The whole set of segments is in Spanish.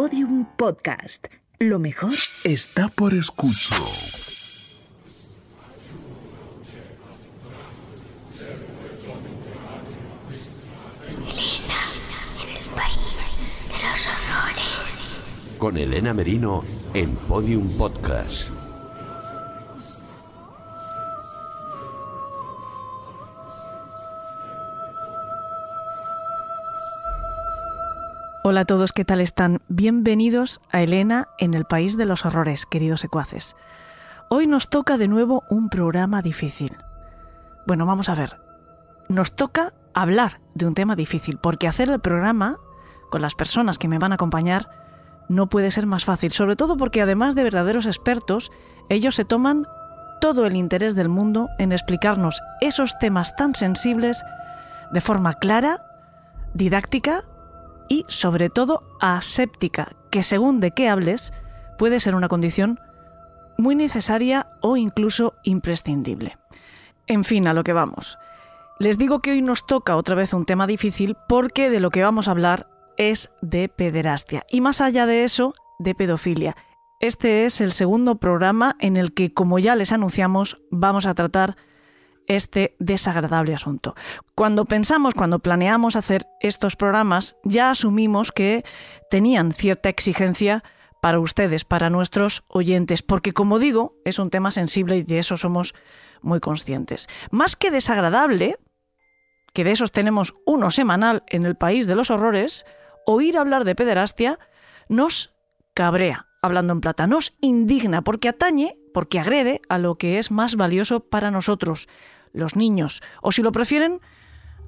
Podium Podcast. Lo mejor está por escuchar. Elena, en el país de los horrores. Con Elena Merino en Podium Podcast. Hola a todos, ¿qué tal están? Bienvenidos a Elena en el País de los Horrores, queridos secuaces. Hoy nos toca de nuevo un programa difícil. Bueno, vamos a ver. Nos toca hablar de un tema difícil, porque hacer el programa con las personas que me van a acompañar no puede ser más fácil, sobre todo porque además de verdaderos expertos, ellos se toman todo el interés del mundo en explicarnos esos temas tan sensibles de forma clara, didáctica y sobre todo aséptica, que según de qué hables puede ser una condición muy necesaria o incluso imprescindible. En fin, a lo que vamos. Les digo que hoy nos toca otra vez un tema difícil porque de lo que vamos a hablar es de pederastia y más allá de eso, de pedofilia. Este es el segundo programa en el que, como ya les anunciamos, vamos a tratar este desagradable asunto. Cuando pensamos, cuando planeamos hacer estos programas, ya asumimos que tenían cierta exigencia para ustedes, para nuestros oyentes, porque como digo, es un tema sensible y de eso somos muy conscientes. Más que desagradable, que de esos tenemos uno semanal en el país de los horrores, oír hablar de pederastia nos cabrea, hablando en plata, nos indigna porque atañe, porque agrede a lo que es más valioso para nosotros, los niños, o si lo prefieren,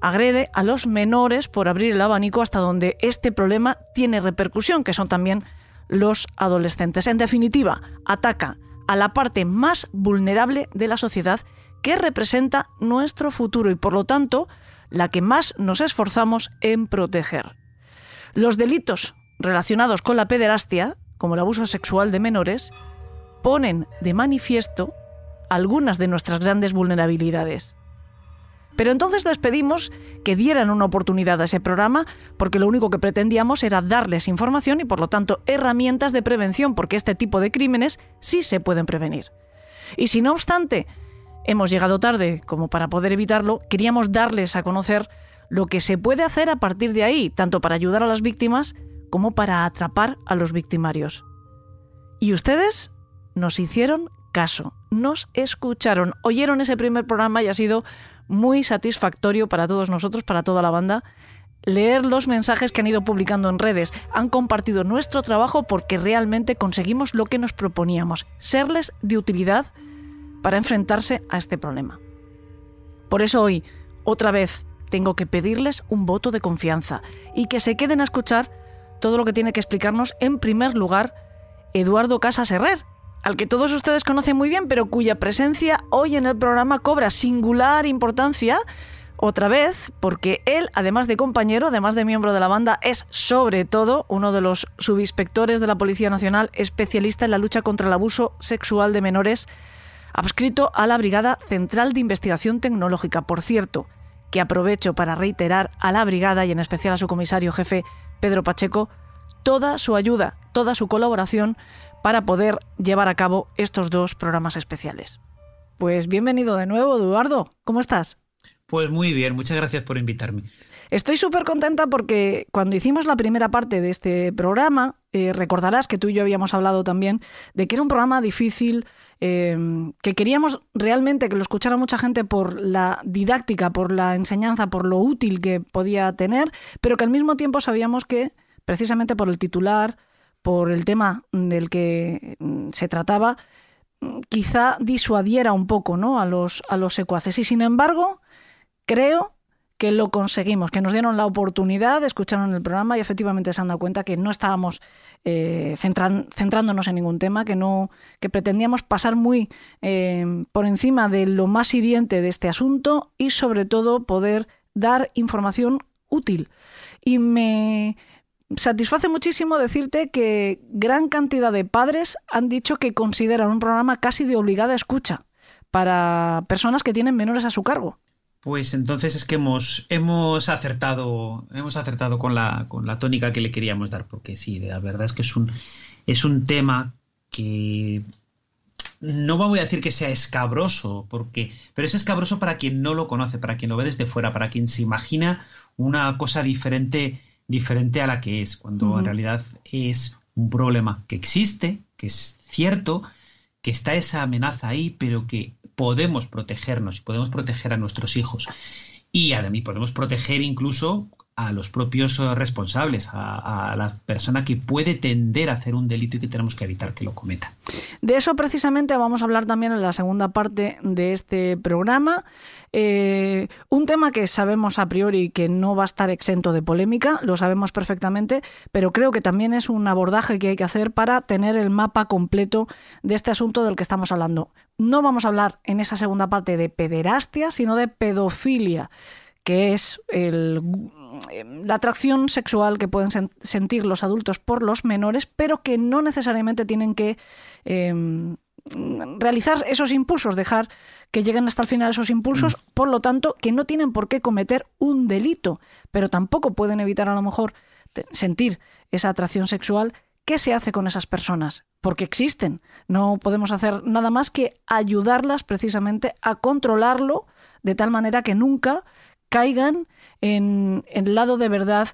agrede a los menores por abrir el abanico hasta donde este problema tiene repercusión, que son también los adolescentes. En definitiva, ataca a la parte más vulnerable de la sociedad que representa nuestro futuro y por lo tanto la que más nos esforzamos en proteger. Los delitos relacionados con la pederastia, como el abuso sexual de menores, ponen de manifiesto algunas de nuestras grandes vulnerabilidades. Pero entonces les pedimos que dieran una oportunidad a ese programa porque lo único que pretendíamos era darles información y por lo tanto herramientas de prevención porque este tipo de crímenes sí se pueden prevenir. Y si no obstante hemos llegado tarde como para poder evitarlo, queríamos darles a conocer lo que se puede hacer a partir de ahí, tanto para ayudar a las víctimas como para atrapar a los victimarios. Y ustedes nos hicieron caso, nos escucharon, oyeron ese primer programa y ha sido muy satisfactorio para todos nosotros, para toda la banda, leer los mensajes que han ido publicando en redes. Han compartido nuestro trabajo porque realmente conseguimos lo que nos proponíamos, serles de utilidad para enfrentarse a este problema. Por eso hoy, otra vez, tengo que pedirles un voto de confianza y que se queden a escuchar todo lo que tiene que explicarnos en primer lugar Eduardo Casas Herrer, al que todos ustedes conocen muy bien, pero cuya presencia hoy en el programa cobra singular importancia, otra vez, porque él, además de compañero, además de miembro de la banda, es sobre todo uno de los subinspectores de la Policía Nacional, especialista en la lucha contra el abuso sexual de menores, adscrito a la Brigada Central de Investigación Tecnológica. Por cierto, que aprovecho para reiterar a la brigada y en especial a su comisario jefe, Pedro Pacheco, toda su ayuda, toda su colaboración para poder llevar a cabo estos dos programas especiales. Pues bienvenido de nuevo, Eduardo. ¿Cómo estás? Pues muy bien, muchas gracias por invitarme. Estoy súper contenta porque cuando hicimos la primera parte de este programa, eh, recordarás que tú y yo habíamos hablado también de que era un programa difícil, eh, que queríamos realmente que lo escuchara mucha gente por la didáctica, por la enseñanza, por lo útil que podía tener, pero que al mismo tiempo sabíamos que precisamente por el titular, por el tema del que mm, se trataba, mm, quizá disuadiera un poco ¿no? a, los, a los secuaces. Y sin embargo, creo que lo conseguimos, que nos dieron la oportunidad, escucharon el programa y efectivamente se han dado cuenta que no estábamos eh, centrándonos en ningún tema, que no, que pretendíamos pasar muy eh, por encima de lo más hiriente de este asunto y sobre todo poder dar información útil. Y me, satisface muchísimo decirte que gran cantidad de padres han dicho que consideran un programa casi de obligada escucha para personas que tienen menores a su cargo. Pues entonces es que hemos, hemos acertado, hemos acertado con la, con la tónica que le queríamos dar, porque sí, la verdad es que es un, es un tema que no voy a decir que sea escabroso, porque, pero es escabroso para quien no lo conoce, para quien lo ve desde fuera, para quien se imagina una cosa diferente, diferente a la que es, cuando en realidad es un problema que existe, que es cierto, que está esa amenaza ahí, pero que podemos protegernos y podemos proteger a nuestros hijos. Y además podemos proteger incluso a los propios eh, responsables, a, la persona que puede tender a hacer un delito y que tenemos que evitar que lo cometa. De eso precisamente vamos a hablar también en la segunda parte de este programa. Eh, un tema que sabemos a priori que no va a estar exento de polémica, lo sabemos perfectamente, pero creo que también es un abordaje que hay que hacer para tener el mapa completo de este asunto del que estamos hablando. No vamos a hablar en esa segunda parte de pederastia, sino de pedofilia que es el la atracción sexual que pueden sentir los adultos por los menores, pero que no necesariamente tienen que em, realizar esos impulsos, dejar que lleguen hasta el final esos impulsos, mm. por lo tanto, que no tienen por qué cometer un delito, pero tampoco pueden evitar a lo mejor sentir esa atracción sexual. ¿Qué se hace con esas personas? Porque existen. No podemos hacer nada más que ayudarlas precisamente a controlarlo de tal manera que nunca caigan en, el lado de verdad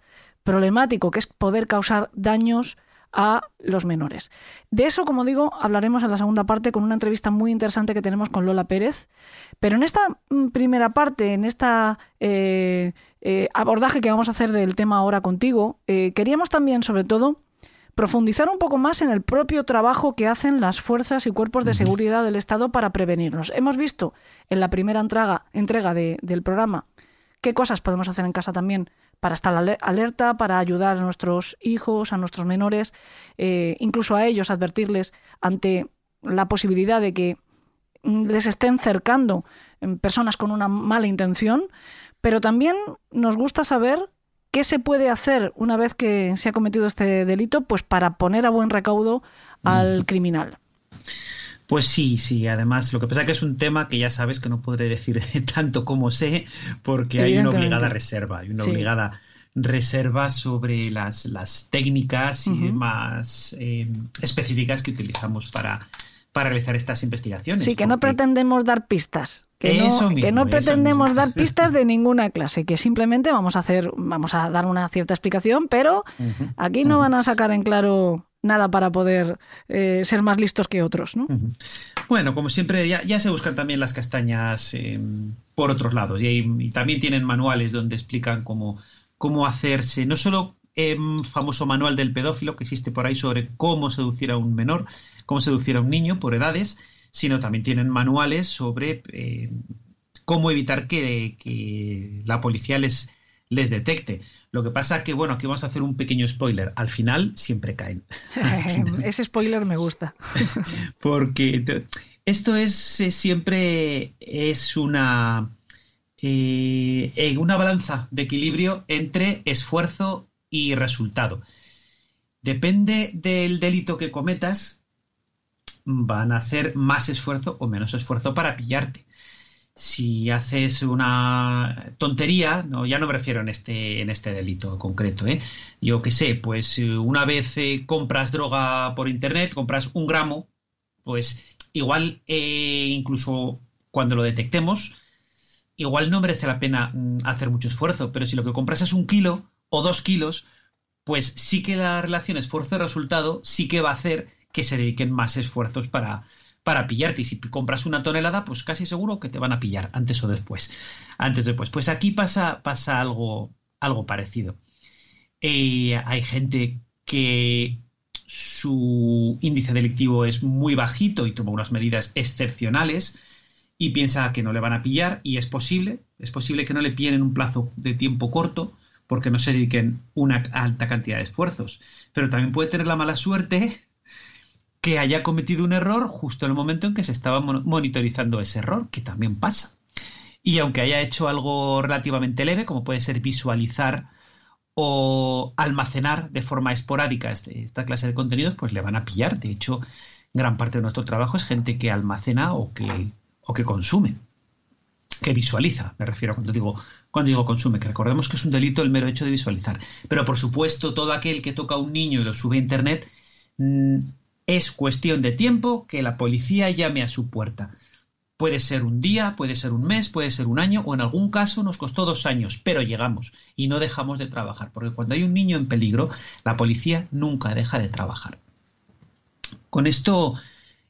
problemático, que es poder causar daños a los menores. De eso, como digo, hablaremos en la segunda parte con una entrevista muy interesante que tenemos con Lola Pérez. Pero en esta mm, primera parte, en esta eh, eh, abordaje que vamos a hacer del tema ahora contigo, eh, queríamos también, sobre todo, profundizar un poco más en el propio trabajo que hacen las fuerzas y cuerpos de seguridad del Estado para prevenirnos. Hemos visto en la primera entrega, entrega del programa qué cosas podemos hacer en casa también para estar alerta, para ayudar a nuestros hijos, a nuestros menores, eh, incluso a ellos, advertirles ante la posibilidad de que mm, les estén cercando personas con una mala intención, pero también nos gusta saber qué se puede hacer una vez que se ha cometido este delito, pues para poner a buen recaudo al criminal. Pues sí, sí, además lo que pasa es que es un tema que ya sabes que no podré decir tanto como sé porque hay una obligada reserva, hay una obligada reserva sobre las, las técnicas más eh, específicas que utilizamos para, para realizar estas investigaciones. Sí, que no pretendemos dar pistas, que no, que no pretendemos dar pistas de ninguna clase, que simplemente vamos a hacer, vamos a dar una cierta explicación, pero aquí no van a sacar en claro nada para poder eh, ser más listos que otros. ¿no? Bueno, como siempre, ya, se buscan también las castañas em, por otros lados y, también tienen manuales donde explican cómo, cómo hacerse, no solo el em, famoso manual del pedófilo que existe por ahí sobre cómo seducir a un menor, cómo seducir a un niño por edades, sino también tienen manuales sobre em, cómo evitar que, que la policía les les detecte. Lo que pasa que, bueno, aquí vamos a hacer un pequeño spoiler. Al final siempre caen. Ese spoiler me gusta. Porque esto es eh, siempre es una, eh, una balanza de equilibrio entre esfuerzo y resultado. Depende del delito que cometas, van a hacer más esfuerzo o menos esfuerzo para pillarte si haces una tontería, no, ya no me refiero en este, en este delito concreto, ¿eh? yo qué sé, pues eh, una vez eh, compras droga por internet, compras un gramo, pues igual incluso cuando lo detectemos, igual no merece la pena mm, hacer mucho esfuerzo, pero si lo que compras es un kilo o dos kilos, pues sí que la relación esfuerzo-resultado sí que va a hacer que se dediquen más esfuerzos para, para pillarte. Y si compras una tonelada, pues casi seguro que te van a pillar antes o después. Antes o después. Pues aquí pasa, pasa algo, algo parecido. Eh, hay gente que su índice delictivo es muy bajito y toma unas medidas excepcionales y piensa que no le van a pillar y es posible, es posible que no le pillen en un plazo de tiempo corto porque no se dediquen una alta cantidad de esfuerzos. Pero también puede tener la mala suerte que haya cometido un error justo en el momento en que se estaba monitorizando ese error, que también pasa. Y aunque haya hecho algo relativamente leve, como puede ser visualizar o almacenar de forma esporádica este, esta clase de contenidos, pues le van a pillar. De hecho, gran parte de nuestro trabajo es gente que almacena o que, o que consume. que visualiza, me refiero cuando digo, cuando digo consume, que recordemos que es un delito el mero hecho de visualizar. Pero por supuesto, todo aquel que toca a un niño y lo sube a internet, mm, es cuestión de tiempo que la policía llame a su puerta. Puede ser un día, puede ser un mes, puede ser un año o en algún caso nos costó dos años, pero llegamos y no dejamos de trabajar, porque cuando hay un niño en peligro, la policía nunca deja de trabajar. Con esto,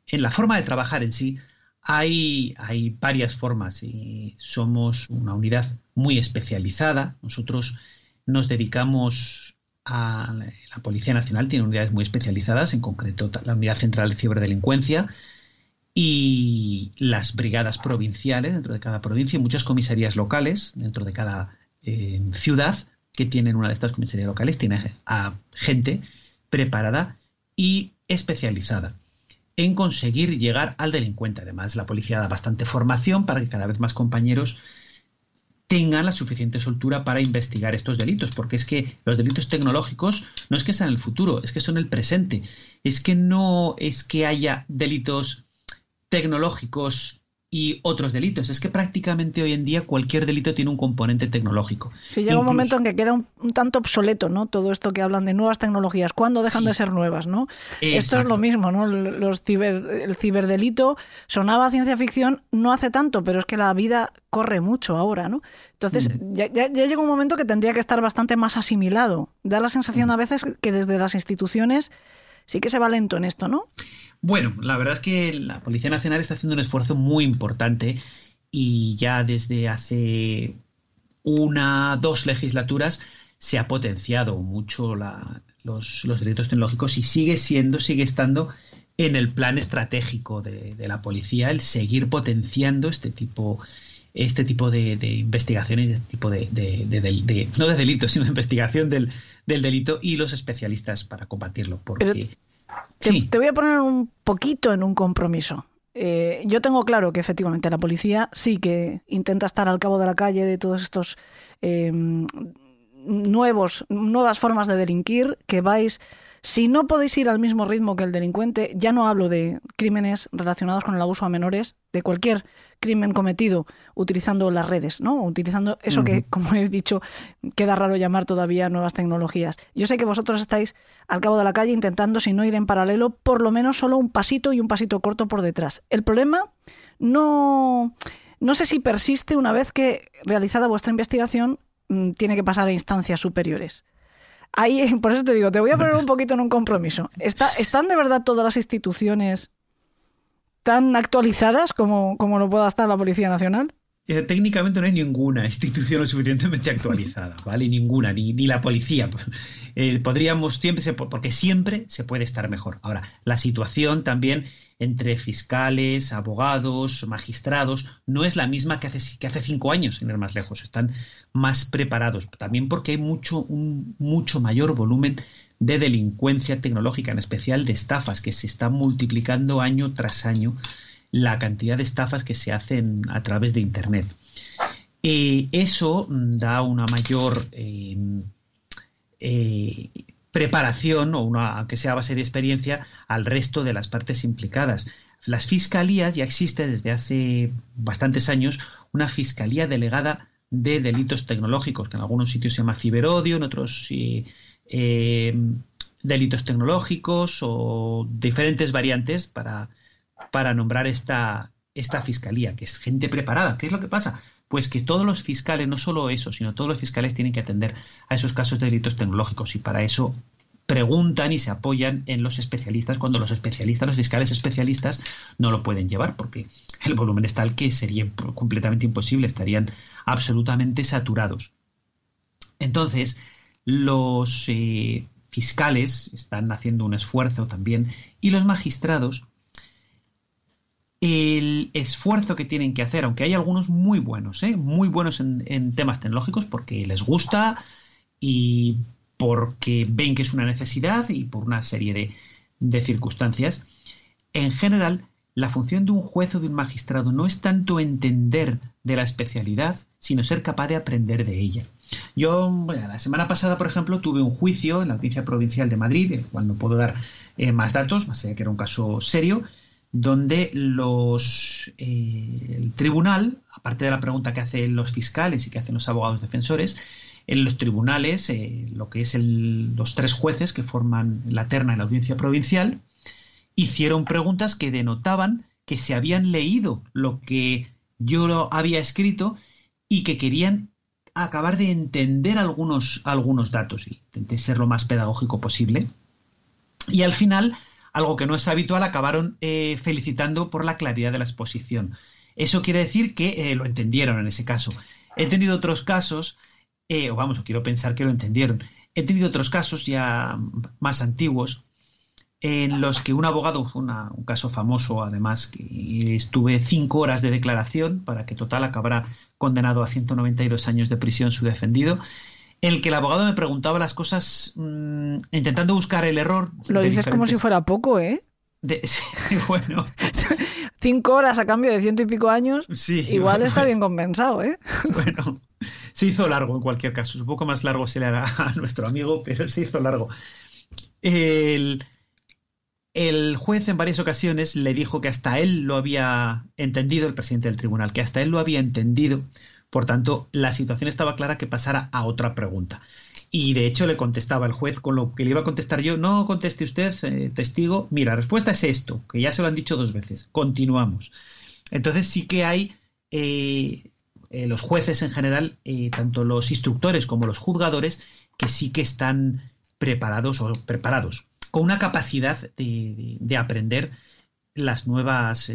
en la forma de trabajar en sí, hay, hay varias formas y somos una unidad muy especializada. Nosotros nos dedicamos la Policía Nacional, tiene unidades muy especializadas, en concreto la Unidad Central de Ciberdelincuencia y las brigadas provinciales dentro de cada provincia y muchas comisarías locales dentro de cada eh, ciudad que tienen una de estas comisarías locales, tiene a gente preparada y especializada en conseguir llegar al delincuente. Además, la policía da bastante formación para que cada vez más compañeros tengan la suficiente soltura para investigar estos delitos, porque es que los delitos tecnológicos no es que sean el futuro, es que son el presente, es que no es que haya delitos tecnológicos y otros delitos. Es que prácticamente hoy en día cualquier delito tiene un componente tecnológico. Sí, llega un momento en que queda un, tanto obsoleto, ¿no? Todo esto que hablan de nuevas tecnologías, ¿cuándo dejan de ser nuevas, no? Esto es lo mismo, ¿no? Los ciber, el ciberdelito sonaba ciencia ficción no hace tanto, pero es que la vida corre mucho ahora, ¿no? Entonces, ya, ya, llega un momento que tendría que estar bastante más asimilado. Da la sensación a veces que desde las instituciones sí que se va lento en esto, ¿no? Bueno, la verdad es que la Policía Nacional está haciendo un esfuerzo muy importante y ya desde hace una, dos legislaturas se ha potenciado mucho los, delitos tecnológicos y sigue siendo, sigue estando en el plan estratégico de, la policía el seguir potenciando este tipo este tipo de, investigaciones, este tipo de, no de delitos, sino de investigación del, delito y los especialistas para combatirlo. Porque te, voy a poner un poquito en un compromiso. Eh, yo tengo claro que efectivamente la policía sí que intenta estar al cabo de la calle de todos estos eh, nuevos, nuevas formas de delinquir, que vais si no podéis ir al mismo ritmo que el delincuente, ya no hablo de crímenes relacionados con el abuso a menores, de cualquier crimen cometido utilizando las redes, ¿no? Utilizando eso que, como he dicho, queda raro llamar todavía nuevas tecnologías. Yo sé que vosotros estáis al cabo de la calle intentando, si no ir en paralelo, por lo menos solo un pasito y un pasito corto por detrás. El problema no, no sé si persiste una vez que realizada vuestra investigación tiene que pasar a instancias superiores. Ahí, por eso te digo, te voy a poner un poquito en un compromiso. ¿Están de verdad todas las instituciones tan actualizadas como, como lo pueda estar la Policía Nacional? Eh, técnicamente no hay ninguna institución lo suficientemente actualizada, ¿vale? Ninguna, ni, ni la policía. Eh, podríamos siempre, porque siempre se puede estar mejor. Ahora, la situación también entre fiscales, abogados, magistrados, no es la misma que hace, cinco años, sin ir más lejos. Están más preparados. También porque hay mucho, un mucho mayor volumen de delincuencia tecnológica, en especial de estafas, que se están multiplicando año tras año la cantidad de estafas que se hacen a través de Internet. Eh, eso da una mayor eh, eh, preparación, o una, aunque sea base de experiencia, al resto de las partes implicadas. Las fiscalías, ya existe desde hace bastantes años una fiscalía delegada de delitos tecnológicos, que en algunos sitios se llama ciberodio, en otros eh, delitos tecnológicos o diferentes variantes para, para nombrar esta, esta fiscalía, que es gente preparada. ¿Qué es lo que pasa? Pues que todos los fiscales, no solo eso, sino todos los fiscales tienen que atender a esos casos de delitos tecnológicos y para eso preguntan y se apoyan en los especialistas cuando los especialistas, los fiscales especialistas no lo pueden llevar porque el volumen es tal que sería completamente imposible, estarían absolutamente saturados. Entonces, los eh, fiscales están haciendo un esfuerzo también y los magistrados el esfuerzo que tienen que hacer, aunque hay algunos muy buenos, ¿eh? muy buenos en, temas tecnológicos porque les gusta y porque ven que es una necesidad y por una serie de, circunstancias, en general la función de un juez o de un magistrado no es tanto entender de la especialidad, sino ser capaz de aprender de ella. Yo, la semana pasada, por ejemplo, tuve un juicio en la Audiencia Provincial de Madrid, del cual no puedo dar eh, más datos, más allá que era un caso serio, donde los, eh, el tribunal, aparte de la pregunta que hacen los fiscales y que hacen los abogados defensores, en los tribunales, eh, lo que es el, los tres jueces que forman la terna en la audiencia provincial, hicieron preguntas que denotaban que se habían leído lo que yo había escrito y que querían acabar de entender algunos, algunos datos. Intenté ser lo más pedagógico posible. Y al final, algo que no es habitual, acabaron eh, felicitando por la claridad de la exposición. Eso quiere decir que eh, lo entendieron en ese caso. He tenido otros casos, eh, o vamos, quiero pensar que lo entendieron. He tenido otros casos ya más antiguos en los que un abogado, fue un caso famoso además, que estuve cinco horas de declaración para que total acabara condenado a 192 años de prisión su defendido, en el que el abogado me preguntaba las cosas mm, intentando buscar el error. Lo dices como si fuera poco, ¿eh? bueno. Cinco horas a cambio de ciento y pico años, sí, igual está bien compensado, ¿eh? Bueno, se hizo largo en cualquier caso. Un poco más largo se le haga a nuestro amigo, pero se hizo largo. El, el juez en varias ocasiones le dijo que hasta él lo había entendido, el presidente del tribunal, que hasta él lo había entendido, por tanto, la situación estaba clara que pasara a otra pregunta. Y de hecho le contestaba el juez con lo que le iba a contestar yo, no conteste usted, eh, testigo, mira, la respuesta es esto, que ya se lo han dicho dos veces, continuamos. Entonces sí que hay eh, eh, los jueces en general, tanto los instructores como los juzgadores, que sí que están preparados o preparados con una capacidad de, aprender las nuevas,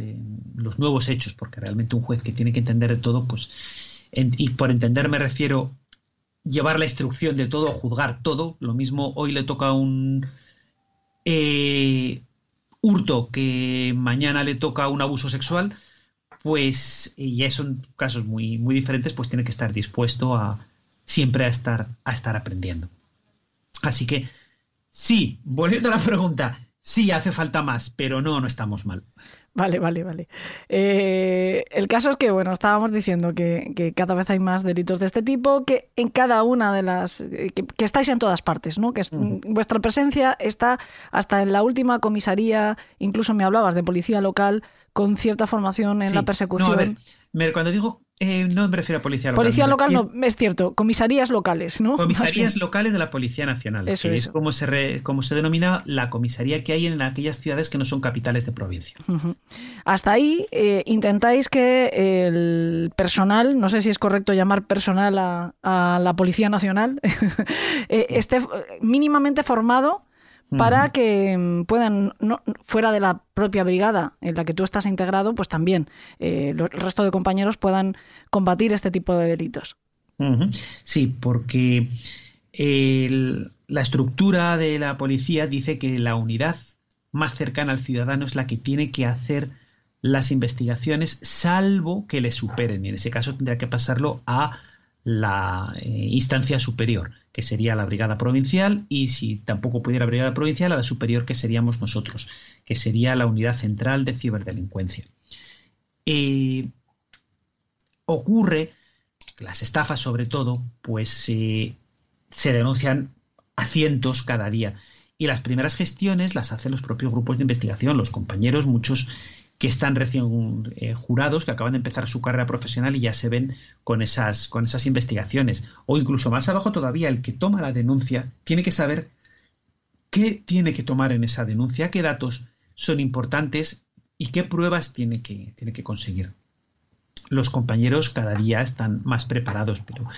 los nuevos hechos, porque realmente un juez que tiene que entender de todo, pues, y por entender me refiero llevar la instrucción de todo, juzgar todo. Lo mismo hoy le toca un eh, hurto que mañana le toca un abuso sexual, pues, y ya son casos muy, muy diferentes, pues tiene que estar dispuesto a siempre a estar, a estar aprendiendo. Así que Sí, volviendo a la pregunta, sí hace falta más, pero no, no estamos mal. Vale, vale, vale. Eh, el caso es que, bueno, estábamos diciendo que, cada vez hay más delitos de este tipo, que en cada una de las. que, estáis en todas partes, ¿no? Que vuestra presencia está hasta en la última comisaría, incluso me hablabas de policía local, con cierta formación en la persecución. No, a ver, cuando digo eh, no me refiero a policía local. Policía local no, es cierto, comisarías locales, ¿no? Comisarías locales de la Policía Nacional. Eso es como se, como se denomina la comisaría que hay en aquellas ciudades que no son capitales de provincia. Hasta ahí eh, intentáis que el personal, no sé si es correcto llamar personal a, la Policía Nacional, eh, esté mínimamente formado para que mm, puedan, fuera de la propia brigada en la que tú estás integrado, pues también eh, el resto de compañeros puedan combatir este tipo de delitos. Sí, porque la estructura de la policía dice que la unidad más cercana al ciudadano es la que tiene que hacer las investigaciones, salvo que le superen. Y en ese caso tendría que pasarlo a la eh, instancia superior, que sería la brigada provincial, y si tampoco pudiera brigada provincial, a la superior que seríamos nosotros, que sería la unidad central de ciberdelincuencia. Eh, ocurre, las estafas sobre todo, pues eh, se denuncian a cientos cada día. Y las primeras gestiones las hacen los propios grupos de investigación, los compañeros, muchos que están recién eh, jurados, que acaban de empezar su carrera profesional y ya se ven con esas, con esas investigaciones. O incluso más abajo todavía, el que toma la denuncia tiene que saber qué tiene que tomar en esa denuncia, qué datos son importantes y qué pruebas tiene que, tiene que conseguir. Los compañeros cada día están más preparados, pero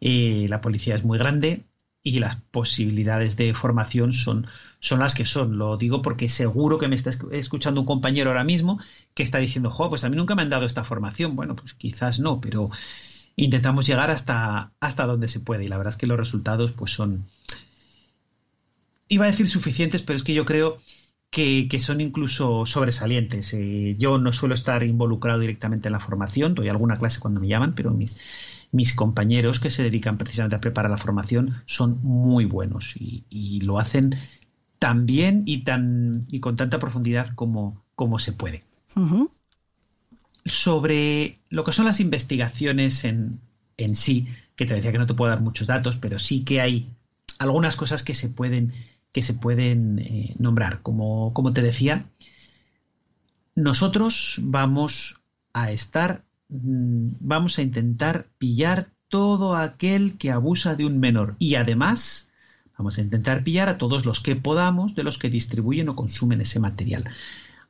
eh, la policía es muy grande, y las posibilidades de formación son, son las que son. Lo digo porque seguro que me está escuchando un compañero ahora mismo que está diciendo, jo, pues a mí nunca me han dado esta formación. Bueno, pues quizás no, pero intentamos llegar hasta, hasta donde se puede y la verdad es que los resultados pues son, iba a decir suficientes, pero es que yo creo que, son incluso sobresalientes. Eh, yo no suelo estar involucrado directamente en la formación, doy alguna clase cuando me llaman, pero mis mis compañeros que se dedican precisamente a preparar la formación son muy buenos y, lo hacen tan bien y, tan, y con tanta profundidad como, como se puede. Sobre lo que son las investigaciones en, en sí, que te decía que no te puedo dar muchos datos, pero sí que hay algunas cosas que se pueden, que se pueden eh, nombrar. Como, como te decía, nosotros vamos a estar, vamos a intentar pillar todo aquel que abusa de un menor y además vamos a intentar pillar a todos los que podamos de los que distribuyen o consumen ese material.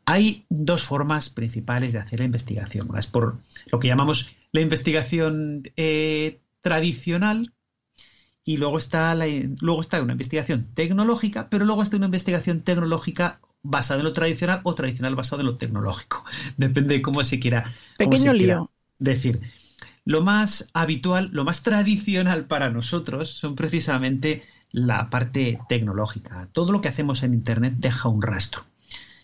Hay dos formas principales de hacer la investigación. Una es por lo que llamamos la investigación eh, tradicional y luego está, la, luego está una investigación tecnológica, pero luego está una investigación tecnológica basada en lo tradicional o tradicional basado en lo tecnológico. Depende de cómo se quiera, Pequeño lío. decir. Lo más habitual, lo más tradicional para nosotros son precisamente la parte tecnológica. Todo lo que hacemos en Internet deja un rastro,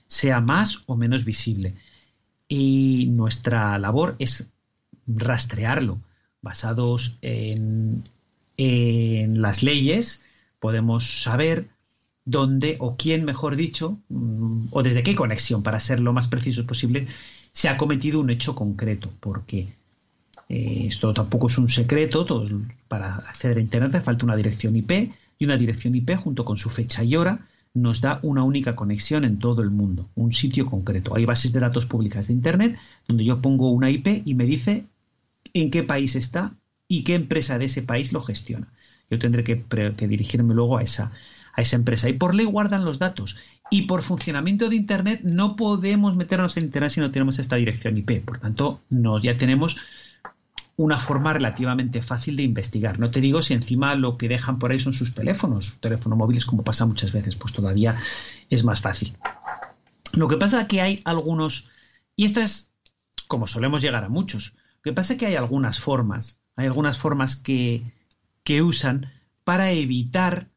sea más o menos visible. Y nuestra labor es rastrearlo, basados en, en las leyes, podemos saber dónde o quién, mejor dicho, mm, o desde qué conexión, para ser lo más preciso posible, se ha cometido un hecho concreto, porque eh, esto tampoco es un secreto, para acceder a Internet hace falta una dirección IP y una dirección IP junto con su fecha y hora nos da una única conexión en todo el mundo, un sitio concreto. Hay bases de datos públicas de Internet donde yo pongo una IP y me dice en qué país está y qué empresa de ese país lo gestiona. Yo tendré que, que dirigirme luego a esa, a esa empresa. Y por ley guardan los datos. Y por funcionamiento de Internet no podemos meternos en Internet si no tenemos esta dirección IP. Por tanto, ya tenemos una forma relativamente fácil de investigar. No te digo si encima lo que dejan por ahí son sus teléfonos, teléfonos móviles, como pasa muchas veces, pues todavía es más fácil. Lo que pasa es que hay algunos, y esta es como solemos llegar a muchos, lo que pasa es que hay algunas formas, hay algunas formas que, que usan para evitar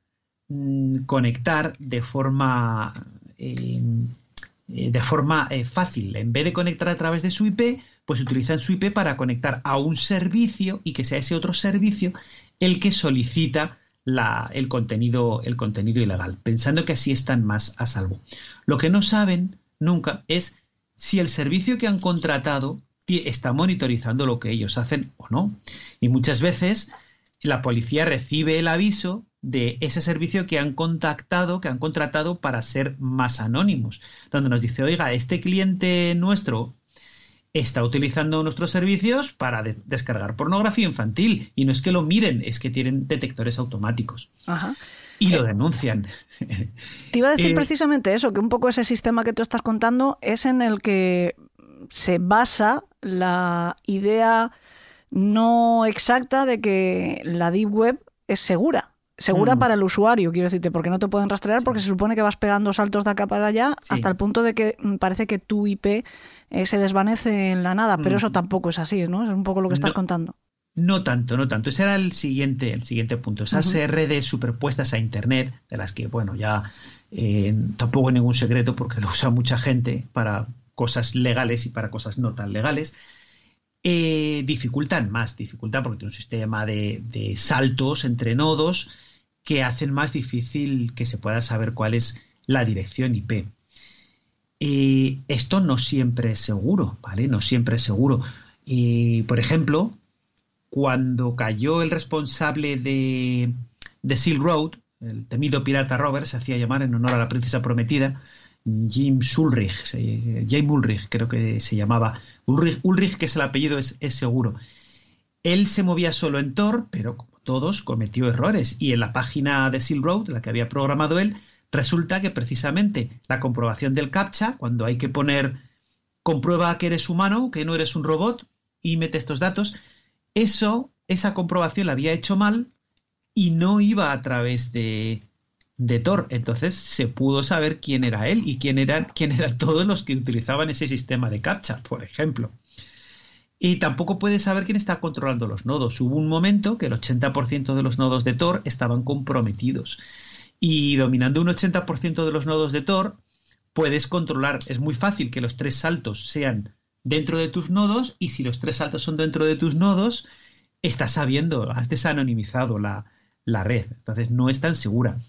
mm, conectar de forma eh, eh, de forma eh, fácil. En vez de conectar a través de su IP, pues utilizan su IP para conectar a un servicio y que sea ese otro servicio el que solicita la, el, contenido, el contenido ilegal, pensando que así están más a salvo. Lo que no saben nunca es si el servicio que han contratado está monitorizando lo que ellos hacen o no. Y muchas veces la policía recibe el aviso de ese servicio que han contactado, que han contratado para ser más anónimos, donde nos dice, oiga, este cliente nuestro está utilizando nuestros servicios para descargar pornografía infantil. Y no es que lo miren, es que tienen detectores automáticos. Y lo eh, denuncian. Te iba a decir eh, precisamente eso, que un poco ese sistema que tú estás contando es en el que se basa la idea no exacta de que la Deep Web es segura segura mm. para el usuario, quiero decirte, porque no te pueden rastrear porque se supone que vas pegando saltos de acá para allá hasta el punto de que mm, parece que tu IP eh, se desvanece en la nada, pero eso mm. tampoco es así, ¿no? Es un poco lo que estás contando. No tanto, no tanto. Ese era el siguiente, el siguiente punto. Esas redes superpuestas a Internet, de las que, bueno, ya eh, tampoco hay ningún secreto porque lo usa mucha gente para cosas legales y para cosas no tan legales, eh, dificultan más, dificultan porque tiene un sistema de, de saltos entre nodos que hacen más difícil que se pueda saber cuál es la dirección IP. Y esto no siempre es seguro, ¿vale? No siempre es seguro. Y, por ejemplo, cuando cayó el responsable de, de Silk Road, el temido pirata Robert, se hacía llamar en honor a la princesa prometida, Jim Ulrich, James Ulrich creo que se llamaba. Ulrich, Ulrich que es el apellido, es, es seguro. Él se movía solo en Tor, pero como todos cometió errores. Y en la página de Silk Road, la que había programado él, resulta que precisamente la comprobación del CAPTCHA, cuando hay que poner comprueba que eres humano, que no eres un robot, y mete estos datos, eso, esa comprobación la había hecho mal y no iba a través de, de Tor. Entonces se pudo saber quién era él y quién eran, quién eran todos los que utilizaban ese sistema de CAPTCHA, por ejemplo. Y tampoco puedes saber quién está controlando los nodos. Hubo un momento que el 80% de los nodos de Tor estaban comprometidos. Y dominando un 80% de los nodos de Tor, puedes controlar. Es muy fácil que los tres saltos sean dentro de tus nodos y si los tres saltos son dentro de tus nodos, estás sabiendo, has desanonimizado la, la red. Entonces no es tan segura.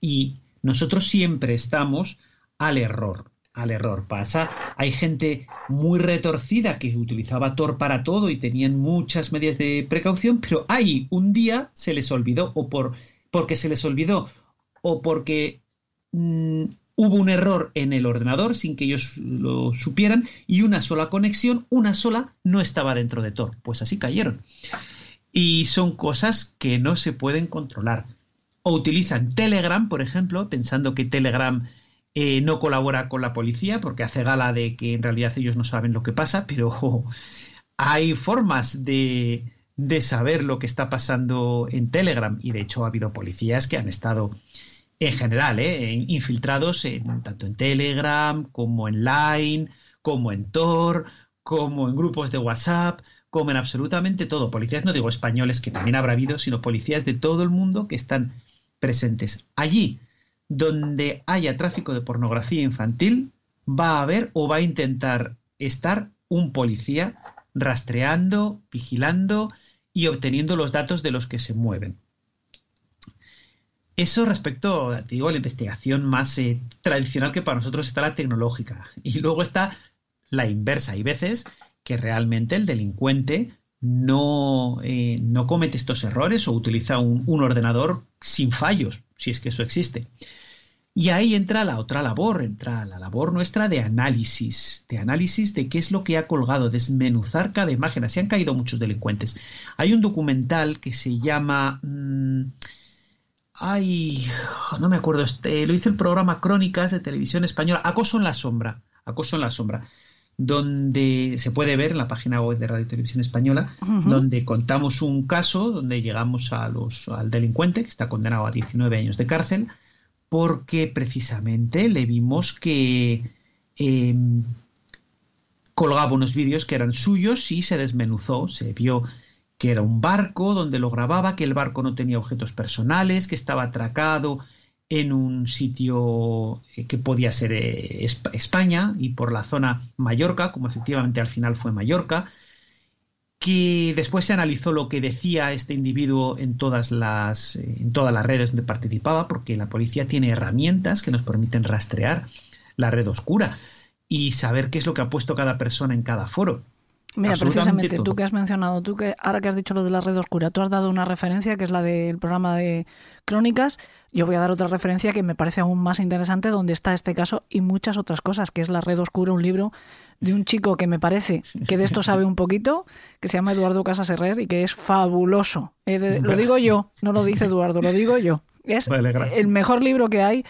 Y nosotros siempre estamos al error al error. Pasa, hay gente muy retorcida que utilizaba Tor para todo y tenían muchas medidas de precaución, pero ahí un día se les olvidó o por porque se les olvidó o porque mm, hubo un error en el ordenador sin que ellos lo supieran y una sola conexión, una sola, no estaba dentro de Tor. Pues así cayeron. Y son cosas que no se pueden controlar. O utilizan Telegram, por ejemplo, pensando que Telegram eh, no colabora con la policía porque hace gala de que en realidad ellos no saben lo que pasa, pero hay formas de, de saber lo que está pasando en Telegram y de hecho ha habido policías que han estado en general, ¿eh? infiltrados en, tanto en Telegram como en Line, como en Tor, como en grupos de WhatsApp, como en absolutamente todo. Policías, no digo españoles, que también habrá habido, sino policías de todo el mundo que están presentes. Allí donde haya tráfico de pornografía infantil, va a haber o va a intentar estar un policía rastreando, vigilando y obteniendo los datos de los que se mueven. Eso respecto, digo, a la investigación más eh, tradicional que para nosotros está la tecnológica. Y luego está la inversa. Hay veces que realmente el delincuente no, eh, no comete estos errores o utiliza un, un, ordenador sin fallos, si es que eso existe. Y ahí entra la otra labor, entra la labor nuestra de análisis, de análisis de qué es lo que ha colgado, desmenuzar cada imagen. Así han caído muchos delincuentes. Hay un documental que se llama... Mmm, Ay, no me acuerdo. Este, lo hizo el programa Crónicas de Televisión Española, Acoso en la Sombra. Acoso en la Sombra. Donde se puede ver en la página web de Radio y Televisión Española, uh -huh. donde contamos un caso donde llegamos a los, al delincuente que está condenado a 19 años de cárcel, porque precisamente le vimos que eh, colgaba unos vídeos que eran suyos y se desmenuzó, se vio que era un barco donde lo grababa, que el barco no tenía objetos personales, que estaba atracado en un sitio que podía ser España y por la zona Mallorca, como efectivamente al final fue Mallorca, que después se analizó lo que decía este individuo en todas las en todas las redes donde participaba, porque la policía tiene herramientas que nos permiten rastrear la red oscura y saber qué es lo que ha puesto cada persona en cada foro. Mira, precisamente tú que has mencionado, tú que ahora que has dicho lo de la red oscura, tú has dado una referencia que es la del programa de Crónicas. Yo voy a dar otra referencia que me parece aún más interesante, donde está este caso y muchas otras cosas, que es La Red Oscura, un libro de un chico que me parece que de esto sabe un poquito, que se llama Eduardo Casas Herrer y que es fabuloso. Eh, de, lo digo yo, no lo dice Eduardo, lo digo yo. Es el mejor libro que hay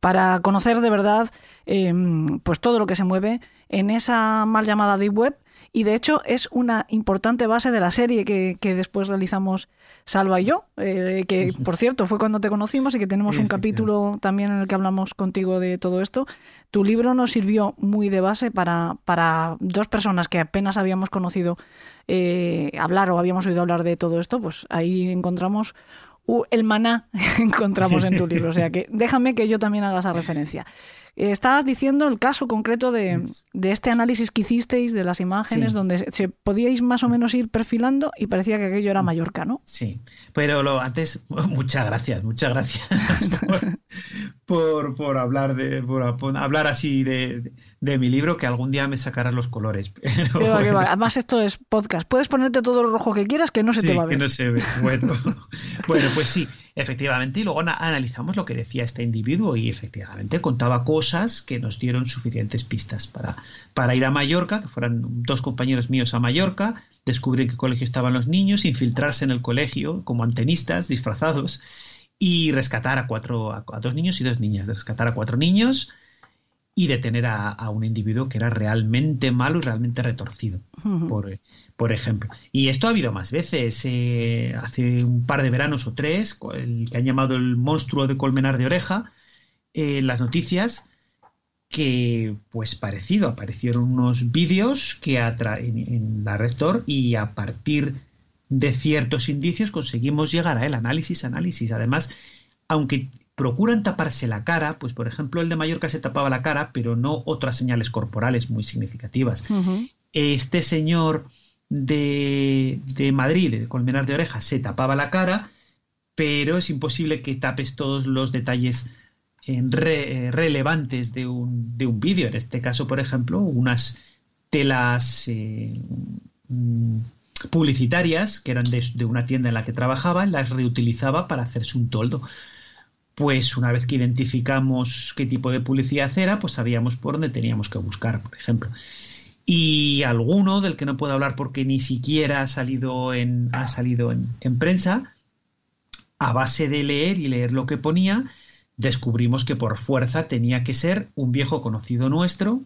para conocer de verdad eh, pues todo lo que se mueve en esa mal llamada Deep Web y de hecho es una importante base de la serie que, que después realizamos Salva y yo, eh, que por cierto fue cuando te conocimos y que tenemos un capítulo también en el que hablamos contigo de todo esto. Tu libro nos sirvió muy de base para, para dos personas que apenas habíamos conocido eh, hablar o habíamos oído hablar de todo esto, pues ahí encontramos uh, el maná encontramos en tu libro. O sea que déjame que yo también haga esa referencia. Estabas diciendo el caso concreto de, de, este análisis que hicisteis de las imágenes, sí. donde se, se, podíais más o menos ir perfilando y parecía que aquello era Mallorca, ¿no? Sí, pero lo, antes, muchas gracias, muchas gracias por, por, por hablar de por, por, hablar así de, de, mi libro, que algún día me sacarán los colores. Pero, va, va. Además, esto es podcast. Puedes ponerte todo lo rojo que quieras, que no se sí, te va a ver. Que no se ve. Bueno, bueno pues sí. Efectivamente, y luego analizamos lo que decía este individuo y efectivamente contaba cosas que nos dieron suficientes pistas para, para ir a Mallorca, que fueran dos compañeros míos a Mallorca, descubrir qué colegio estaban los niños, infiltrarse en el colegio como antenistas disfrazados y rescatar a cuatro, a, a dos niños y dos niñas, rescatar a cuatro niños y detener a, a, un individuo que era realmente malo y realmente retorcido, uh -huh. por, por, ejemplo. Y esto ha habido más veces. Eh, hace un par de veranos o tres, el que han llamado el monstruo de colmenar de oreja, eh, las noticias, que pues parecido, aparecieron unos vídeos que en, en la Rector y a partir de ciertos indicios conseguimos llegar a él, análisis, análisis. Además, aunque procuran taparse la cara, pues por ejemplo el de Mallorca se tapaba la cara, pero no otras señales corporales muy significativas. Uh -huh. Este señor de, de Madrid, de Colmenar de Oreja, se tapaba la cara, pero es imposible que tapes todos los detalles eh, re, relevantes de un, de un vídeo. En este caso, por ejemplo, unas telas eh, publicitarias que eran de, de una tienda en la que trabajaba, las reutilizaba para hacerse un toldo pues una vez que identificamos qué tipo de publicidad era, pues sabíamos por dónde teníamos que buscar, por ejemplo. Y alguno del que no puedo hablar porque ni siquiera ha salido en, ha salido en prensa, a base de leer y leer lo que ponía, descubrimos que por fuerza tenía que ser un viejo conocido nuestro,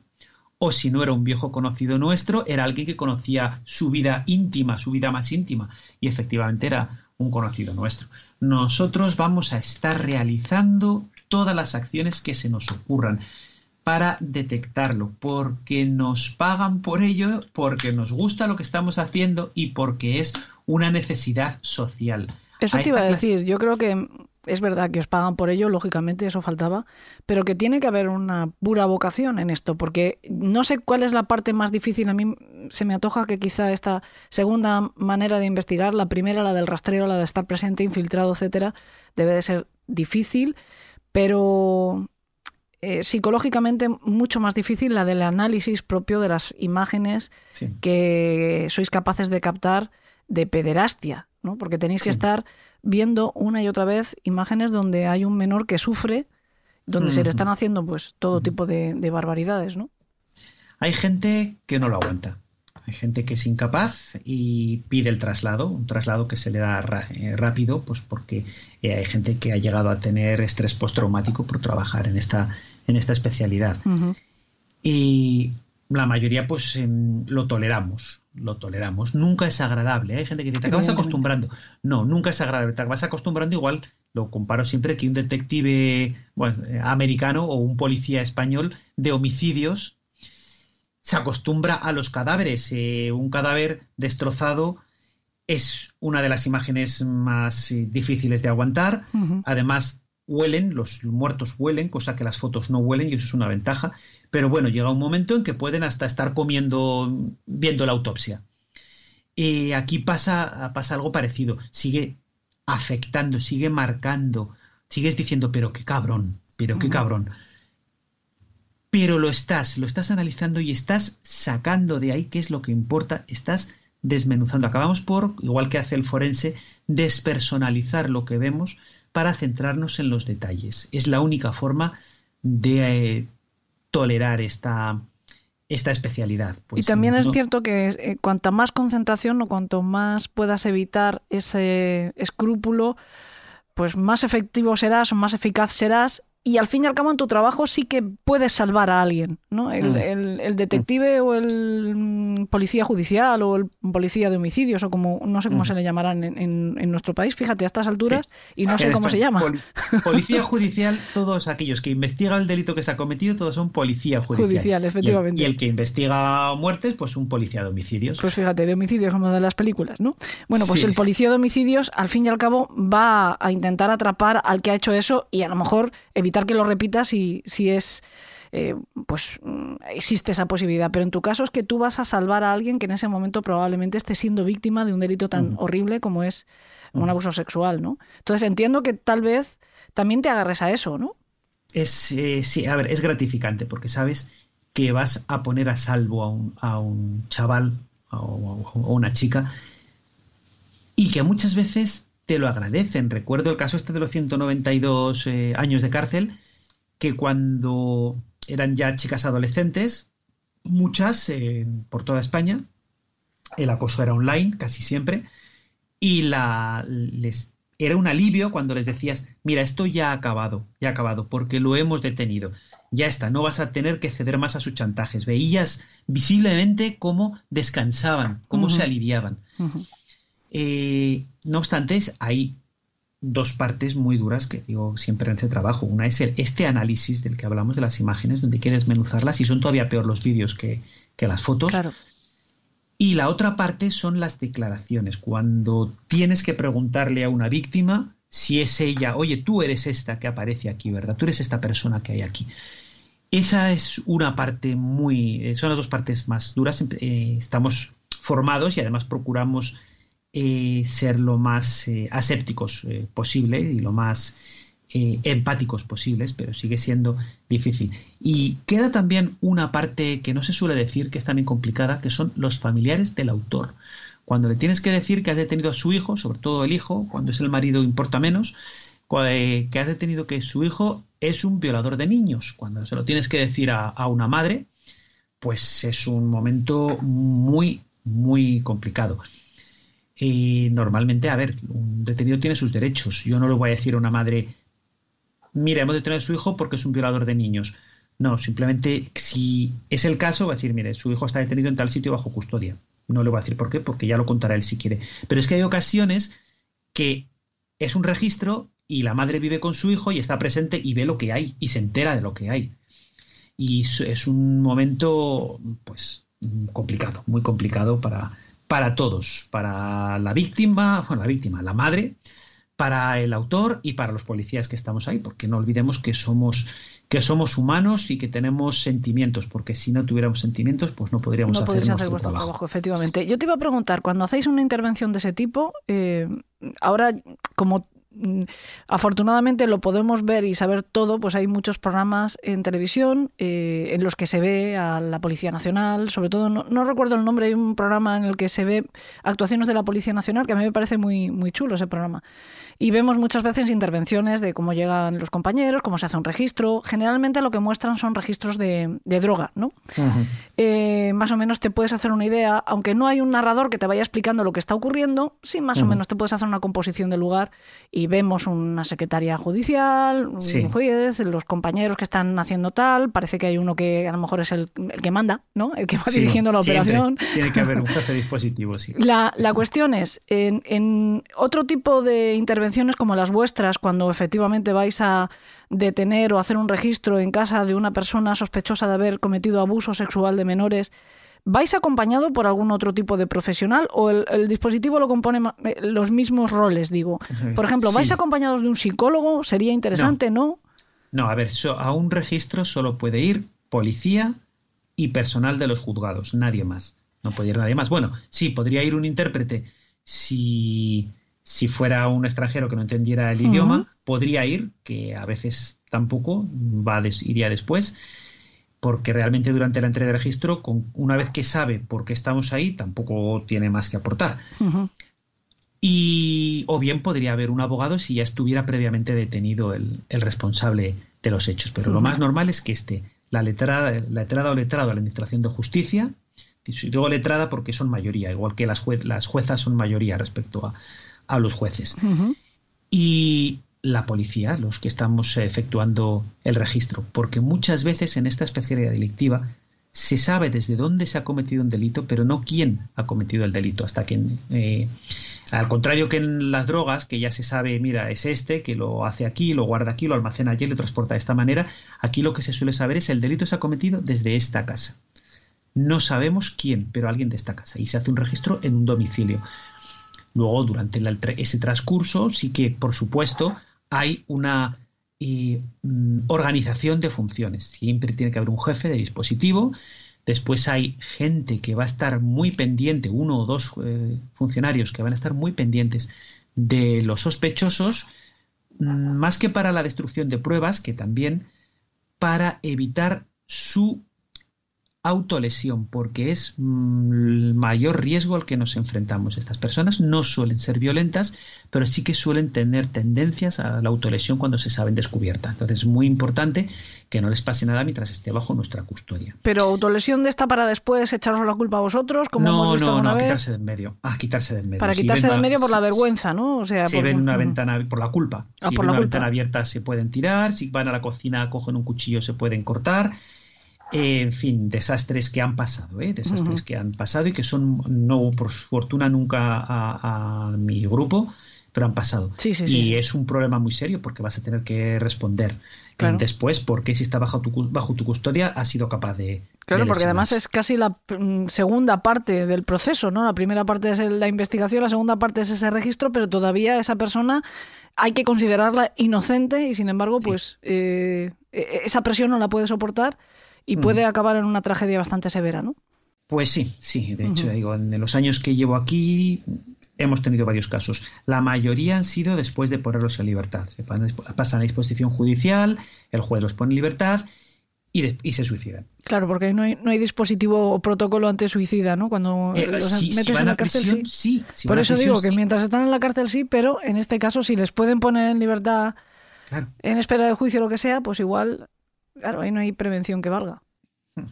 o si no era un viejo conocido nuestro, era alguien que conocía su vida íntima, su vida más íntima, y efectivamente era un conocido nuestro. Nosotros vamos a estar realizando todas las acciones que se nos ocurran para detectarlo, porque nos pagan por ello, porque nos gusta lo que estamos haciendo y porque es una necesidad social. Eso te iba a decir, yo creo que es verdad que os pagan por ello, lógicamente eso faltaba, pero que tiene que haber una pura vocación en esto, porque no sé cuál es la parte más difícil. A mí se me antoja que quizá esta segunda manera de investigar, la primera, la del rastreo, la de estar presente, infiltrado, etcétera, debe de ser difícil, pero eh, psicológicamente mucho más difícil la del análisis propio de las imágenes que sois capaces de captar de pederastia, ¿no? Porque tenéis que estar viendo una y otra vez imágenes donde hay un menor que sufre, donde se le están haciendo pues todo tipo de, barbaridades, ¿no? Hay gente que no lo aguanta. Hay gente que es incapaz y pide el traslado, un traslado que se le da eh, rápido, pues porque eh, hay gente que ha llegado a tener estrés postraumático por trabajar en esta, en esta especialidad. Y la mayoría pues em, lo toleramos, lo toleramos. Nunca es agradable. ¿eh? Hay gente que dice, te acabas acostumbrando. No, nunca es agradable. Te acabas acostumbrando igual, lo comparo siempre que un detective bueno, eh, americano o un policía español de homicidios se acostumbra a los cadáveres. Eh, un cadáver destrozado es una de las imágenes más difíciles de aguantar. Además, huelen, los muertos huelen, cosa que las fotos no huelen y eso es una ventaja. Pero bueno, llega un momento en que pueden hasta estar comiendo, viendo la autopsia. Y aquí pasa, pasa algo parecido. Sigue afectando, sigue marcando. Sigues diciendo, pero qué cabrón, pero qué cabrón. Pero lo estás, lo estás analizando y estás sacando de ahí qué es lo que importa, estás desmenuzando. Acabamos por, igual que hace el forense, despersonalizar lo que vemos para centrarnos en los detalles. Es la única forma de eh, tolerar esta, esta especialidad. Pues, y también es cierto que eh, cuanta más concentración o cuanto más puedas evitar ese escrúpulo, pues más efectivo serás o más eficaz serás y al fin y al cabo en tu trabajo sí que puedes salvar a alguien, ¿no? El, mm. detective o el mm, policía judicial o el policía de homicidios o como, no sé cómo se le llamarán en, nuestro país, fíjate, a estas alturas y no sé cómo se llama. policía judicial, todos aquellos que investigan el delito que se ha cometido, todos son policía judicial. Judicial, efectivamente. Y el, que investiga muertes, pues un policía de homicidios. Pues fíjate, de homicidios como de las películas, ¿no? Bueno, pues el policía de homicidios al fin y al cabo va a intentar atrapar al que ha hecho eso y a lo mejor evitar que lo repita si, si es... Eh, pues mm, existe esa posibilidad, pero en tu caso es que tú vas a salvar a alguien que en ese momento probablemente esté siendo víctima de un delito tan horrible como es un abuso sexual, ¿no? Entonces entiendo que tal vez también te agarres a eso, ¿no? Es, eh, sí, a ver, es gratificante porque sabes que vas a poner a salvo a un, a un chaval o a una chica y que muchas veces te lo agradecen. Recuerdo el caso este de los 192 eh, años de cárcel que cuando eran ya chicas adolescentes, muchas eh, por toda España, el acoso era online casi siempre, y la, les, era un alivio cuando les decías, mira, esto ya ha acabado, ya ha acabado, porque lo hemos detenido, ya está, no vas a tener que ceder más a sus chantajes. Veías visiblemente cómo descansaban, cómo se aliviaban. Eh, no obstante, hay dos partes muy duras que digo siempre en este trabajo. Una es el, este análisis del que hablamos de las imágenes, donde quieres desmenuzarlas y son todavía peor los vídeos que, las fotos. Y la otra parte son las declaraciones, cuando tienes que preguntarle a una víctima si es ella, oye, tú eres esta que aparece aquí, ¿verdad? Tú eres esta persona que hay aquí. Esa es una parte muy, eh, son las dos partes más duras. Eh, estamos formados y además procuramos eh, ser lo más eh, asépticos eh, posible y lo más empáticos posibles, pero sigue siendo difícil. Y queda también una parte que no se suele decir, que es también complicada, que son los familiares del autor. Cuando le tienes que decir que has detenido a su hijo, sobre todo el hijo, cuando es el marido importa menos, eh, que ha detenido que su hijo es un violador de niños. Cuando se lo tienes que decir a una madre, pues es un momento muy, muy complicado. Y normalmente, a ver, un detenido tiene sus derechos. Yo no le voy a decir a una madre, mira, hemos detenido a su hijo porque es un violador de niños. No, simplemente si es el caso, va a decir, mire, su hijo está detenido en tal sitio bajo custodia. No le voy a decir por qué, porque ya lo contará él si quiere. Pero es que hay ocasiones que es un registro y la madre vive con su hijo y está presente y ve lo que hay y se entera de lo que hay. Y es un momento, pues, complicado, muy complicado para, para todos, para la víctima, bueno, la víctima, la madre, para el autor y para los policías que estamos ahí, porque no olvidemos que somos que somos humanos y que tenemos sentimientos, porque si no tuviéramos sentimientos, pues no podríamos no hacer, podéis hacer vuestro trabajo. trabajo. efectivamente. Yo te iba a preguntar, cuando hacéis una intervención de ese tipo, eh, ahora como afortunadamente lo podemos ver y saber todo, pues hay muchos programas en televisión eh, en los que se ve a la Policía Nacional, sobre todo, no, no recuerdo el nombre, hay un programa en el que se ve actuaciones de la Policía Nacional, que a mí me parece muy, muy chulo ese programa. Y vemos muchas veces intervenciones de cómo llegan los compañeros, cómo se hace un registro. Generalmente lo que muestran son registros de, de droga, ¿no? Eh, más o menos te puedes hacer una idea, aunque no hay un narrador que te vaya explicando lo que está ocurriendo, sí más o menos te puedes hacer una composición del lugar y vemos una secretaria judicial, un Sí. juez, los compañeros que están haciendo tal, parece que hay uno que a lo mejor es el, el que manda, ¿no? El que va Sí, dirigiendo la siempre operación. Tiene que haber un jefe dispositivo, sí. La, la cuestión es, en, en otro tipo de intervenciones como las vuestras, cuando efectivamente vais a detener o hacer un registro en casa de una persona sospechosa de haber cometido abuso sexual de menores, ¿vais acompañado por algún otro tipo de profesional o el, el dispositivo lo compone eh, los mismos roles, digo? Por ejemplo, ¿vais Sí. acompañados de un psicólogo? Sería interesante, ¿no? No, a ver, so- a un registro solo puede ir policía y personal de los juzgados, nadie más. No puede ir nadie más. Bueno, sí, podría ir un intérprete si, si fuera un extranjero que no entendiera el idioma, podría ir, que a veces tampoco, va des- iría después, porque realmente durante la entrega de registro, con, una vez que sabe por qué estamos ahí, tampoco tiene más que aportar. Y, o bien podría haber un abogado si ya estuviera previamente detenido el, el responsable de los hechos. Pero lo más normal es que esté la letrada, la letrada o letrado de la Administración de Justicia, y digo letrada porque son mayoría, igual que las, jue- las juezas son mayoría respecto a, a los jueces. Y la policía, los que estamos eh, efectuando el registro, porque muchas veces en esta especialidad delictiva se sabe desde dónde se ha cometido un delito, pero no quién ha cometido el delito, hasta que, eh, al contrario que en las drogas, que ya se sabe, mira, es este, que lo hace aquí, lo guarda aquí, lo almacena allí, lo transporta de esta manera, aquí lo que se suele saber es el delito se ha cometido desde esta casa. No sabemos quién, pero alguien de esta casa, y se hace un registro en un domicilio. Luego, durante ese transcurso, sí que, por supuesto, hay una eh, mm, organización de funciones. Siempre tiene que haber un jefe de dispositivo. Después hay gente que va a estar muy pendiente, uno o dos eh, funcionarios que van a estar muy pendientes de los sospechosos, mm, más que para la destrucción de pruebas, que también para evitar su autolesión, porque es mm, el mayor riesgo al que nos enfrentamos. Estas personas no suelen ser violentas, pero sí que suelen tener tendencias a la autolesión cuando se saben descubiertas. Entonces es muy importante que no les pase nada mientras esté bajo nuestra custodia. Pero autolesión de esta para después echaros la culpa a vosotros, como hemos no, visto no, no, a quitarse del medio. A quitarse del medio. Para Si quitarse del medio por la vergüenza, ¿no? O sea, si por- ven una ventana por la culpa. Ah, si por ven la una culpa. ventana abierta se pueden tirar, si van a la cocina cogen un cuchillo se pueden cortar. Eh, en fin, desastres que han pasado, ¿eh? desastres que han pasado y que son, no por fortuna nunca a, a mi grupo, pero han pasado. Sí, sí, y sí, es un problema muy serio porque vas a tener que responder eh, Claro. después porque si está bajo tu, bajo tu custodia has sido capaz de... Claro, de porque además es casi la mm, segunda parte del proceso, ¿no? La primera parte es la investigación, la segunda parte es ese registro, pero todavía esa persona hay que considerarla inocente y sin embargo, pues eh, e- esa presión no la puede soportar y puede acabar en una tragedia bastante severa, ¿no? Pues sí, sí, de hecho, digo, en los años que llevo aquí hemos tenido varios casos. La mayoría han sido después de ponerlos en libertad. Se pasan a disposición judicial, el juez los pone en libertad y, de- y se suicidan. Claro, porque no hay, no hay dispositivo o protocolo anti-suicida, ¿no? Cuando Eh, los si, si metes van en la cárcel, prisión, sí. sí. si Por eso prisión, digo que mientras están en la cárcel sí, pero en este caso si les pueden poner en libertad Claro. en espera de juicio o lo que sea, pues igual, claro, ahí no hay prevención que valga.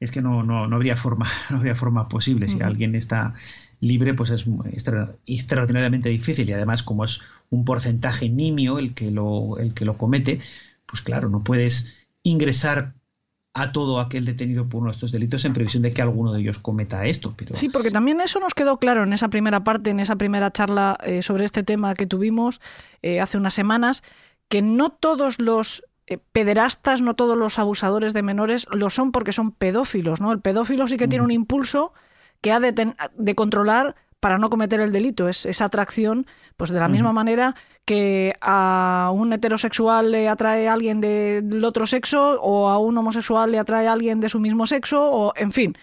es que no, no, no habría forma, no habría forma posible. Si alguien está libre, pues es extra- extraordinariamente difícil. Y además, como es un porcentaje nimio el que lo, el que lo comete, pues claro, no puedes ingresar a todo aquel detenido por uno de estos delitos en previsión de que alguno de ellos cometa esto. Pero Sí, porque también eso nos quedó claro en esa primera parte, en esa primera charla eh, sobre este tema que tuvimos eh, hace unas semanas, que no todos los eh, pederastas, no todos los abusadores de menores lo son porque son pedófilos, ¿no? El pedófilo sí que tiene un impulso que ha de, de controlar para no cometer el delito. Es esa atracción, pues de la misma manera que a un heterosexual le atrae a alguien de- del otro sexo o a un homosexual le atrae a alguien de su mismo sexo, o en fin.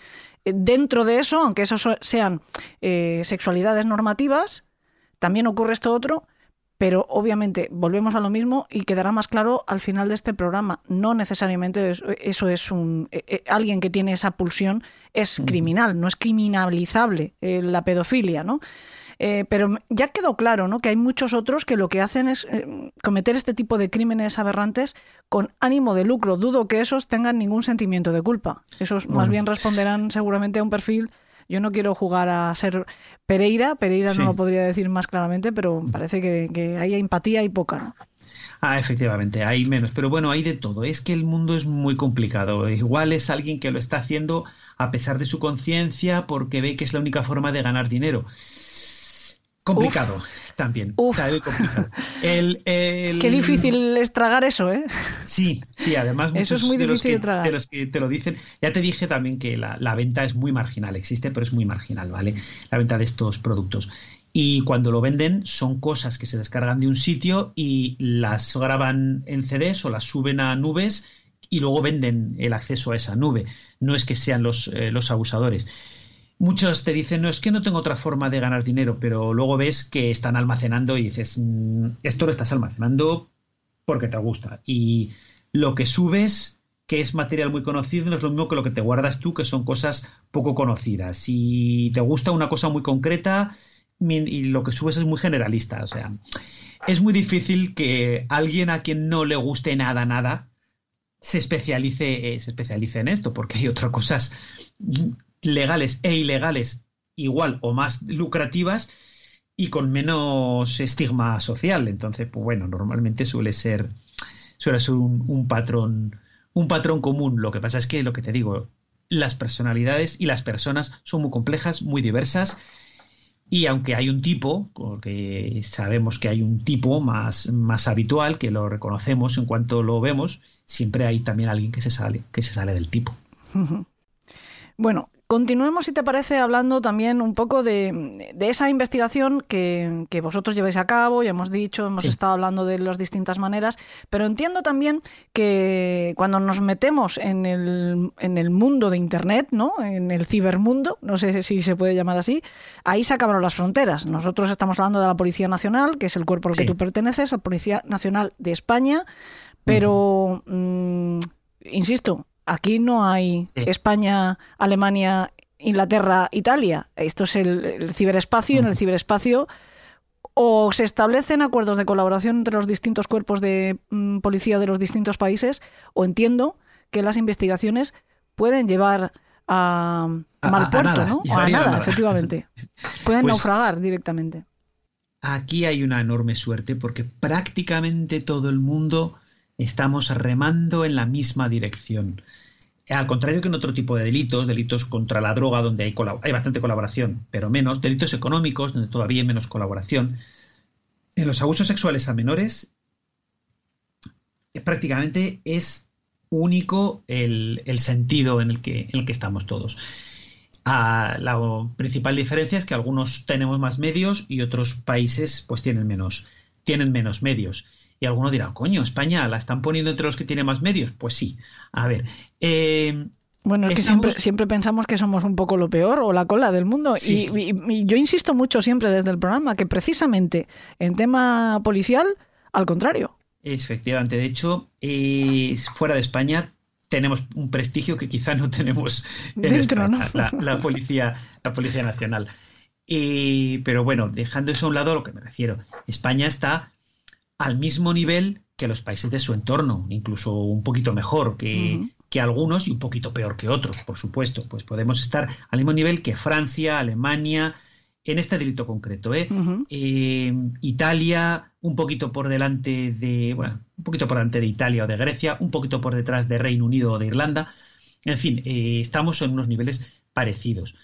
Eh, Dentro de eso, aunque eso so- sean eh, sexualidades normativas, también ocurre esto otro, pero obviamente volvemos a lo mismo y quedará más claro al final de este programa. No necesariamente es- eso es un eh, eh, alguien que tiene esa pulsión es criminal, no es criminalizable eh, la pedofilia, ¿no? Eh, pero ya quedó claro ¿no? que hay muchos otros que lo que hacen es eh, cometer este tipo de crímenes aberrantes con ánimo de lucro. Dudo que esos tengan ningún sentimiento de culpa. Esos más bien responderán seguramente a un perfil. Yo no quiero jugar a ser Pereira, Pereira Sí. no lo podría decir más claramente, pero parece que, que hay empatía y poca. ¿no? Ah, efectivamente, hay menos. Pero bueno, hay de todo. Es que el mundo es muy complicado. Igual es alguien que lo está haciendo a pesar de su conciencia porque ve que es la única forma de ganar dinero. Complicado también. Uf. Complicado. El- el- Qué difícil es tragar eso, ¿eh? Sí, sí, además Eso es muy de los difícil que, de tragar. de los que te lo dicen, ya te dije también que la, la venta es muy marginal, existe, pero es muy marginal, ¿vale? La venta de estos productos. Y cuando lo venden son cosas que se descargan de un sitio y las graban en CDs o las suben a nubes y luego venden el acceso a esa nube. No es que sean los, eh, los abusadores. Muchos te dicen, no, es que no tengo otra forma de ganar dinero, pero luego ves que están almacenando y dices, "Mm, esto lo estás almacenando porque te gusta. Y lo que subes, que es material muy conocido, no es lo mismo que lo que te guardas tú, que son cosas poco conocidas. Si te gusta una cosa muy concreta y lo que subes es muy generalista, o sea, es muy difícil que alguien a quien no le guste nada, nada, se especialice, eh, se especialice en esto, porque hay otras cosas legales e ilegales igual o más lucrativas y con menos estigma social. Entonces, pues bueno, normalmente suele ser, suele ser un, patrón, un patrón común. Lo que pasa es que lo que te digo, las personalidades y las personas son muy complejas, muy diversas. Y aunque hay un tipo, porque sabemos que hay un tipo más, más habitual, que lo reconocemos en cuanto lo vemos, siempre hay también alguien que se sale, que se sale del tipo. Bueno, continuemos, si te parece, hablando también un poco de, de esa investigación que, que vosotros lleváis a cabo, ya hemos dicho, hemos Sí. estado hablando de las distintas maneras, pero entiendo también que cuando nos metemos en el, en el mundo de Internet, ¿no? en el cibermundo, no sé si se puede llamar así, ahí se acabaron las fronteras. Nosotros estamos hablando de la Policía Nacional, que es el cuerpo al que tú perteneces, la Policía Nacional de España, pero, mm, insisto, aquí no hay Sí. España, Alemania, Inglaterra, Italia. Esto es el, el ciberespacio. y En el ciberespacio o se establecen acuerdos de colaboración entre los distintos cuerpos de mm, policía de los distintos países, o entiendo que las investigaciones pueden llevar a, A- mal a puerto, nada, ¿no? O a llevarían a nada, nada. efectivamente. Pueden Pues- naufragar directamente. Aquí hay una enorme suerte porque prácticamente todo el mundo estamos remando en la misma dirección. Al contrario que en otro tipo de delitos, delitos contra la droga, donde hay, bastante colaboración, pero menos, delitos económicos, donde todavía hay menos colaboración, en los abusos sexuales a menores, prácticamente es único el, sentido en el, que, en el que estamos todos. Ah, la principal diferencia es que algunos tenemos más medios y otros países pues tienen menos, tienen menos medios. Y alguno dirá, coño, España la están poniendo entre los que tienen más medios. Pues sí. A ver, eh, Bueno, es que Estamos- siempre, siempre pensamos que somos un poco lo peor o la cola del mundo. Sí. Y, y- y yo insisto mucho siempre desde el programa que precisamente en tema policial, al contrario. efectivamente, de hecho, eh, fuera de España tenemos un prestigio que quizá no tenemos en Dentro, España, ¿no? la, la policía, la policía nacional. Y- pero bueno, dejando eso a un lado, a lo que me refiero, España está al mismo nivel que los países de su entorno, incluso un poquito mejor que, que algunos y un poquito peor que otros, por supuesto. Pues podemos estar al mismo nivel que Francia, Alemania, en este delito concreto, ¿eh? Eh, Italia un poquito por delante de, bueno, un poquito por delante de Italia o de Grecia, un poquito por detrás de Reino Unido o de Irlanda. En fin, eh, estamos en unos niveles parecidos.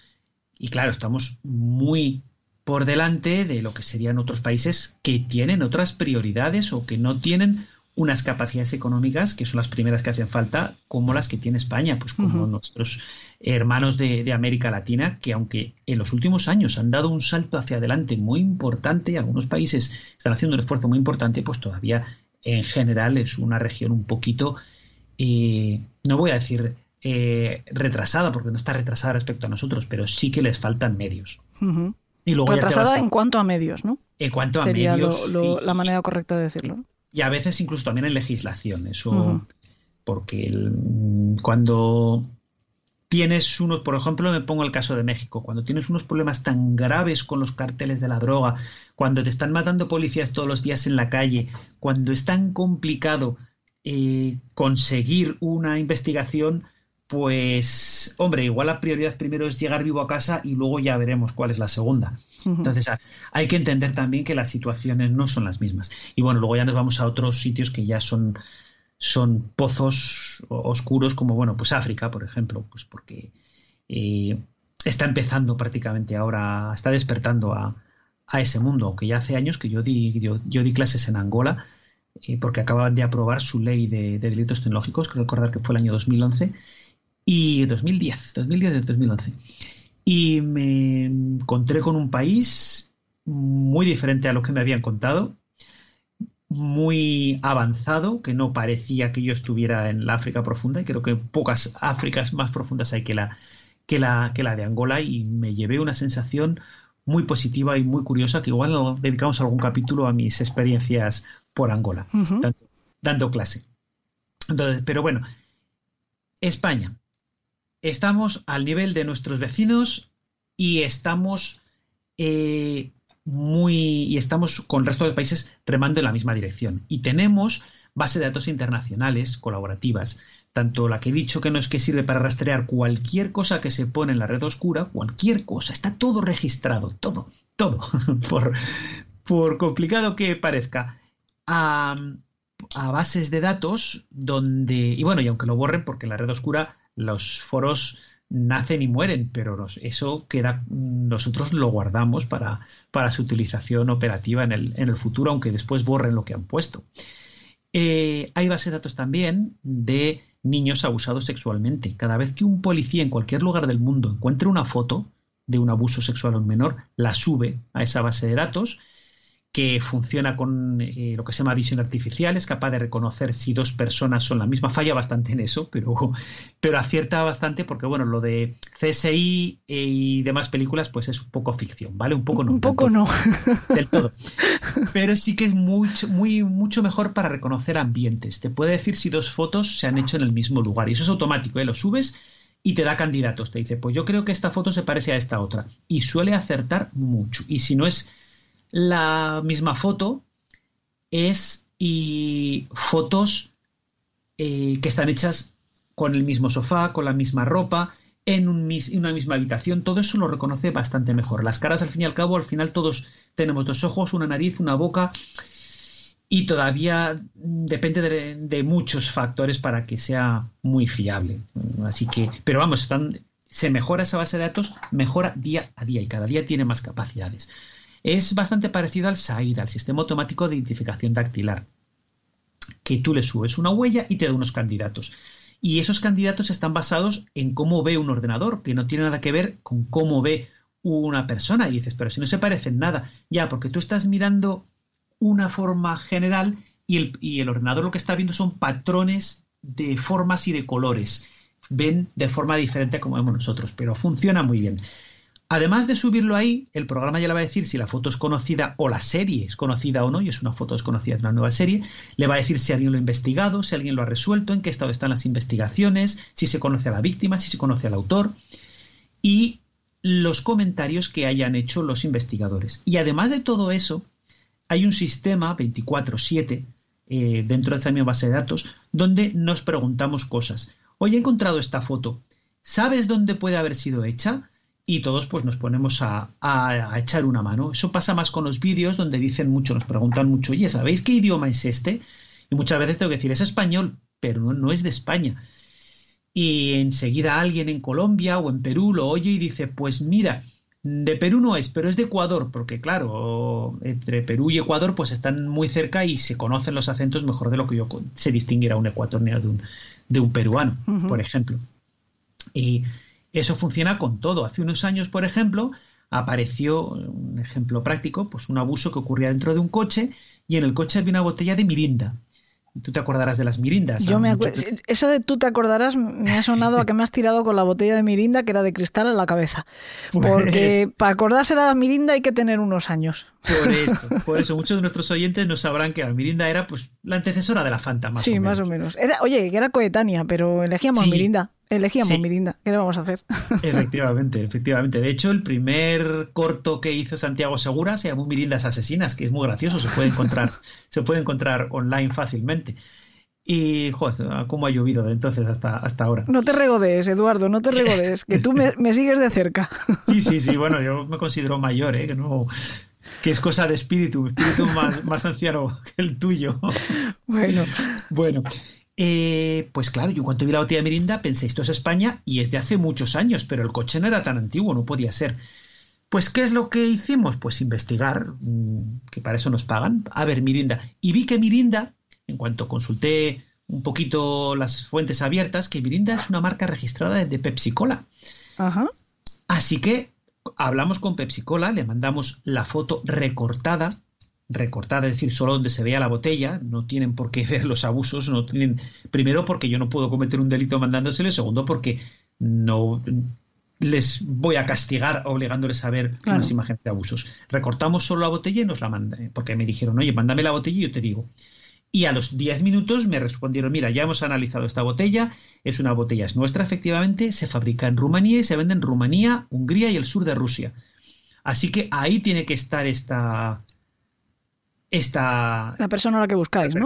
Y claro, estamos muy por delante de lo que serían otros países que tienen otras prioridades o que no tienen unas capacidades económicas que son las primeras que hacen falta, como las que tiene España, pues como nuestros hermanos de, de América Latina, que aunque en los últimos años han dado un salto hacia adelante muy importante, algunos países están haciendo un esfuerzo muy importante, pues todavía en general es una región un poquito, eh, no voy a decir eh, retrasada, porque no está retrasada respecto a nosotros, pero sí que les faltan medios. Y luego Retrasada a- en cuanto a medios, ¿no? en cuanto a Sería medios lo- y- la manera correcta de decirlo. y a veces incluso también en legislación. Eso, Ujú. porque el- cuando tienes unos, por ejemplo, me pongo el caso de México, cuando tienes unos problemas tan graves con los carteles de la droga, cuando te están matando policías todos los días en la calle, cuando es tan complicado eh, conseguir una investigación, pues, hombre, igual la prioridad primero es llegar vivo a casa y luego ya veremos cuál es la segunda. Entonces hay que entender también que las situaciones no son las mismas. Y bueno, luego ya nos vamos a otros sitios que ya son, son pozos oscuros, como bueno, pues África, por ejemplo, pues porque eh, está empezando prácticamente ahora, está despertando a, a ese mundo, aunque ya hace años que yo di, yo, yo di clases en Angola, eh, porque acababan de aprobar su ley de, de delitos tecnológicos, creo recordar que fue el año 2011, y 2010, 2010 2011 y me encontré con un país muy diferente a lo que me habían contado, muy avanzado, que no parecía que yo estuviera en la África profunda, y creo que pocas Áfricas más profundas hay que la, que la, que la de Angola, y me llevé una sensación muy positiva y muy curiosa, que igual dedicamos algún capítulo a mis experiencias por Angola, dando, dando clase. Entonces, pero bueno, España. Estamos al nivel de nuestros vecinos y estamos eh, muy y estamos con el resto de países remando en la misma dirección. Y tenemos base de datos internacionales colaborativas, tanto la que he dicho que no es que sirve para rastrear cualquier cosa que se pone en la red oscura, cualquier cosa, está todo registrado, todo, todo, por, por complicado que parezca, a, a bases de datos donde, y bueno, y aunque lo borren, porque la red oscura los foros nacen y mueren, pero eso queda, nosotros lo guardamos para, para su utilización operativa en el, en el futuro, aunque después borren lo que han puesto. Eh, hay bases de datos también de niños abusados sexualmente. Cada vez que un policía en cualquier lugar del mundo encuentre una foto de un abuso sexual a un menor, la sube a esa base de datos que funciona con eh, lo que se llama visión artificial, es capaz de reconocer si dos personas son la misma, falla bastante en eso, pero, pero acierta bastante porque, bueno, lo de CSI y demás películas, pues es un poco ficción, ¿vale? Un poco no. Un poco tanto no. del todo. Pero sí que es mucho, muy, mucho mejor para reconocer ambientes. Te puede decir si dos fotos se han hecho en el mismo lugar. Y eso es automático, ¿eh? Lo subes y te da candidatos. Te dice, pues yo creo que esta foto se parece a esta otra. Y suele acertar mucho. Y si no es la misma foto, es y fotos eh, que están hechas con el mismo sofá, con la misma ropa, en un una misma habitación, todo eso lo reconoce bastante mejor. Las caras, al fin y al cabo, al final todos tenemos dos ojos, una nariz, una boca, y todavía depende de, de muchos factores para que sea muy fiable. Así que, pero vamos, están- se mejora esa base de datos, mejora día a día y cada día tiene más capacidades. Es bastante parecido al SAID, al Sistema Automático de Identificación Dactilar, que tú le subes una huella y te da unos candidatos. Y esos candidatos están basados en cómo ve un ordenador, que no tiene nada que ver con cómo ve una persona. Y dices, pero si no se parecen nada. Ya, porque tú estás mirando una forma general y el, y el ordenador lo que está viendo son patrones de formas y de colores. Ven de forma diferente como vemos nosotros, pero funciona muy bien. Además de subirlo ahí, el programa ya le va a decir si la foto es conocida o la serie es conocida o no, y es una foto desconocida de una nueva serie. Le va a decir si alguien lo ha investigado, si alguien lo ha resuelto, en qué estado están las investigaciones, si se conoce a la víctima, si se conoce al autor y los comentarios que hayan hecho los investigadores. Y además de todo eso, hay un sistema 24/7 eh, dentro de esa misma base de datos donde nos preguntamos cosas. Hoy he encontrado esta foto. ¿Sabes dónde puede haber sido hecha? Y todos pues nos ponemos a, echar una mano. Eso pasa más con los vídeos donde dicen mucho, nos preguntan mucho, oye, ¿sabéis qué idioma es este? Y muchas veces tengo que decir, es español, pero no, es de España. Y enseguida alguien en Colombia o en Perú lo oye y dice, pues mira, de Perú no es, pero es de Ecuador, porque claro, entre Perú y Ecuador pues están muy cerca y se conocen los acentos mejor de lo que yo se distinguirá un ecuatoriano de un, de un peruano, por ejemplo. Y eso funciona con todo. Hace unos años, por ejemplo, apareció un ejemplo práctico, pues un abuso que ocurría dentro de un coche y en el coche había una botella de mirinda. Tú te acordarás de las mirindas. Yo me Eso de tú te acordarás me ha sonado a que me has tirado con la botella de mirinda que era de cristal en la cabeza. Pues Porque para acordarse de la mirinda hay que tener unos años. Por eso, por eso muchos de nuestros oyentes no sabrán que la mirinda era pues la antecesora de la Fanta, más sí, o menos. más o menos. Era, oye, que era coetánea, pero elegíamos mirinda. Elegíamos Mirinda. ¿Qué le vamos a hacer? Efectivamente, efectivamente. De hecho, el primer corto que hizo Santiago Segura se llamó Mirindas Asesinas, que es muy gracioso, se puede encontrar, se puede encontrar online fácilmente. Y, joder, cómo ha llovido de entonces hasta, hasta ahora. No te regodes, Eduardo, no te regodes, que tú me, sigues de cerca. Sí, sí, sí, bueno, yo me considero mayor, ¿eh? que no que es cosa de espíritu, espíritu más, más anciano que el tuyo. Bueno. Bueno, eh, pues claro, yo cuando vi la botella de Mirinda pensé, esto es España y es de hace muchos años, pero el coche no era tan antiguo, no podía ser. Pues, ¿qué es lo que hicimos? Pues investigar, mm, que para eso nos pagan. A ver, Mirinda. Y vi que Mirinda, en cuanto consulté un poquito las fuentes abiertas, que Mirinda es una marca registrada de Pepsi Cola. Ajá. Así que hablamos con Pepsi Cola, le mandamos la foto recortada recortada, es decir, solo donde se vea la botella, no tienen por qué ver los abusos, no tienen, primero porque yo no puedo cometer un delito mandándoselo, segundo porque no les voy a castigar obligándoles a ver unas imágenes de abusos. Recortamos solo la botella y nos la mandan, porque me dijeron, oye, mándame la botella y yo te digo. Y a los 10 minutos me respondieron, mira, ya hemos analizado esta botella, es una botella, es nuestra efectivamente, se fabrica en Rumanía y se vende en Rumanía, Hungría y el sur de Rusia. Así que ahí tiene que estar esta, esta... La persona a la que buscáis, ¿no?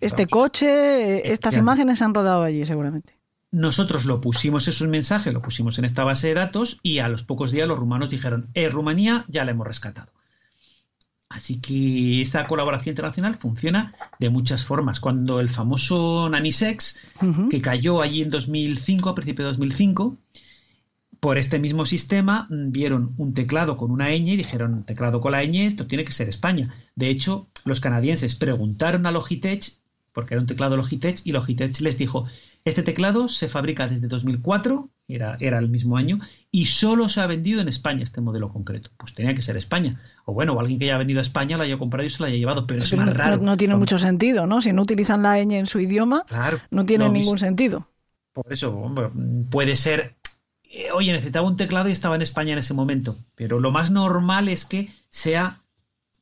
este coche, estas imágenes se han rodado allí seguramente. Nosotros lo pusimos esos mensajes, lo pusimos en esta base de datos y a los pocos días los rumanos dijeron, en Rumanía ya la hemos rescatado. Así que esta colaboración internacional funciona de muchas formas. Cuando el famoso Nanisex, que cayó allí en 2005, a principios de 2005, por este mismo sistema mm, vieron un teclado con una ñ y dijeron, teclado con la ñ, esto tiene que ser España. De hecho, los canadienses preguntaron a Logitech, porque era un teclado Logitech, y Logitech les dijo, este teclado se fabrica desde 2004, era, era el mismo año, y solo se ha vendido en España este modelo concreto. Pues tenía que ser España. O bueno, o alguien que haya venido a España lo haya comprado y se lo haya llevado, pero es más raro. No, tiene mucho sentido, ¿no? Si no utilizan la ñ en su idioma, no tiene ningún sentido. Por eso, puede ser eh, oye, necesitaba un teclado y estaba en España en ese momento. Pero lo más normal es que sea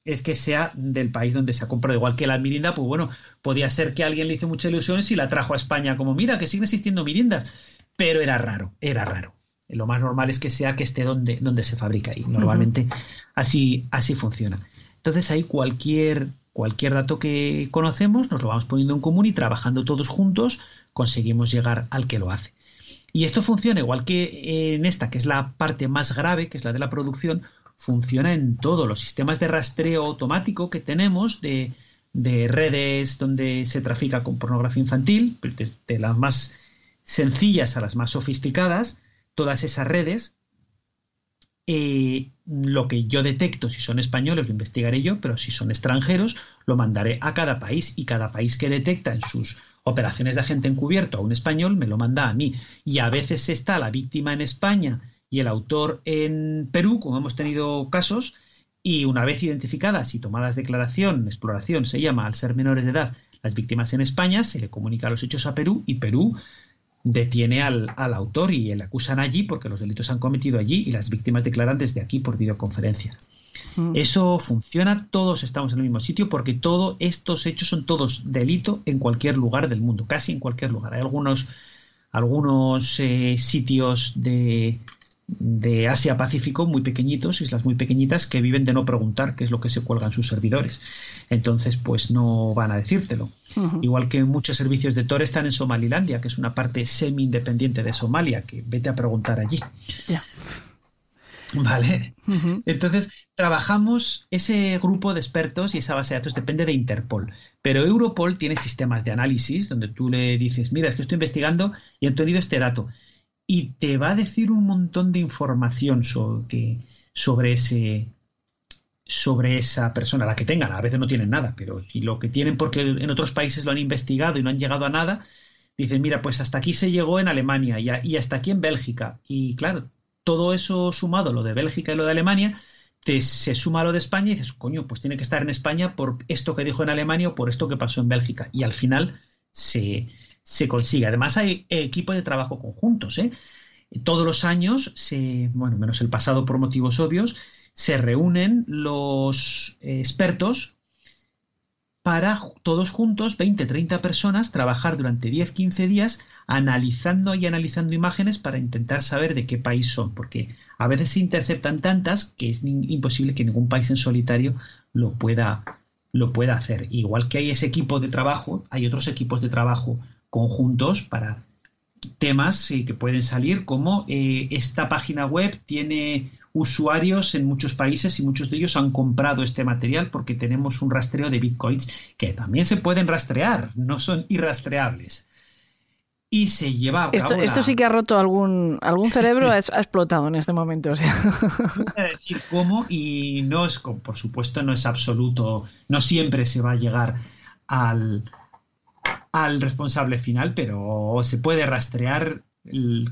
es que sea del país donde se ha comprado. Igual que la Mirinda, pues bueno, podía ser que alguien le hizo mucha ilusión y la trajo a España como, mira, que siguen existiendo Mirindas. Pero era raro, era raro. Lo más normal es que sea que esté donde, donde se fabrica y normalmente así, así funciona. Entonces ahí cualquier, cualquier dato que conocemos nos lo vamos poniendo en común y trabajando todos juntos conseguimos llegar al que lo hace. Y esto funciona igual que en esta, que es la parte más grave, que es la de la producción, funciona en todos los sistemas de rastreo automático que tenemos de, redes donde se trafica con pornografía infantil, de, las más sencillas a las más sofisticadas, todas esas redes, eh, lo que yo detecto, si son españoles, lo investigaré yo, pero si son extranjeros, lo mandaré a cada país y cada país que detecta en sus operaciones de agente encubierto a un español, me lo manda a mí. Y a veces está la víctima en España y el autor en Perú, como hemos tenido casos, y una vez identificadas y tomadas declaración, exploración, se llama al ser menores de edad las víctimas en España, se le comunica los hechos a Perú y Perú detiene al, autor y le acusan allí porque los delitos se han cometido allí y las víctimas declaran desde aquí por videoconferencia. Mm. Eso funciona, todos estamos en el mismo sitio porque todos estos hechos son todos delito en cualquier lugar del mundo, casi en cualquier lugar. Hay algunos, algunos eh, sitios de, de Asia Pacífico muy pequeñitos, islas muy pequeñitas que viven de no preguntar qué es lo que se cuelgan sus servidores. Entonces, pues no van a decírtelo. Igual que muchos servicios de Tor están en Somalilandia, que es una parte semi-independiente de Somalia, que vete a preguntar allí. ¿Vale? Entonces, trabajamos ese grupo de expertos y esa base de datos depende de Interpol. Pero Europol tiene sistemas de análisis donde tú le dices, mira, es que estoy investigando y he obtenido este dato y te va a decir un montón de información sobre, sobre ese sobre esa persona, la que tengan, a veces no tienen nada, pero si lo que tienen porque en otros países lo han investigado y no han llegado a nada, dicen, mira, pues hasta aquí se llegó en Alemania y, hasta aquí en Bélgica. Y claro, todo eso sumado, lo de Bélgica y lo de Alemania, te, se suma lo de España y dices, coño, pues tiene que estar en España por esto que dijo en Alemania o por esto que pasó en Bélgica. Y al final se, se consigue. Además hay equipos de trabajo conjuntos. ¿eh? Todos los años, bueno, menos el pasado por motivos obvios, se reúnen los expertos para todos juntos, 20, 30 personas, trabajar durante 10, 15 días analizando y analizando imágenes para intentar saber de qué país son, porque a veces se interceptan tantas que es imposible que ningún país en solitario lo pueda, lo pueda hacer. Igual que hay ese equipo de trabajo, hay otros equipos de trabajo conjuntos para temas eh, que pueden salir, como eh, esta página web tiene usuarios en muchos países y muchos de ellos han comprado este material porque tenemos un rastreo de bitcoins que también se pueden rastrear, no son irrastreables. Y se lleva esto, esto sí que ha roto algún, algún cerebro, ha, explotado en este momento. O sea. decir cómo, y no es, por supuesto, no es absoluto, no siempre se va a llegar al, al responsable final, pero se puede rastrear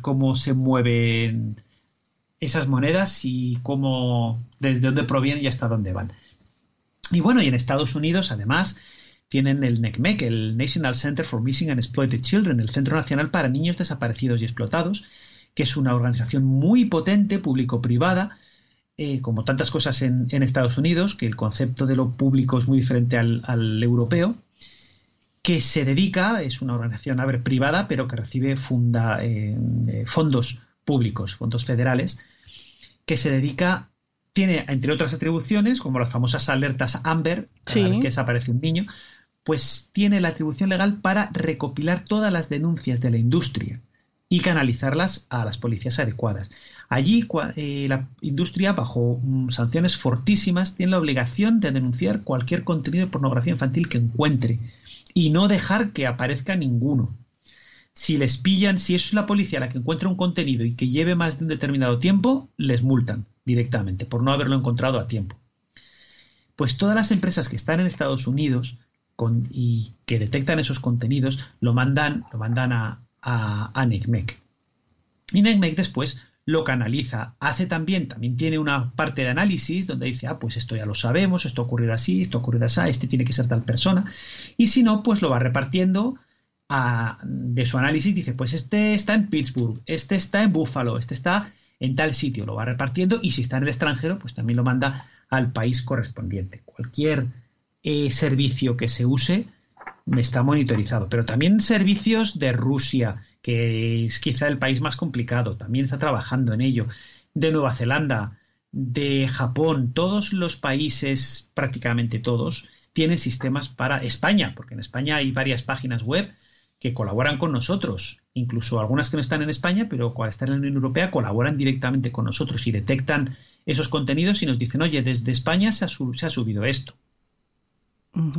cómo se mueven esas monedas y cómo, desde dónde provienen y hasta dónde van. Y bueno, y en Estados Unidos, además, tienen el NECMEC, el National Center for Missing and Exploited Children, el Centro Nacional para Niños Desaparecidos y Explotados, que es una organización muy potente, público-privada, eh, como tantas cosas en, Estados Unidos, que el concepto de lo público es muy diferente al europeo, que se dedica, es una organización a ver, privada, pero que recibe funda, eh, eh, fondos públicos, fondos federales, que se dedica, tiene entre otras atribuciones, como las famosas alertas Amber, cada vez que desaparece un niño, pues tiene la atribución legal para recopilar todas las denuncias de la industria y canalizarlas a las policías adecuadas. Allí eh, la industria, bajo mm, sanciones fortísimas, tiene la obligación de denunciar cualquier contenido de pornografía infantil que encuentre y no dejar que aparezca ninguno. Si les pillan, si es la policía la que encuentra un contenido y que lleve más de un determinado tiempo, les multan directamente por no haberlo encontrado a tiempo. Pues todas las empresas que están en Estados Unidos y que detectan esos contenidos lo mandan, lo mandan a, a, a NECMEC. Y NECMEC después lo canaliza. Hace también, también tiene una parte de análisis donde dice, ah, pues esto ya lo sabemos, esto ha ocurrido así, esto ha ocurrido así, este tiene que ser tal persona. Y si no, pues lo va repartiendo de su análisis. Dice, pues este está en Pittsburgh, este está en Buffalo, este está en tal sitio, lo va repartiendo y si está en el extranjero, pues también lo manda al país correspondiente. Cualquier eh, servicio que se use está monitorizado, pero también servicios de Rusia, que es quizá el país más complicado, también está trabajando en ello, de Nueva Zelanda, de Japón, todos los países, prácticamente todos, tienen sistemas para España, porque en España hay varias páginas web que colaboran con nosotros, incluso algunas que no están en España, pero cuando están en la Unión Europea colaboran directamente con nosotros y detectan esos contenidos y nos dicen, oye, desde España se ha, subido esto.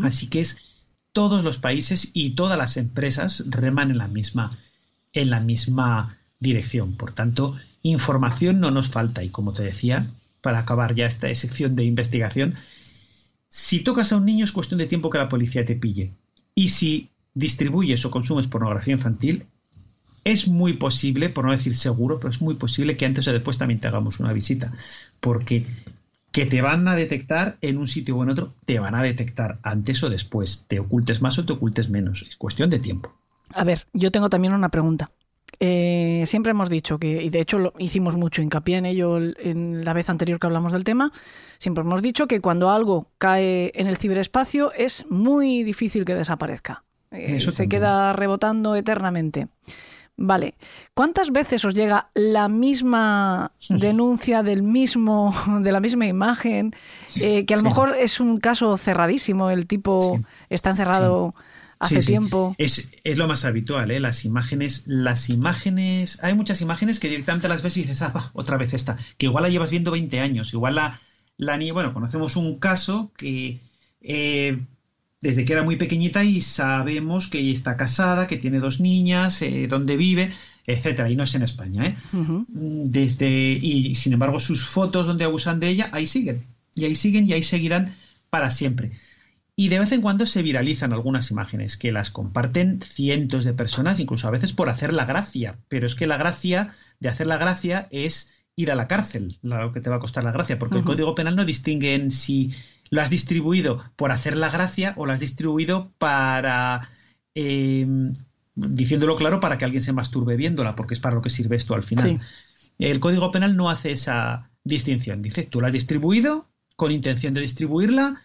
Así que es todos los países y todas las empresas reman en la misma, en la misma dirección. Por tanto, información no nos falta. Y como te decía, para acabar ya esta sección de investigación, si tocas a un niño es cuestión de tiempo que la policía te pille. Y si distribuyes o consumes pornografía infantil, es muy posible, por no decir seguro, pero es muy posible que antes o después también te hagamos una visita. Porque que te van a detectar en un sitio o en otro, te van a detectar antes o después, te ocultes más o te ocultes menos, es cuestión de tiempo. A ver, yo tengo también una pregunta. eh, siempre hemos dicho que, y de hecho lo, hicimos mucho hincapié en ello en la vez anterior que hablamos del tema, siempre hemos dicho que cuando algo cae en el ciberespacio es muy difícil que desaparezca. Eh, Eso se también. queda rebotando eternamente. Vale. ¿Cuántas veces os llega la misma denuncia del mismo, de la misma imagen? eh, que a lo Sí. mejor es un caso cerradísimo, el tipo Sí. está encerrado hace Sí, tiempo. Es, es lo más habitual, ¿eh? Las imágenes, las imágenes, hay muchas imágenes que directamente las ves y dices, ah, otra vez esta, que igual la llevas viendo 20 años, igual la, la niña, bueno, conocemos un caso que eh, desde que era muy pequeñita y sabemos que ella está casada, que tiene dos niñas, eh, dónde vive, etcétera, y no es en España, ¿eh? Ujú. desde y sin embargo sus fotos donde abusan de ella ahí siguen. Y ahí siguen y ahí seguirán para siempre. Y de vez en cuando se viralizan algunas imágenes que las comparten cientos de personas incluso a veces por hacer la gracia. Pero es que la gracia de hacer la gracia es ir a la cárcel lo que te va a costar la gracia porque el código penal no distingue en si lo has distribuido por hacer la gracia o lo has distribuido para eh, diciéndolo claro para que alguien se masturbe viéndola porque es para lo que sirve esto al final Sí. el Código Penal no hace esa distinción. Dice, tú la has distribuido con intención de distribuirla,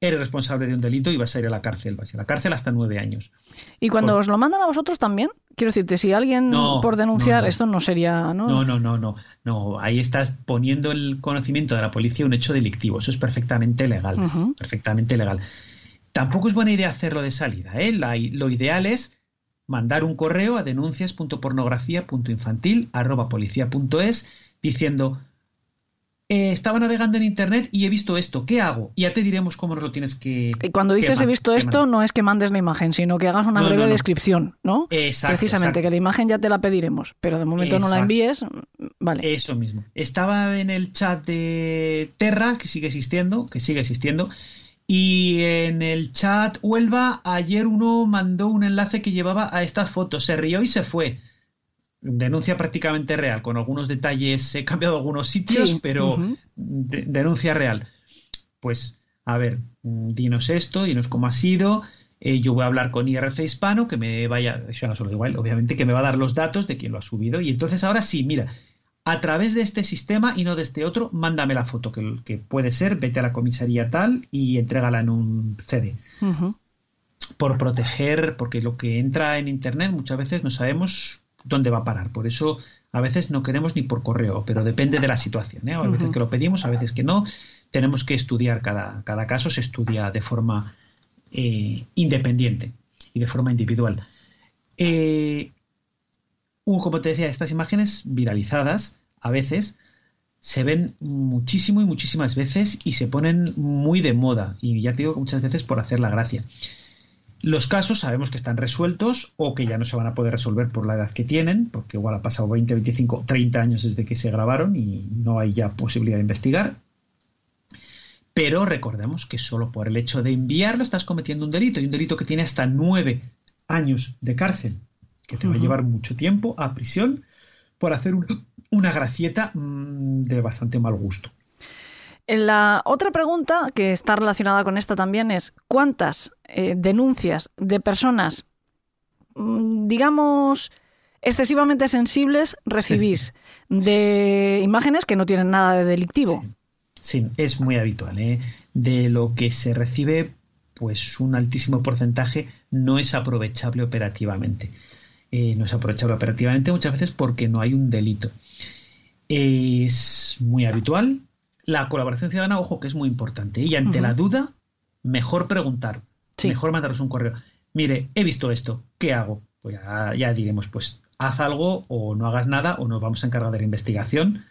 eres responsable de un delito y vas a ir a la cárcel. Vas a ir a la cárcel hasta nueve años. Y cuando Por- os lo mandan a vosotros también, quiero decirte, si alguien No, por denunciar, no, no. esto no sería, ¿no? No, no, no, no. No, ahí estás poniendo el conocimiento de la policía un hecho delictivo. Eso es perfectamente legal. Perfectamente legal. Tampoco es buena idea hacerlo de salida. ¿eh? La- lo ideal es mandar un correo a denuncias.pornografía.infantil@policia.es diciendo eh, estaba navegando en internet y he visto esto, ¿qué hago? Ya te diremos cómo nos lo tienes que. Y cuando dices he visto esto, no es que mandes la imagen, sino que hagas una No, breve no, no. descripción, ¿no? Exacto, Precisamente, exacto. que la imagen ya te la pediremos, pero de momento no la envíes, vale. Eso mismo. Estaba en el chat de Terra, que sigue existiendo, que sigue existiendo. Y en el chat Huelva, ayer uno mandó un enlace que llevaba a estas fotos. Se rió y se fue. Denuncia prácticamente real, con algunos detalles. He cambiado algunos sitios, Sí, pero de- denuncia real. Pues, a ver, mm, dinos esto, dinos cómo ha sido. Eh, yo voy a hablar con IRC Hispano, que me vaya, no se lo digo a él, obviamente, que me va a dar los datos de quién lo ha subido. Y entonces ahora sí, mira, a través de este sistema y no de este otro, mándame la foto, que, que puede ser, vete a la comisaría tal y entrégala en un CD. Por proteger, porque lo que entra en Internet muchas veces no sabemos dónde va a parar. Por eso a veces no queremos ni por correo, pero depende de la situación. ¿eh? A veces que lo pedimos, a veces que no. Tenemos que estudiar cada, cada caso, se estudia de forma eh, independiente y de forma individual. Eh, como te decía, estas imágenes viralizadas a veces se ven muchísimo y muchísimas veces y se ponen muy de moda. Y ya te digo que muchas veces por hacer la gracia. Los casos sabemos que están resueltos o que ya no se van a poder resolver por la edad que tienen, porque igual ha pasado 20, 25, 30 años desde que se grabaron y no hay ya posibilidad de investigar. Pero recordemos que solo por el hecho de enviarlo estás cometiendo un delito y un delito que tiene hasta nueve años de cárcel, que te va a llevar mucho tiempo a prisión por hacer un- una gracieta mm, de bastante mal gusto. La otra pregunta que está relacionada con esta también es ¿cuántas eh, denuncias de personas, mm, digamos, excesivamente sensibles recibís de imágenes que no tienen nada de delictivo? Sí, es muy habitual. ¿eh? De lo que se recibe, pues un altísimo porcentaje no es aprovechable operativamente. Eh, no es aprovechable operativamente muchas veces porque no hay un delito. Es muy habitual. La colaboración ciudadana, ojo, que es muy importante. Y ante la duda, mejor preguntar. Sí. Mejor mandaros un correo. Mire, he visto esto, ¿qué hago? Pues ya, ya diremos, pues haz algo o no hagas nada o nos vamos a encargar de la investigación.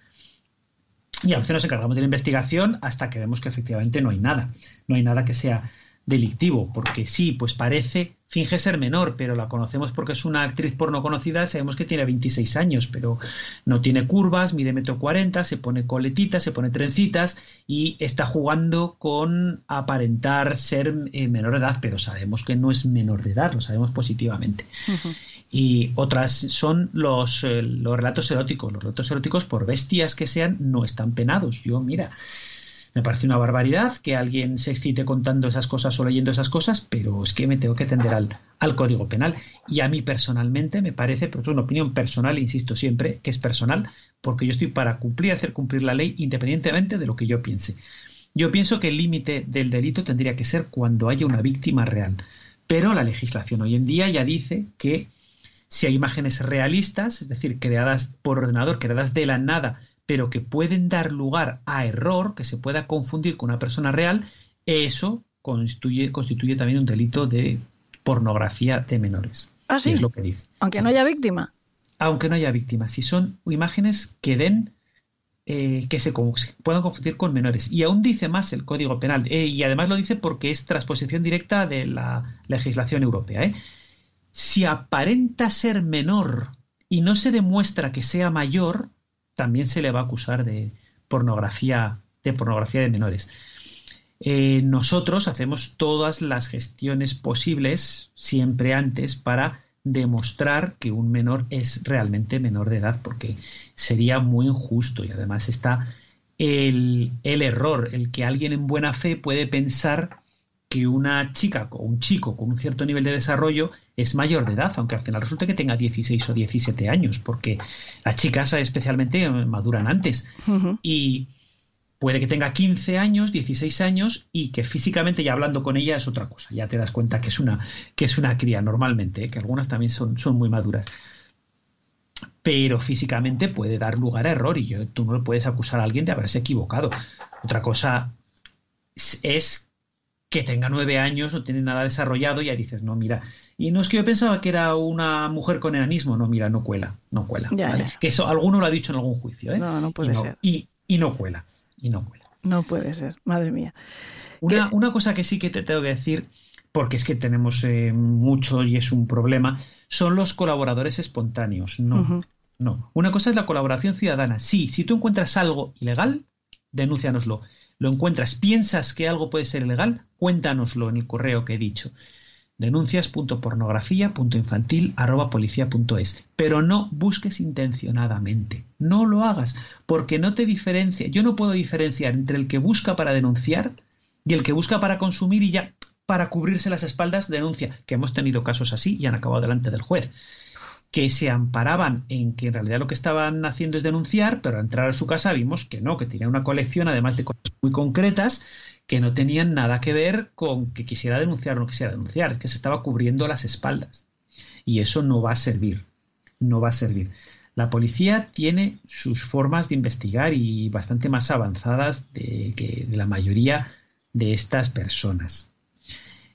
Y a veces nos encargamos de la investigación hasta que vemos que efectivamente no hay nada. No hay nada que sea delictivo, porque sí, pues parece, finge ser menor, pero la conocemos porque es una actriz porno conocida, sabemos que tiene 26 años, pero no tiene curvas, mide metro 40, se pone coletitas, se pone trencitas y está jugando con aparentar ser eh, menor de edad, pero sabemos que no es menor de edad, lo sabemos positivamente. Y otras son los, eh, los relatos eróticos. Los relatos eróticos, por bestias que sean, no están penados. Yo, mira, Me parece una barbaridad que alguien se excite contando esas cosas o leyendo esas cosas, pero es que me tengo que tender al, al Código Penal. Y a mí personalmente me parece, pero es una opinión personal, insisto siempre, que es personal, porque yo estoy para cumplir, hacer cumplir la ley independientemente de lo que yo piense. Yo pienso que el límite del delito tendría que ser cuando haya una víctima real. Pero la legislación hoy en día ya dice que si hay imágenes realistas, es decir, creadas por ordenador, creadas de la nada, pero que pueden dar lugar a error, que se pueda confundir con una persona real, eso constituye, constituye también un delito de pornografía de menores. Ah, sí. Es lo que dice. Aunque Sí. no haya víctima. Aunque no haya víctimas. Si son imágenes que den eh, que se puedan confundir con menores. Y aún dice más el Código Penal. eh, y además lo dice porque es transposición directa de la legislación europea. ¿eh? Si aparenta ser menor y no se demuestra que sea mayor, también se le va a acusar de pornografía de pornografía de menores. Eh, nosotros hacemos todas las gestiones posibles siempre antes para demostrar que un menor es realmente menor de edad, porque sería muy injusto y además está el, el error, el que alguien en buena fe puede pensar que una chica o un chico con un cierto nivel de desarrollo es mayor de edad, aunque al final resulte que tenga 16 o 17 años, porque las chicas especialmente maduran antes y puede que tenga 15 años, 16 años y que físicamente ya hablando con ella es otra cosa. Ya te das cuenta que es una, que es una cría normalmente, ¿eh? que algunas también son, son muy maduras. Pero físicamente puede dar lugar a error y yo, tú no le puedes acusar a alguien de haberse equivocado. Otra cosa es- es que tenga nueve años, no tiene nada desarrollado, y ya dices, no, mira, y no es que yo pensaba que era una mujer con enanismo, no, mira, no cuela, no cuela. Ya, ¿vale? ya. Que eso alguno lo ha dicho en algún juicio, ¿eh? No, no puede y no, ser. Y, y no cuela, y no cuela. No puede ser, madre mía. Una, una cosa que sí que te tengo que decir, porque es que tenemos eh, muchos y es un problema, son los colaboradores espontáneos. No, no. Una cosa es la colaboración ciudadana. Sí, si tú encuentras algo ilegal, denúncianoslo. Lo encuentras, piensas que algo puede ser ilegal, cuéntanoslo en el correo que he dicho. denuncias.pornografía.infantil@policia.es. Pero no busques intencionadamente. No lo hagas, porque no te diferencia. Yo no puedo diferenciar entre el que busca para denunciar y el que busca para consumir y ya para cubrirse las espaldas denuncia, que hemos tenido casos así y han acabado delante del juez que se amparaban en que en realidad lo que estaban haciendo es denunciar, pero al entrar a su casa vimos que no, que tenía una colección además de cosas muy concretas que no tenían nada que ver con que quisiera denunciar o no quisiera denunciar, que se estaba cubriendo las espaldas. Y eso no va a servir, no va a servir. La policía tiene sus formas de investigar y bastante más avanzadas de, que de la mayoría de estas personas.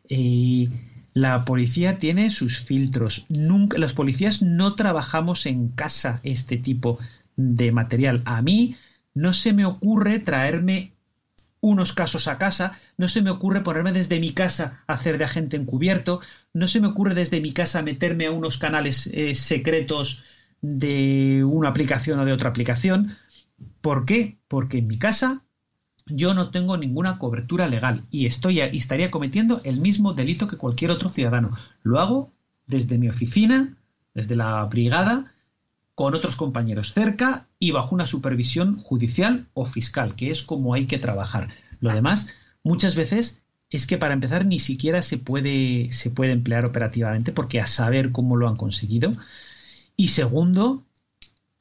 Eh, la policía tiene sus filtros. Los policías no trabajamos en casa este tipo de material. A mí no se me ocurre traerme unos casos a casa, no se me ocurre ponerme desde mi casa a hacer de agente encubierto, no se me ocurre desde mi casa meterme a unos canales eh, secretos de una aplicación o de otra aplicación. ¿Por qué? Porque en mi casa yo no tengo ninguna cobertura legal y estoy y estaría cometiendo el mismo delito que cualquier otro ciudadano. Lo hago desde mi oficina, desde la brigada, con otros compañeros cerca y bajo una supervisión judicial o fiscal, que es como hay que trabajar. Lo demás, muchas veces es que para empezar ni siquiera se puede, se puede emplear operativamente porque a saber cómo lo han conseguido. Y segundo,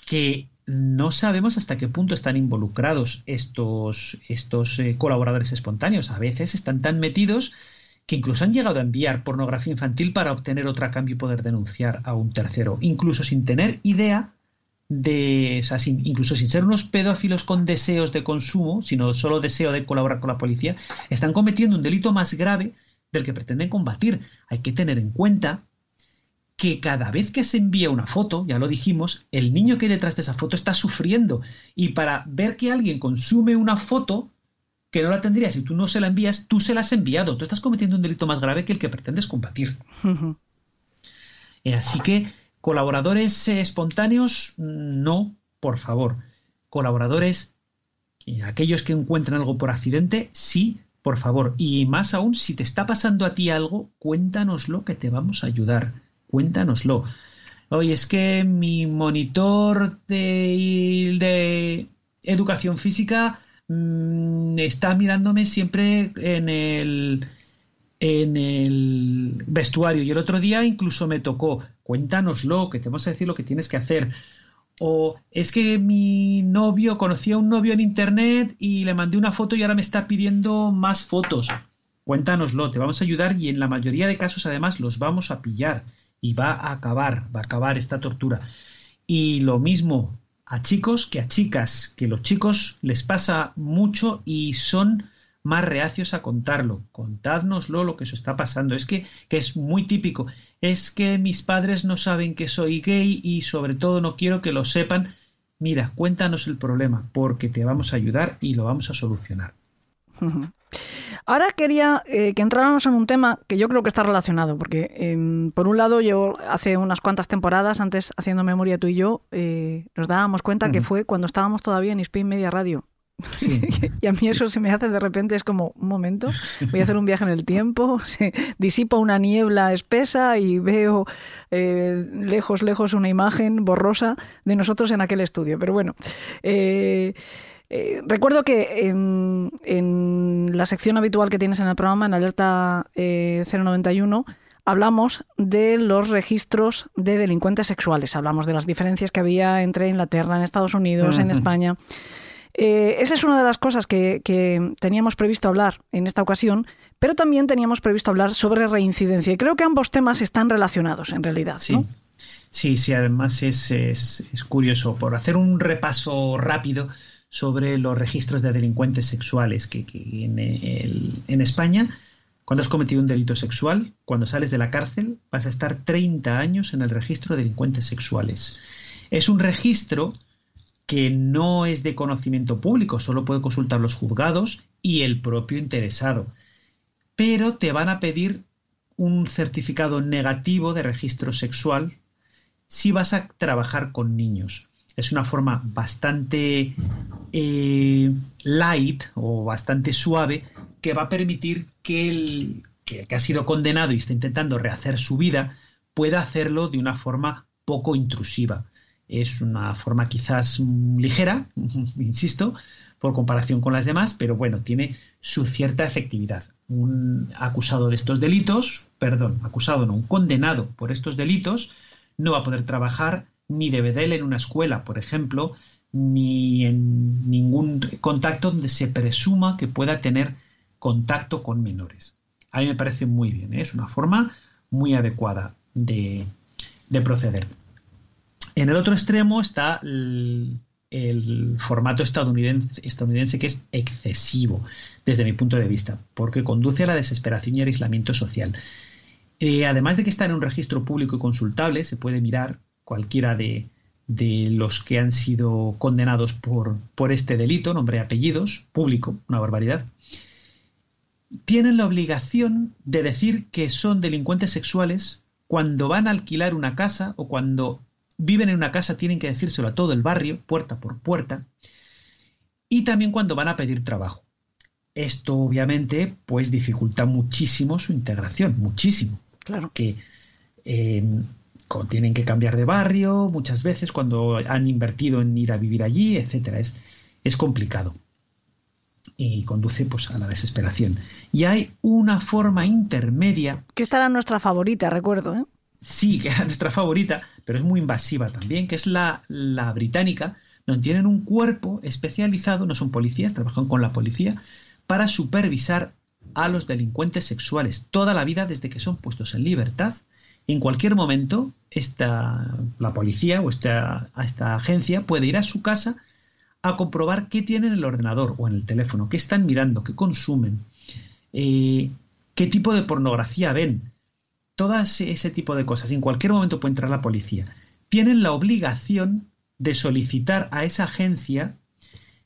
que no sabemos hasta qué punto están involucrados estos, estos eh, colaboradores espontáneos. A veces están tan metidos que incluso han llegado a enviar pornografía infantil para obtener otra cambio y poder denunciar a un tercero, incluso sin tener idea de, o sea, sin, incluso sin ser unos pedófilos con deseos de consumo, sino solo deseo de colaborar con la policía, están cometiendo un delito más grave del que pretenden combatir. Hay que tener en cuenta que cada vez que se envía una foto, ya lo dijimos, el niño que hay detrás de esa foto está sufriendo. Y para ver que alguien consume una foto que no la tendría si tú no se la envías, tú se la has enviado. Tú estás cometiendo un delito más grave que el que pretendes combatir. Eh, así que, colaboradores eh, espontáneos, no, por favor. Colaboradores, eh, aquellos que encuentran algo por accidente, sí, por favor. Y más aún, si te está pasando a ti algo, cuéntanoslo que te vamos a ayudar. Cuéntanoslo. Oye, es que mi monitor de, educación física mm, está mirándome siempre en el, en el vestuario. Y el otro día incluso me tocó, cuéntanoslo, que te vamos a decir lo que tienes que hacer. O es que mi novio conocía a un novio en internet y le mandé una foto y ahora me está pidiendo más fotos. Cuéntanoslo, te vamos a ayudar y en la mayoría de casos además los vamos a pillar y va a acabar, va a acabar esta tortura. Y lo mismo a chicos que a chicas, que los chicos les pasa mucho y son más reacios a contarlo. Contádnoslo lo que os está pasando. Es que, que, es muy típico. Es que mis padres no saben que soy gay y sobre todo no quiero que lo sepan. Mira, cuéntanos el problema porque te vamos a ayudar y lo vamos a solucionar. Ahora quería eh, que entráramos en un tema que yo creo que está relacionado, porque eh, por un lado yo hace unas cuantas temporadas, antes haciendo memoria tú y yo, eh, nos dábamos cuenta que fue cuando estábamos todavía en Spain Media Radio. Sí. y a mí eso se me hace de repente, es como, un momento, voy a hacer un viaje en el tiempo, se disipa una niebla espesa y veo eh, lejos, lejos una imagen borrosa de nosotros en aquel estudio. Pero bueno, eh, eh, recuerdo que en, en, la sección habitual que tienes en el programa, en Alerta 091, hablamos de los registros de delincuentes sexuales. Hablamos de las diferencias que había entre Inglaterra, en Estados Unidos, uh -huh. en España. Eh, esa es una de las cosas que, que, teníamos previsto hablar en esta ocasión, pero también teníamos previsto hablar sobre reincidencia. Y creo que ambos temas están relacionados en realidad. Sí, ¿no? sí, sí, además es, es, es, curioso. Por hacer un repaso rápido sobre los registros de delincuentes sexuales que, en, en España, cuando has cometido un delito sexual, cuando sales de la cárcel, vas a estar 30 años en el registro de delincuentes sexuales. Es un registro que no es de conocimiento público, solo puede consultar los juzgados y el propio interesado. Pero te van a pedir un certificado negativo de registro sexual si vas a trabajar con niños. Es una forma bastante eh, light o bastante suave que va a permitir que el, que el que ha sido condenado y está intentando rehacer su vida pueda hacerlo de una forma poco intrusiva es una forma quizás ligera, insisto, por comparación con las demás, pero bueno, tiene su cierta efectividad. Un acusado de estos delitos, perdón, acusado no, un condenado por estos delitos, no va a poder trabajar ni de bedel en una escuela, por ejemplo, ni en ningún contacto donde se presuma que pueda tener contacto con menores. A mí me parece muy bien, ¿eh? es una forma muy adecuada de, de proceder. En el otro extremo está el, formato estadounidense, estadounidense, que es excesivo desde mi punto de vista, porque conduce a la desesperación y al aislamiento social. Eh, además de que está en un registro público y consultable, se puede mirar cualquiera de, de los que han sido condenados por, por este delito, nombre y apellidos, público, una barbaridad, tienen la obligación de decir que son delincuentes sexuales cuando van a alquilar una casa o cuando viven en una casa tienen que decírselo a todo el barrio, puerta por puerta, y también cuando van a pedir trabajo. Esto obviamente pues dificulta muchísimo su integración, muchísimo. Claro. Que eh, tienen que cambiar de barrio muchas veces cuando han invertido en ir a vivir allí, etcétera. Es, es complicado y conduce pues a la desesperación. Y hay una forma intermedia. Que esta era nuestra favorita, recuerdo, ¿eh? sí, que era nuestra favorita, pero es muy invasiva también, que es la, la británica, donde tienen un cuerpo especializado, no son policías, trabajan con la policía, para supervisar a los delincuentes sexuales toda la vida desde que son puestos en libertad. En cualquier momento, esta, la policía o esta, esta agencia puede ir a su casa a comprobar qué tienen en el ordenador o en el teléfono, qué están mirando, qué consumen, eh, qué tipo de pornografía ven, todas ese tipo de cosas. En cualquier momento puede entrar la policía. Tienen la obligación de solicitar a esa agencia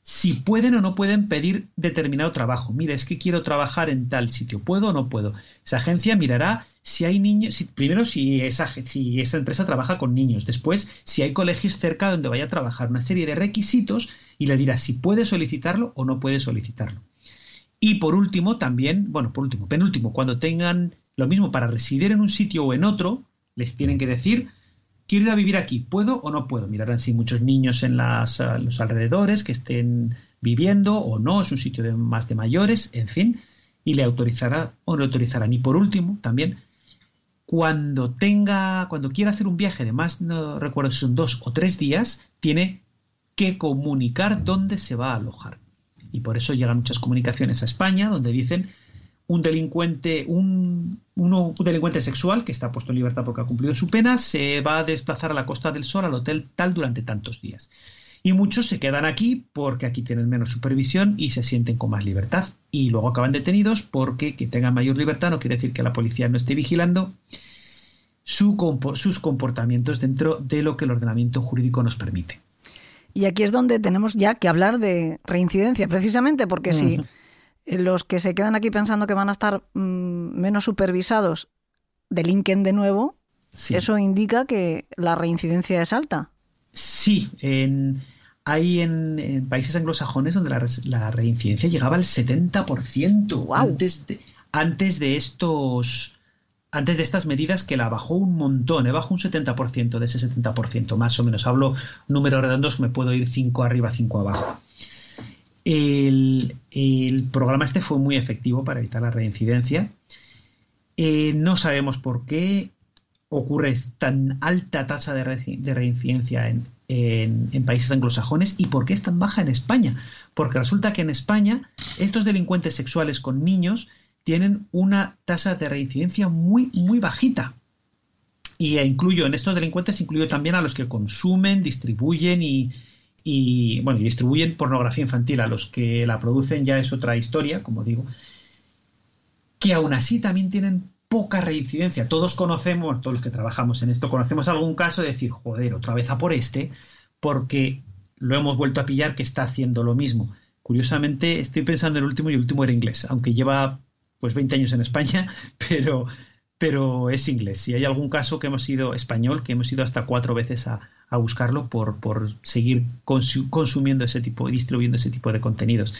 si pueden o no pueden pedir determinado trabajo. Mira, es que quiero trabajar en tal sitio. ¿Puedo o no puedo? Esa agencia mirará si hay niños, si, primero si esa, si esa empresa trabaja con niños, después si hay colegios cerca donde vaya a trabajar, una serie de requisitos y le dirá si puede solicitarlo o no puede solicitarlo. Y por último, también, bueno, por último, penúltimo, cuando tengan lo mismo para residir en un sitio o en otro, les tienen que decir, quiero ir a vivir aquí, ¿puedo o no puedo? Mirarán si muchos niños en las, los alrededores que estén viviendo o no, es un sitio de más de mayores, en fin, y le autorizará o no le autorizarán. Y por último, también, cuando tenga, cuando quiera hacer un viaje de más, no recuerdo si son dos o tres días, tiene que comunicar dónde se va a alojar. Y por eso llegan muchas comunicaciones a España donde dicen un delincuente, un, un delincuente sexual que está puesto en libertad porque ha cumplido su pena, se va a desplazar a la Costa del Sol, al hotel tal, durante tantos días. Y muchos se quedan aquí porque aquí tienen menos supervisión y se sienten con más libertad. Y luego acaban detenidos porque que tengan mayor libertad no quiere decir que la policía no esté vigilando su, sus comportamientos dentro de lo que el ordenamiento jurídico nos permite. Y aquí es donde tenemos ya que hablar de reincidencia, precisamente porque si los que se quedan aquí pensando que van a estar mm, menos supervisados delinquen de nuevo, eso indica que la reincidencia es alta. Sí, en, hay en, países anglosajones donde la, reincidencia llegaba al 70% antes, de, antes de estos antes de estas medidas que la bajó un montón, ¿eh? bajó un 70% de ese 70%, más o menos. Hablo números redondos, me puedo ir 5 arriba, 5 abajo. El, programa este fue muy efectivo para evitar la reincidencia. Eh, no sabemos por qué ocurre tan alta tasa de, reincidencia en, países anglosajones y por qué es tan baja en España. Porque resulta que en España estos delincuentes sexuales con niños tienen una tasa de reincidencia muy, muy bajita. Y incluyo en estos delincuentes, incluyo también a los que consumen, distribuyen y, y bueno, y distribuyen pornografía infantil. A los que la producen ya es otra historia, como digo, que aún así también tienen poca reincidencia. Todos conocemos, todos los que trabajamos en esto, conocemos algún caso de decir, joder, otra vez a por este, porque lo hemos vuelto a pillar que está haciendo lo mismo. Curiosamente, estoy pensando en el último y el último era inglés, aunque lleva pues 20 años en España, pero, pero es inglés. Si hay algún caso que hemos ido español, que hemos ido hasta cuatro veces a, a buscarlo por, por seguir consumiendo ese tipo, distribuyendo ese tipo de contenidos.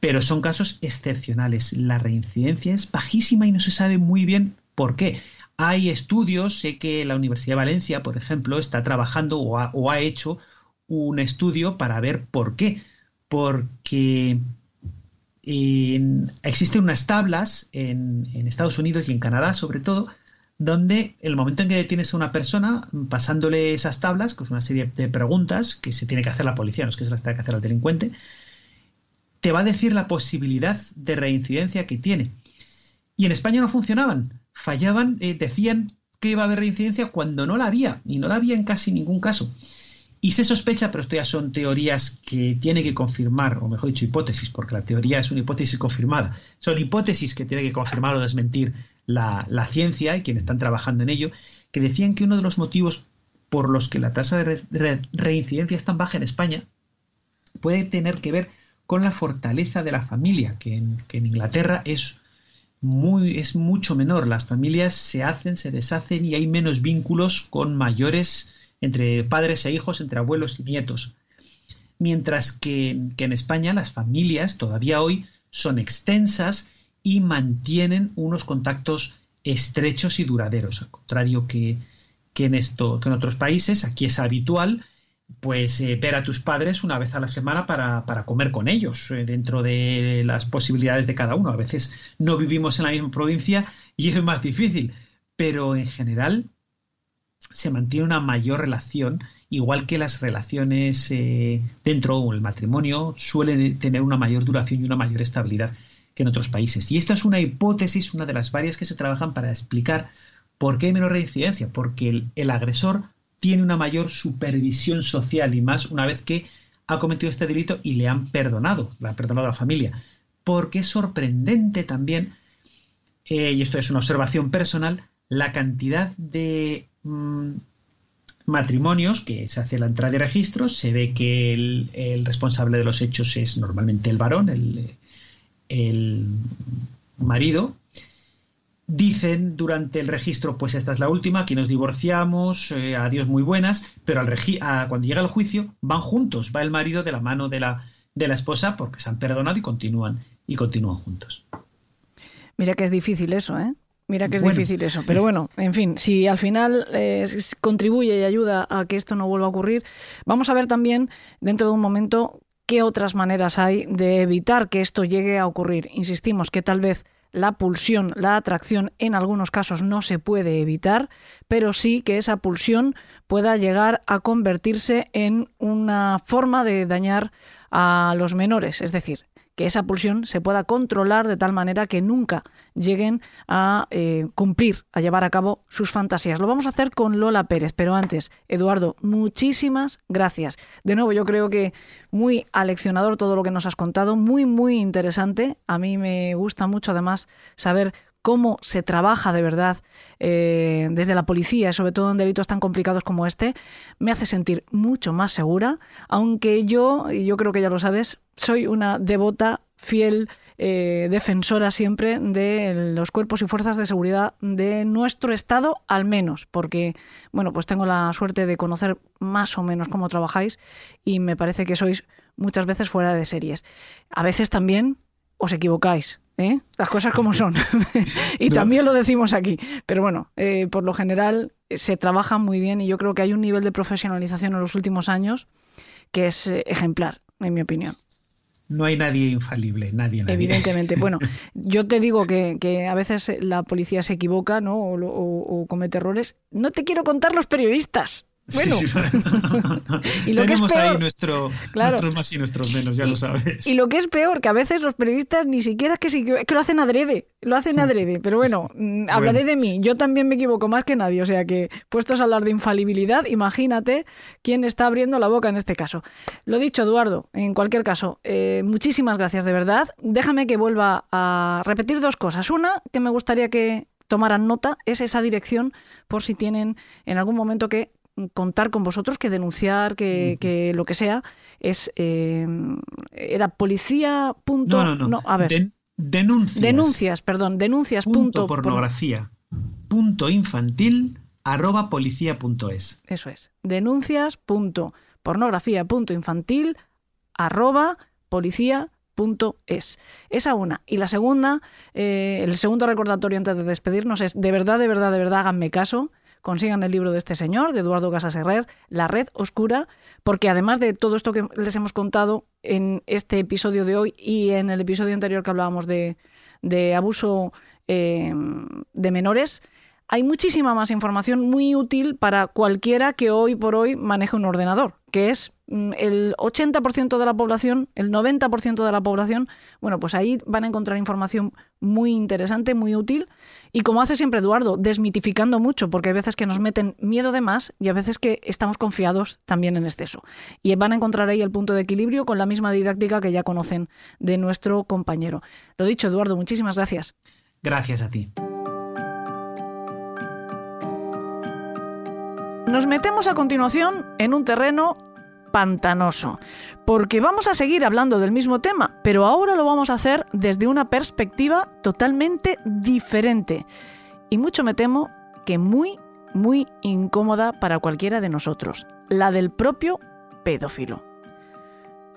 Pero son casos excepcionales. La reincidencia es bajísima y no se sabe muy bien por qué. Hay estudios, sé que la Universidad de Valencia, por ejemplo, está trabajando o o ha hecho un estudio para ver por qué. Porque existen unas tablas en, Estados Unidos y en Canadá, sobre todo, donde el momento en que detienes a una persona, pasándole esas tablas, que es una serie de preguntas que se tiene que hacer la policía, no es que se las tenga que hacer al delincuente, te va a decir la posibilidad de reincidencia que tiene. Y en España no funcionaban, fallaban, eh, decían que iba a haber reincidencia cuando no la había, y no la había en casi ningún caso. Y se sospecha, pero esto ya son teorías que tiene que confirmar, o mejor dicho, hipótesis, porque la teoría es una hipótesis confirmada. Son hipótesis que tiene que confirmar o desmentir la, ciencia y quienes están trabajando en ello, que decían que uno de los motivos por los que la tasa de reincidencia es tan baja en España puede tener que ver con la fortaleza de la familia, que en, Inglaterra es muy, es mucho menor. Las familias se hacen, se deshacen y hay menos vínculos con mayores entre padres e hijos, entre abuelos y nietos. Mientras que, en España las familias todavía hoy son extensas y mantienen unos contactos estrechos y duraderos, al contrario que, en, esto, que en otros países, aquí es habitual pues eh, ver a tus padres una vez a la semana para, comer con ellos, eh, dentro de las posibilidades de cada uno. A veces no vivimos en la misma provincia y es más difícil, pero en general se mantiene una mayor relación, igual que las relaciones eh, dentro del matrimonio suelen tener una mayor duración y una mayor estabilidad que en otros países. Y esta es una hipótesis, una de las varias que se trabajan para explicar por qué hay menor reincidencia, porque el, agresor tiene una mayor supervisión social y más una vez que ha cometido este delito y le han perdonado, le han perdonado a la familia. Porque es sorprendente también, eh, y esto es una observación personal, la cantidad de Mm, matrimonios que se hace la entrada de registros, se ve que el, responsable de los hechos es normalmente el varón, el, el marido. Dicen durante el registro, pues esta es la última, aquí nos divorciamos, eh, adiós muy buenas, pero al cuando llega el juicio van juntos, va el marido de la mano de la, de la esposa porque se han perdonado y continúan, y continúan juntos. Mira que es difícil eso, ¿eh? Mira que es difícil eso, pero bueno, en fin, si al final eh, contribuye y ayuda a que esto no vuelva a ocurrir, vamos a ver también dentro de un momento ¿Qué otras maneras hay de evitar que esto llegue a ocurrir? Insistimos que tal vez la pulsión, la atracción en algunos casos no se puede evitar, pero sí que esa pulsión pueda llegar a convertirse en una forma de dañar a los menores, es decir, que esa pulsión se pueda controlar de tal manera que nunca lleguen a eh, cumplir, a llevar a cabo sus fantasías. Lo vamos a hacer con Lola Pérez, pero antes, Eduardo, muchísimas gracias. De nuevo, yo creo que muy aleccionador todo lo que nos has contado, muy, muy interesante. A mí me gusta mucho además saber cómo se trabaja de verdad eh, desde la policía, sobre todo en delitos tan complicados como este, me hace sentir mucho más segura, aunque yo, y yo creo que ya lo sabes, soy una devota, fiel, eh, defensora siempre de los cuerpos y fuerzas de seguridad de nuestro Estado, al menos, porque, bueno, pues tengo la suerte de conocer más o menos cómo trabajáis y me parece que sois muchas veces fuera de series. A veces también os equivocáis, ¿eh? las cosas como son. y también lo decimos aquí. Pero bueno, eh, por lo general eh, se trabaja muy bien y yo creo que hay un nivel de profesionalización en los últimos años que es ejemplar, en mi opinión. No hay nadie infalible, nadie. Evidentemente. Bueno, yo te digo que, a veces la policía se equivoca ¿no? o comete errores. No te quiero contar los periodistas. Bueno, y lo tenemos que es peor, ahí nuestro, nuestros más y nuestros menos, ya lo sabes. Y lo que es peor, que a veces los periodistas ni siquiera es que, que lo hacen adrede, lo hacen adrede. Pero bueno, mm, hablaré de mí. Yo también me equivoco más que nadie. O sea que, puestos a hablar de infalibilidad, imagínate quién está abriendo la boca en este caso. Lo dicho, Eduardo, en cualquier caso, eh, muchísimas gracias de verdad. Déjame que vuelva a repetir dos cosas. Una, que me gustaría que tomaran nota, es esa dirección por si tienen en algún momento que contar con vosotros que denunciar, que, lo que sea, es eh, era policía. Punto, no, no, no. a ver. denuncias. Denuncias, perdón, denuncias. Punto, pornografía. Punto infantil arroba policía punto es. Eso es. Denuncias punto pornografía punto infantil arroba policía punto es. Esa una. Y la segunda, eh, el segundo recordatorio antes de despedirnos es, de verdad, de verdad, de verdad, háganme caso consigan el libro de este señor, de Eduardo Casas Herrer, La Red Oscura, porque además de todo esto que les hemos contado en este episodio de hoy y en el episodio anterior que hablábamos de, abuso eh, de menores, hay muchísima más información muy útil para cualquiera que hoy por hoy maneje un ordenador, que es mm, el 80% de la población, el 90% de la población, bueno, pues ahí van a encontrar información muy interesante, muy útil. Y como hace siempre Eduardo, desmitificando mucho, porque hay veces que nos meten miedo de más y a veces que estamos confiados también en exceso. Y van a encontrar ahí el punto de equilibrio con la misma didáctica que ya conocen de nuestro compañero. Lo dicho, Eduardo, muchísimas gracias. Gracias a ti. Nos metemos a continuación en un terreno pantanoso, porque vamos a seguir hablando del mismo tema, pero ahora lo vamos a hacer desde una perspectiva totalmente diferente y mucho me temo que muy, muy incómoda para cualquiera de nosotros, la del propio pedófilo.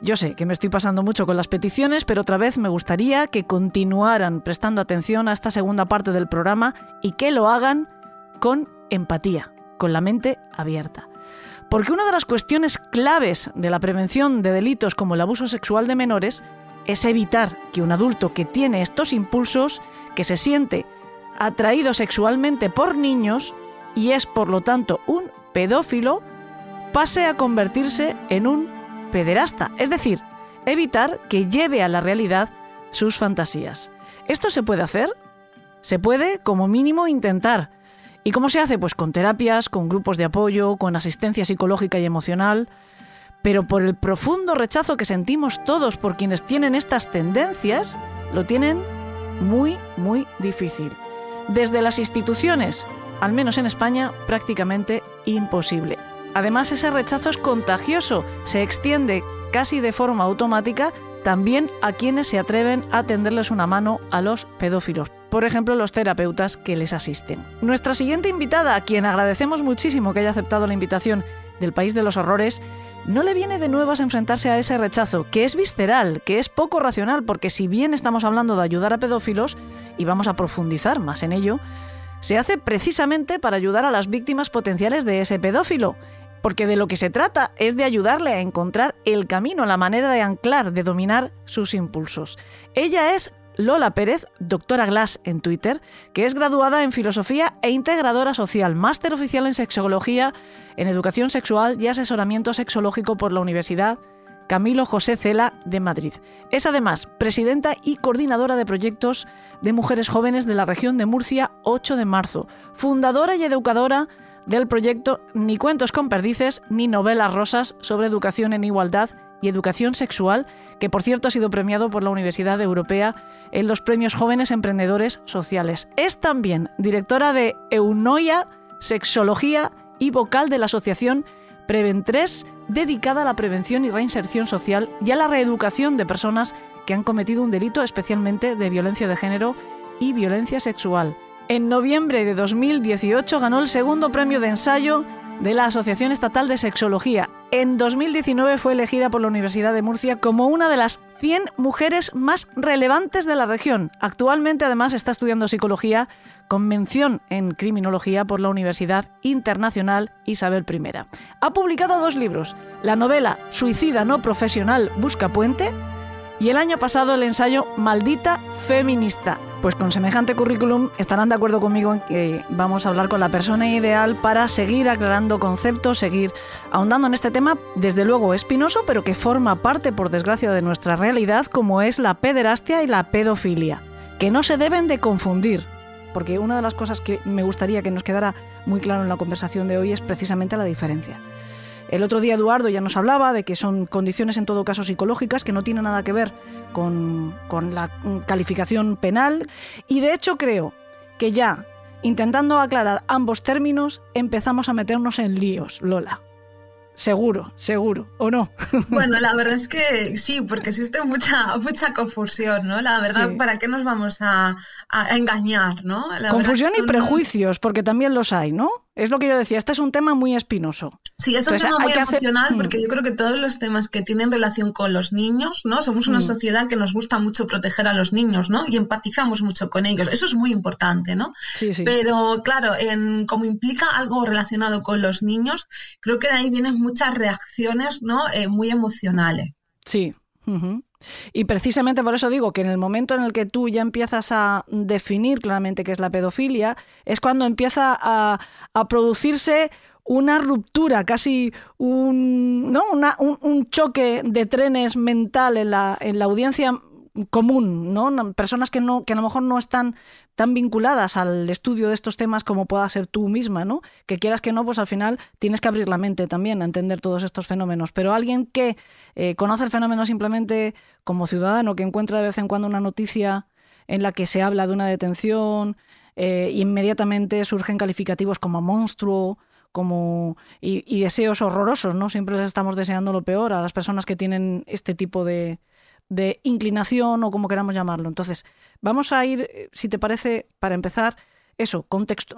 Yo sé que me estoy pasando mucho con las peticiones, pero otra vez me gustaría que continuaran prestando atención a esta segunda parte del programa y que lo hagan con empatía con la mente abierta. Porque una de las cuestiones claves de la prevención de delitos como el abuso sexual de menores es evitar que un adulto que tiene estos impulsos, que se siente atraído sexualmente por niños y es por lo tanto un pedófilo, pase a convertirse en un pederasta, es decir, evitar que lleve a la realidad sus fantasías. ¿Esto se puede hacer? Se puede, como mínimo, intentar, ¿Y cómo se hace? Pues con terapias, con grupos de apoyo, con asistencia psicológica y emocional. Pero por el profundo rechazo que sentimos todos por quienes tienen estas tendencias, lo tienen muy, muy difícil. Desde las instituciones, al menos en España, prácticamente imposible. Además, ese rechazo es contagioso, se extiende casi de forma automática también a quienes se atreven a tenderles una mano a los pedófilos por ejemplo, los terapeutas que les asisten. Nuestra siguiente invitada, a quien agradecemos muchísimo que haya aceptado la invitación del País de los Horrores, no le viene de nuevas enfrentarse a ese rechazo, que es visceral, que es poco racional, porque si bien estamos hablando de ayudar a pedófilos, y vamos a profundizar más en ello, se hace precisamente para ayudar a las víctimas potenciales de ese pedófilo, porque de lo que se trata es de ayudarle a encontrar el camino, la manera de anclar, de dominar sus impulsos. Ella es Lola Pérez, doctora Glass en Twitter, que es graduada en filosofía e integradora social, máster oficial en sexología, en educación sexual y asesoramiento sexológico por la Universidad Camilo José Cela de Madrid. Es además presidenta y coordinadora de proyectos de mujeres jóvenes de la región de Murcia 8 de marzo, fundadora y educadora del proyecto Ni cuentos con perdices ni novelas rosas sobre educación en igualdad y educación sexual, que por cierto ha sido premiado por la Universidad Europea en los premios Jóvenes Emprendedores Sociales. Es también directora de Eunoia, Sexología y vocal de la Asociación Preventres, dedicada a la prevención y reinserción social y a la reeducación de personas que han cometido un delito especialmente de violencia de género y violencia sexual. En noviembre de 2018 ganó el segundo premio de ensayo de la Asociación Estatal de Sexología. En 2019 fue elegida por la Universidad de Murcia como una de las 100 mujeres más relevantes de la región. Actualmente además está estudiando psicología con mención en criminología por la Universidad Internacional Isabel I. Ha publicado dos libros, la novela Suicida no profesional busca puente y el año pasado el ensayo Maldita Feminista. Pues con semejante currículum estarán de acuerdo conmigo en que vamos a hablar con la persona ideal para seguir aclarando conceptos, seguir ahondando en este tema, desde luego espinoso, pero que forma parte, por desgracia, de nuestra realidad, como es la pederastia y la pedofilia, que no se deben de confundir, porque una de las cosas que me gustaría que nos quedara muy claro en la conversación de hoy es precisamente la diferencia. El otro día Eduardo ya nos hablaba de que son condiciones en todo caso psicológicas que no tienen nada que ver con, la calificación penal y de hecho creo que ya intentando aclarar ambos términos empezamos a meternos en líos, Lola. Seguro, seguro, ¿o no? Bueno, la verdad es que sí, porque existe mucha, mucha confusión, ¿no? La verdad, ¿para qué nos vamos a, engañar, ¿no? confusión y prejuicios, porque también los hay, ¿no? Es lo que yo decía, este es un tema muy espinoso. Sí, es un tema muy emocional mm. porque yo creo que todos los temas que tienen relación con los niños, ¿no? Somos una mm. sociedad que nos gusta mucho proteger a los niños, ¿no? Y empatizamos mucho con ellos. Eso es muy importante, ¿no? Sí, sí. Pero claro, en, como implica algo relacionado con los niños, creo que de ahí vienen muchas reacciones, ¿no? Eh, muy emocionales. Sí. Y precisamente por eso digo que en el momento en el que tú ya empiezas a definir claramente qué es la pedofilia, es cuando empieza a, producirse una ruptura, casi un, ¿no? un, choque de trenes mental en la, en la audiencia común, ¿no? Personas que no, que a lo mejor no están tan vinculadas al estudio de estos temas como pueda ser tú misma, ¿no? Que quieras que no, pues al final tienes que abrir la mente también a entender todos estos fenómenos. Pero alguien que eh, conoce el fenómeno simplemente como ciudadano, que encuentra de vez en cuando una noticia en la que se habla de una detención eh, inmediatamente surgen calificativos como monstruo, como y, y, deseos horrorosos, ¿no? Siempre les estamos deseando lo peor a las personas que tienen este tipo de, de inclinación o como queramos llamarlo. Entonces, vamos a ir, eh, si te parece, para empezar, eso, contexto,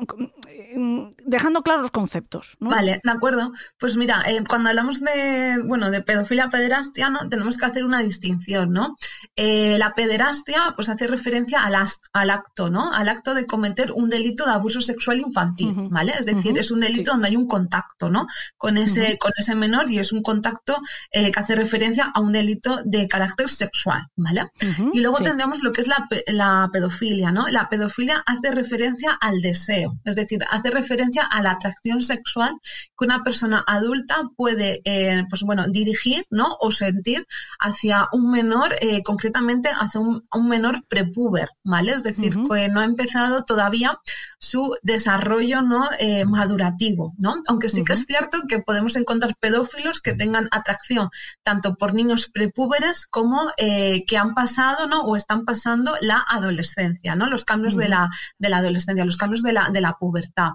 mm, dejando claros los conceptos. Vale, de acuerdo. Pues mira, eh, cuando hablamos de, bueno, de pedofilia pederastia, ¿no? tenemos que hacer una distinción, ¿no? Eh, la pederastia, pues hace referencia al, al, acto, ¿no? Al acto de cometer un delito de abuso sexual infantil, ¿vale? Es decir, es un delito donde hay un contacto, ¿no? Con ese, con ese menor y es un contacto eh, que hace referencia a un delito de carácter sexual, ¿vale? y luego tendríamos lo que es la, la pedofilia, ¿no? La pedofilia hace referencia al deseo, es decir, hace referencia a la atracción sexual que una persona adulta puede, eh, pues bueno, dirigir, ¿no? O sentir hacia un menor, eh, concretamente hacia un, menor prepuber, ¿vale? Es decir, que no ha empezado todavía su desarrollo, ¿no? Eh, madurativo, ¿no? Aunque sí que es cierto que podemos encontrar pedófilos que tengan atracción tanto por niños prepúberes como que han pasado, ¿no? O están pasando la adolescencia, ¿no? Los cambios de, la, de la adolescencia los cambios de la, de la pubertad.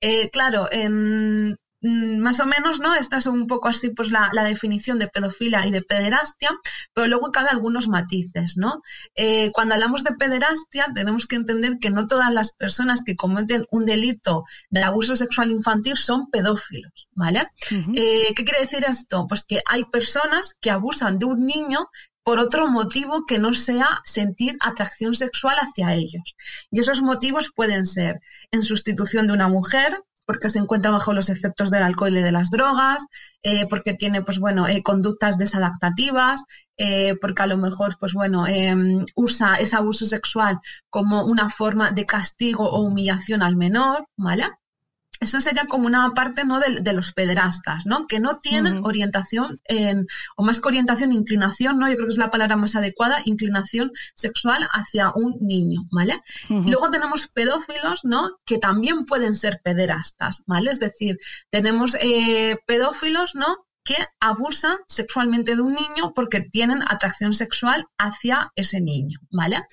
Eh, claro, en, mm, más o menos, ¿no? Esta es un poco así, pues la, definición de pedofilia y de pederastia, pero luego cabe algunos matices, ¿no? Eh, cuando hablamos de pederastia, tenemos que entender que no todas las personas que cometen un delito de abuso sexual infantil son pedófilos, ¿vale? Eh, ¿Qué quiere decir esto? Pues que hay personas que abusan de un niño por otro motivo que no sea sentir atracción sexual hacia ellos. Y esos motivos pueden ser en sustitución de una mujer, porque se encuentra bajo los efectos del alcohol y de las drogas, eh, porque tiene, pues bueno, eh, conductas desadaptativas, eh, porque a lo mejor, pues bueno, em, usa ese abuso sexual como una forma de castigo o humillación al menor, ¿vale? Eso sería como una parte ¿no? de, los pederastas, ¿no? Que no tienen orientación, en, o más que orientación, inclinación, ¿no? Yo creo que es la palabra más adecuada, inclinación sexual hacia un niño, ¿vale? Y luego tenemos pedófilos, ¿no? Que también pueden ser pederastas, ¿vale? Es decir, tenemos eh, pedófilos, ¿no? que abusan sexualmente de un niño porque tienen atracción sexual hacia ese niño, ¿vale?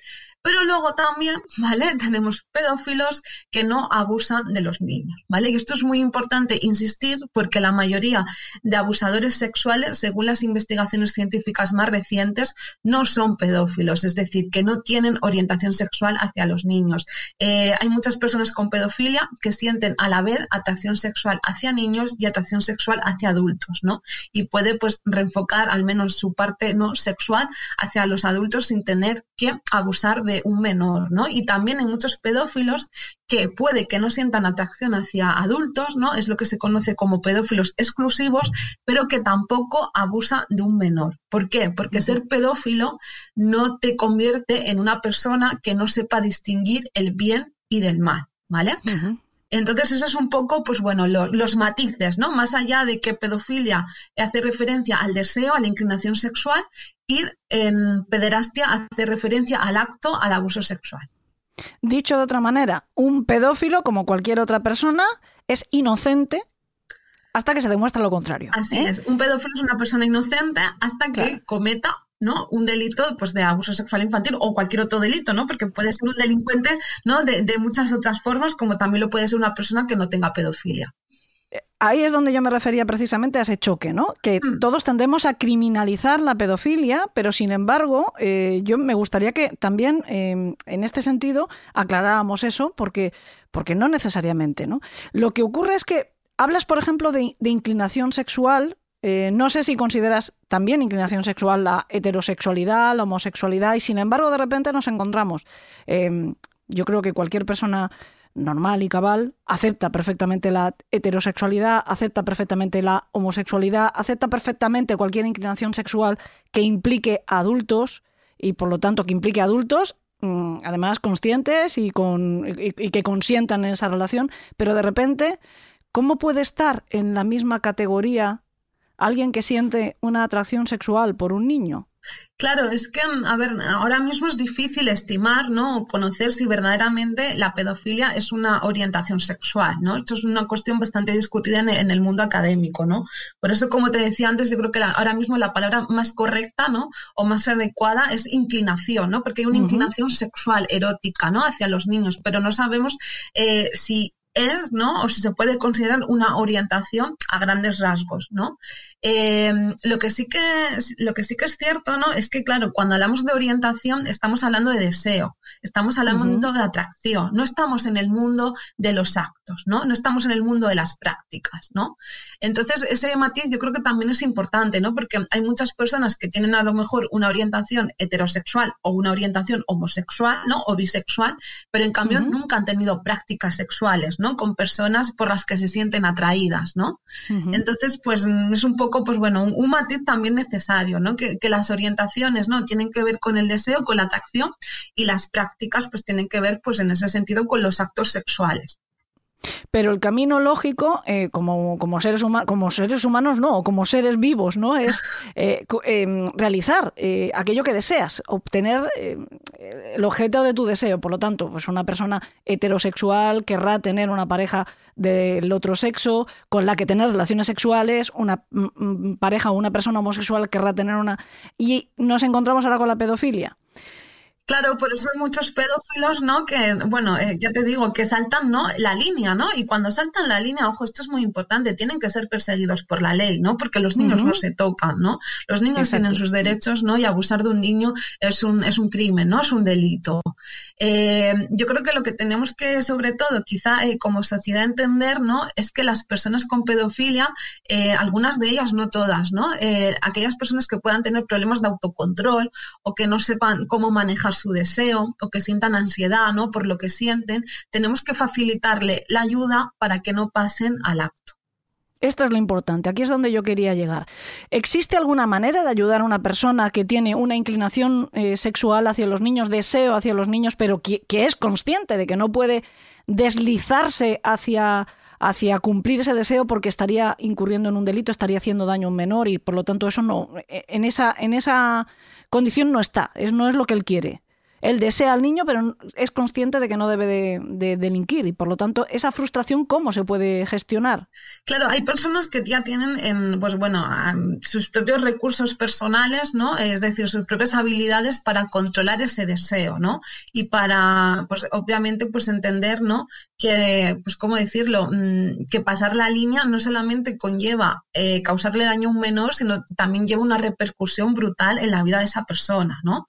Pero luego también, ¿vale? Tenemos pedófilos que no abusan de los niños, ¿vale? Y esto es muy importante insistir porque la mayoría de abusadores sexuales, según las investigaciones científicas más recientes, no son pedófilos, es decir, que no tienen orientación sexual hacia los niños. Eh, hay muchas personas con pedofilia que sienten a la vez atracción sexual hacia niños y atracción sexual hacia adultos, ¿no? Y puede pues reenfocar al menos su parte no sexual hacia los adultos sin tener que abusar de un menor, ¿no? Y también hay muchos pedófilos que puede que no sientan atracción hacia adultos, ¿no? Es lo que se conoce como pedófilos exclusivos, pero que tampoco abusa de un menor. ¿Por qué? Porque ser pedófilo no te convierte en una persona que no sepa distinguir el bien y del mal, ¿vale? Entonces, eso es un poco, pues bueno, los matices, ¿no? Más allá de que pedofilia hace referencia al deseo, a la inclinación sexual, ir en pederastia hace referencia al acto, al abuso sexual. Dicho de otra manera, un pedófilo, como cualquier otra persona, es inocente hasta que se demuestra lo contrario. Así ¿eh? es, un pedófilo es una persona inocente hasta que cometa ¿no? un delito pues, de abuso sexual infantil o cualquier otro delito, ¿no? porque puede ser un delincuente ¿no? de, de muchas otras formas, como también lo puede ser una persona que no tenga pedofilia ahí es donde yo me refería precisamente a ese choque, ¿no? Que hmm. todos tendemos a criminalizar la pedofilia, pero sin embargo, eh, yo me gustaría que también em, en este sentido aclaráramos eso, porque, porque no necesariamente, ¿no? Lo que ocurre es que hablas, por ejemplo, de, inclinación sexual. Eh, no sé si consideras también inclinación sexual la heterosexualidad, la homosexualidad, y sin embargo, de repente nos encontramos. Em, yo creo que cualquier persona normal y cabal, acepta perfectamente la heterosexualidad, acepta perfectamente la homosexualidad, acepta perfectamente cualquier inclinación sexual que implique adultos y por lo tanto que implique adultos, mm, además conscientes y, con, y que consientan en esa relación, pero de repente, ¿cómo puede estar en la misma categoría alguien que siente una atracción sexual por un niño? Claro, es que, a ver, ahora mismo es difícil estimar, ¿no? O conocer si verdaderamente la pedofilia es una orientación sexual, ¿no? Esto es una cuestión bastante discutida en, el mundo académico, ¿no? Por eso, como te decía antes, yo creo que ahora mismo la palabra más correcta, ¿no? O más adecuada es inclinación, ¿no? Porque hay una inclinación sexual, erótica, ¿no? Hacia los niños, pero no sabemos eh, si es, ¿no? O si se puede considerar una orientación a grandes rasgos, ¿no? Eh, lo, que sí que, lo que sí que es cierto, ¿no? Es que, claro, cuando hablamos de orientación estamos hablando de deseo, estamos hablando de atracción, no estamos en el mundo de los actos, ¿no? No estamos en el mundo de las prácticas, ¿no? Entonces, ese matiz yo creo que también es importante, ¿no? Porque hay muchas personas que tienen a lo mejor una orientación heterosexual o una orientación homosexual, ¿no? O bisexual, pero en cambio nunca han tenido prácticas sexuales, ¿no? Con personas por las que se sienten atraídas, ¿no? Entonces, pues es un poco, pues un, matiz también necesario, ¿no? Que, que, las orientaciones, ¿no? Tienen que ver con el deseo, con la atracción y las prácticas, pues tienen que ver, pues en ese sentido, con los actos sexuales. Pero el camino lógico, eh, como, como, seres como seres humanos, no, o como seres vivos, ¿no? Es eh, em, realizar eh, aquello que deseas, obtener el objeto de tu deseo. Por lo tanto, pues una persona heterosexual querrá tener una pareja del otro sexo con la que tener relaciones sexuales, una mm, mm, pareja o una persona homosexual querrá tener una. Y nos encontramos ahora con la pedofilia. Claro, por eso hay muchos pedófilos, ¿no? Que, bueno, eh, ya te digo, que saltan, ¿no? La línea, ¿no? Y cuando saltan la línea, ojo, esto es muy importante, tienen que ser perseguidos por la ley, ¿no? Porque los niños no se tocan, ¿no? Los niños tienen sus derechos, ¿no? Y abusar de un niño es un, es un crimen, ¿no? Es un delito. Eh, yo creo que lo que tenemos que, sobre todo, quizá eh, como sociedad entender, ¿no? Es que las personas con pedofilia, algunas de ellas, no todas, ¿no? aquellas personas que puedan tener problemas de autocontrol o que no sepan cómo manejar su deseo o que sientan ansiedad, ¿no? Por lo que sienten, tenemos que facilitarle la ayuda para que no pasen al acto. Esto es lo importante, aquí es donde yo quería llegar. ¿Existe alguna manera de ayudar a una persona que tiene una inclinación eh, sexual hacia los niños, deseo hacia los niños, pero que, es consciente de que no puede deslizarse hacia, hacia cumplir ese deseo porque estaría incurriendo en un delito, estaría haciendo daño a un menor y por lo tanto eso no, e, en esa, en esa condición no está, es, no es lo que él quiere él desea al niño, pero es consciente de que no debe de, delinquir y por lo tanto esa frustración cómo se puede gestionar. Claro, hay personas que ya tienen, en, pues bueno, sus propios recursos personales, ¿no? Es decir, sus propias habilidades para controlar ese deseo, ¿no? Y para, pues obviamente, pues entender, ¿no? Que, pues cómo decirlo, mm, que pasar la línea no solamente conlleva eh, causarle daño a un menor, sino también lleva una repercusión brutal en la vida de esa persona, ¿no?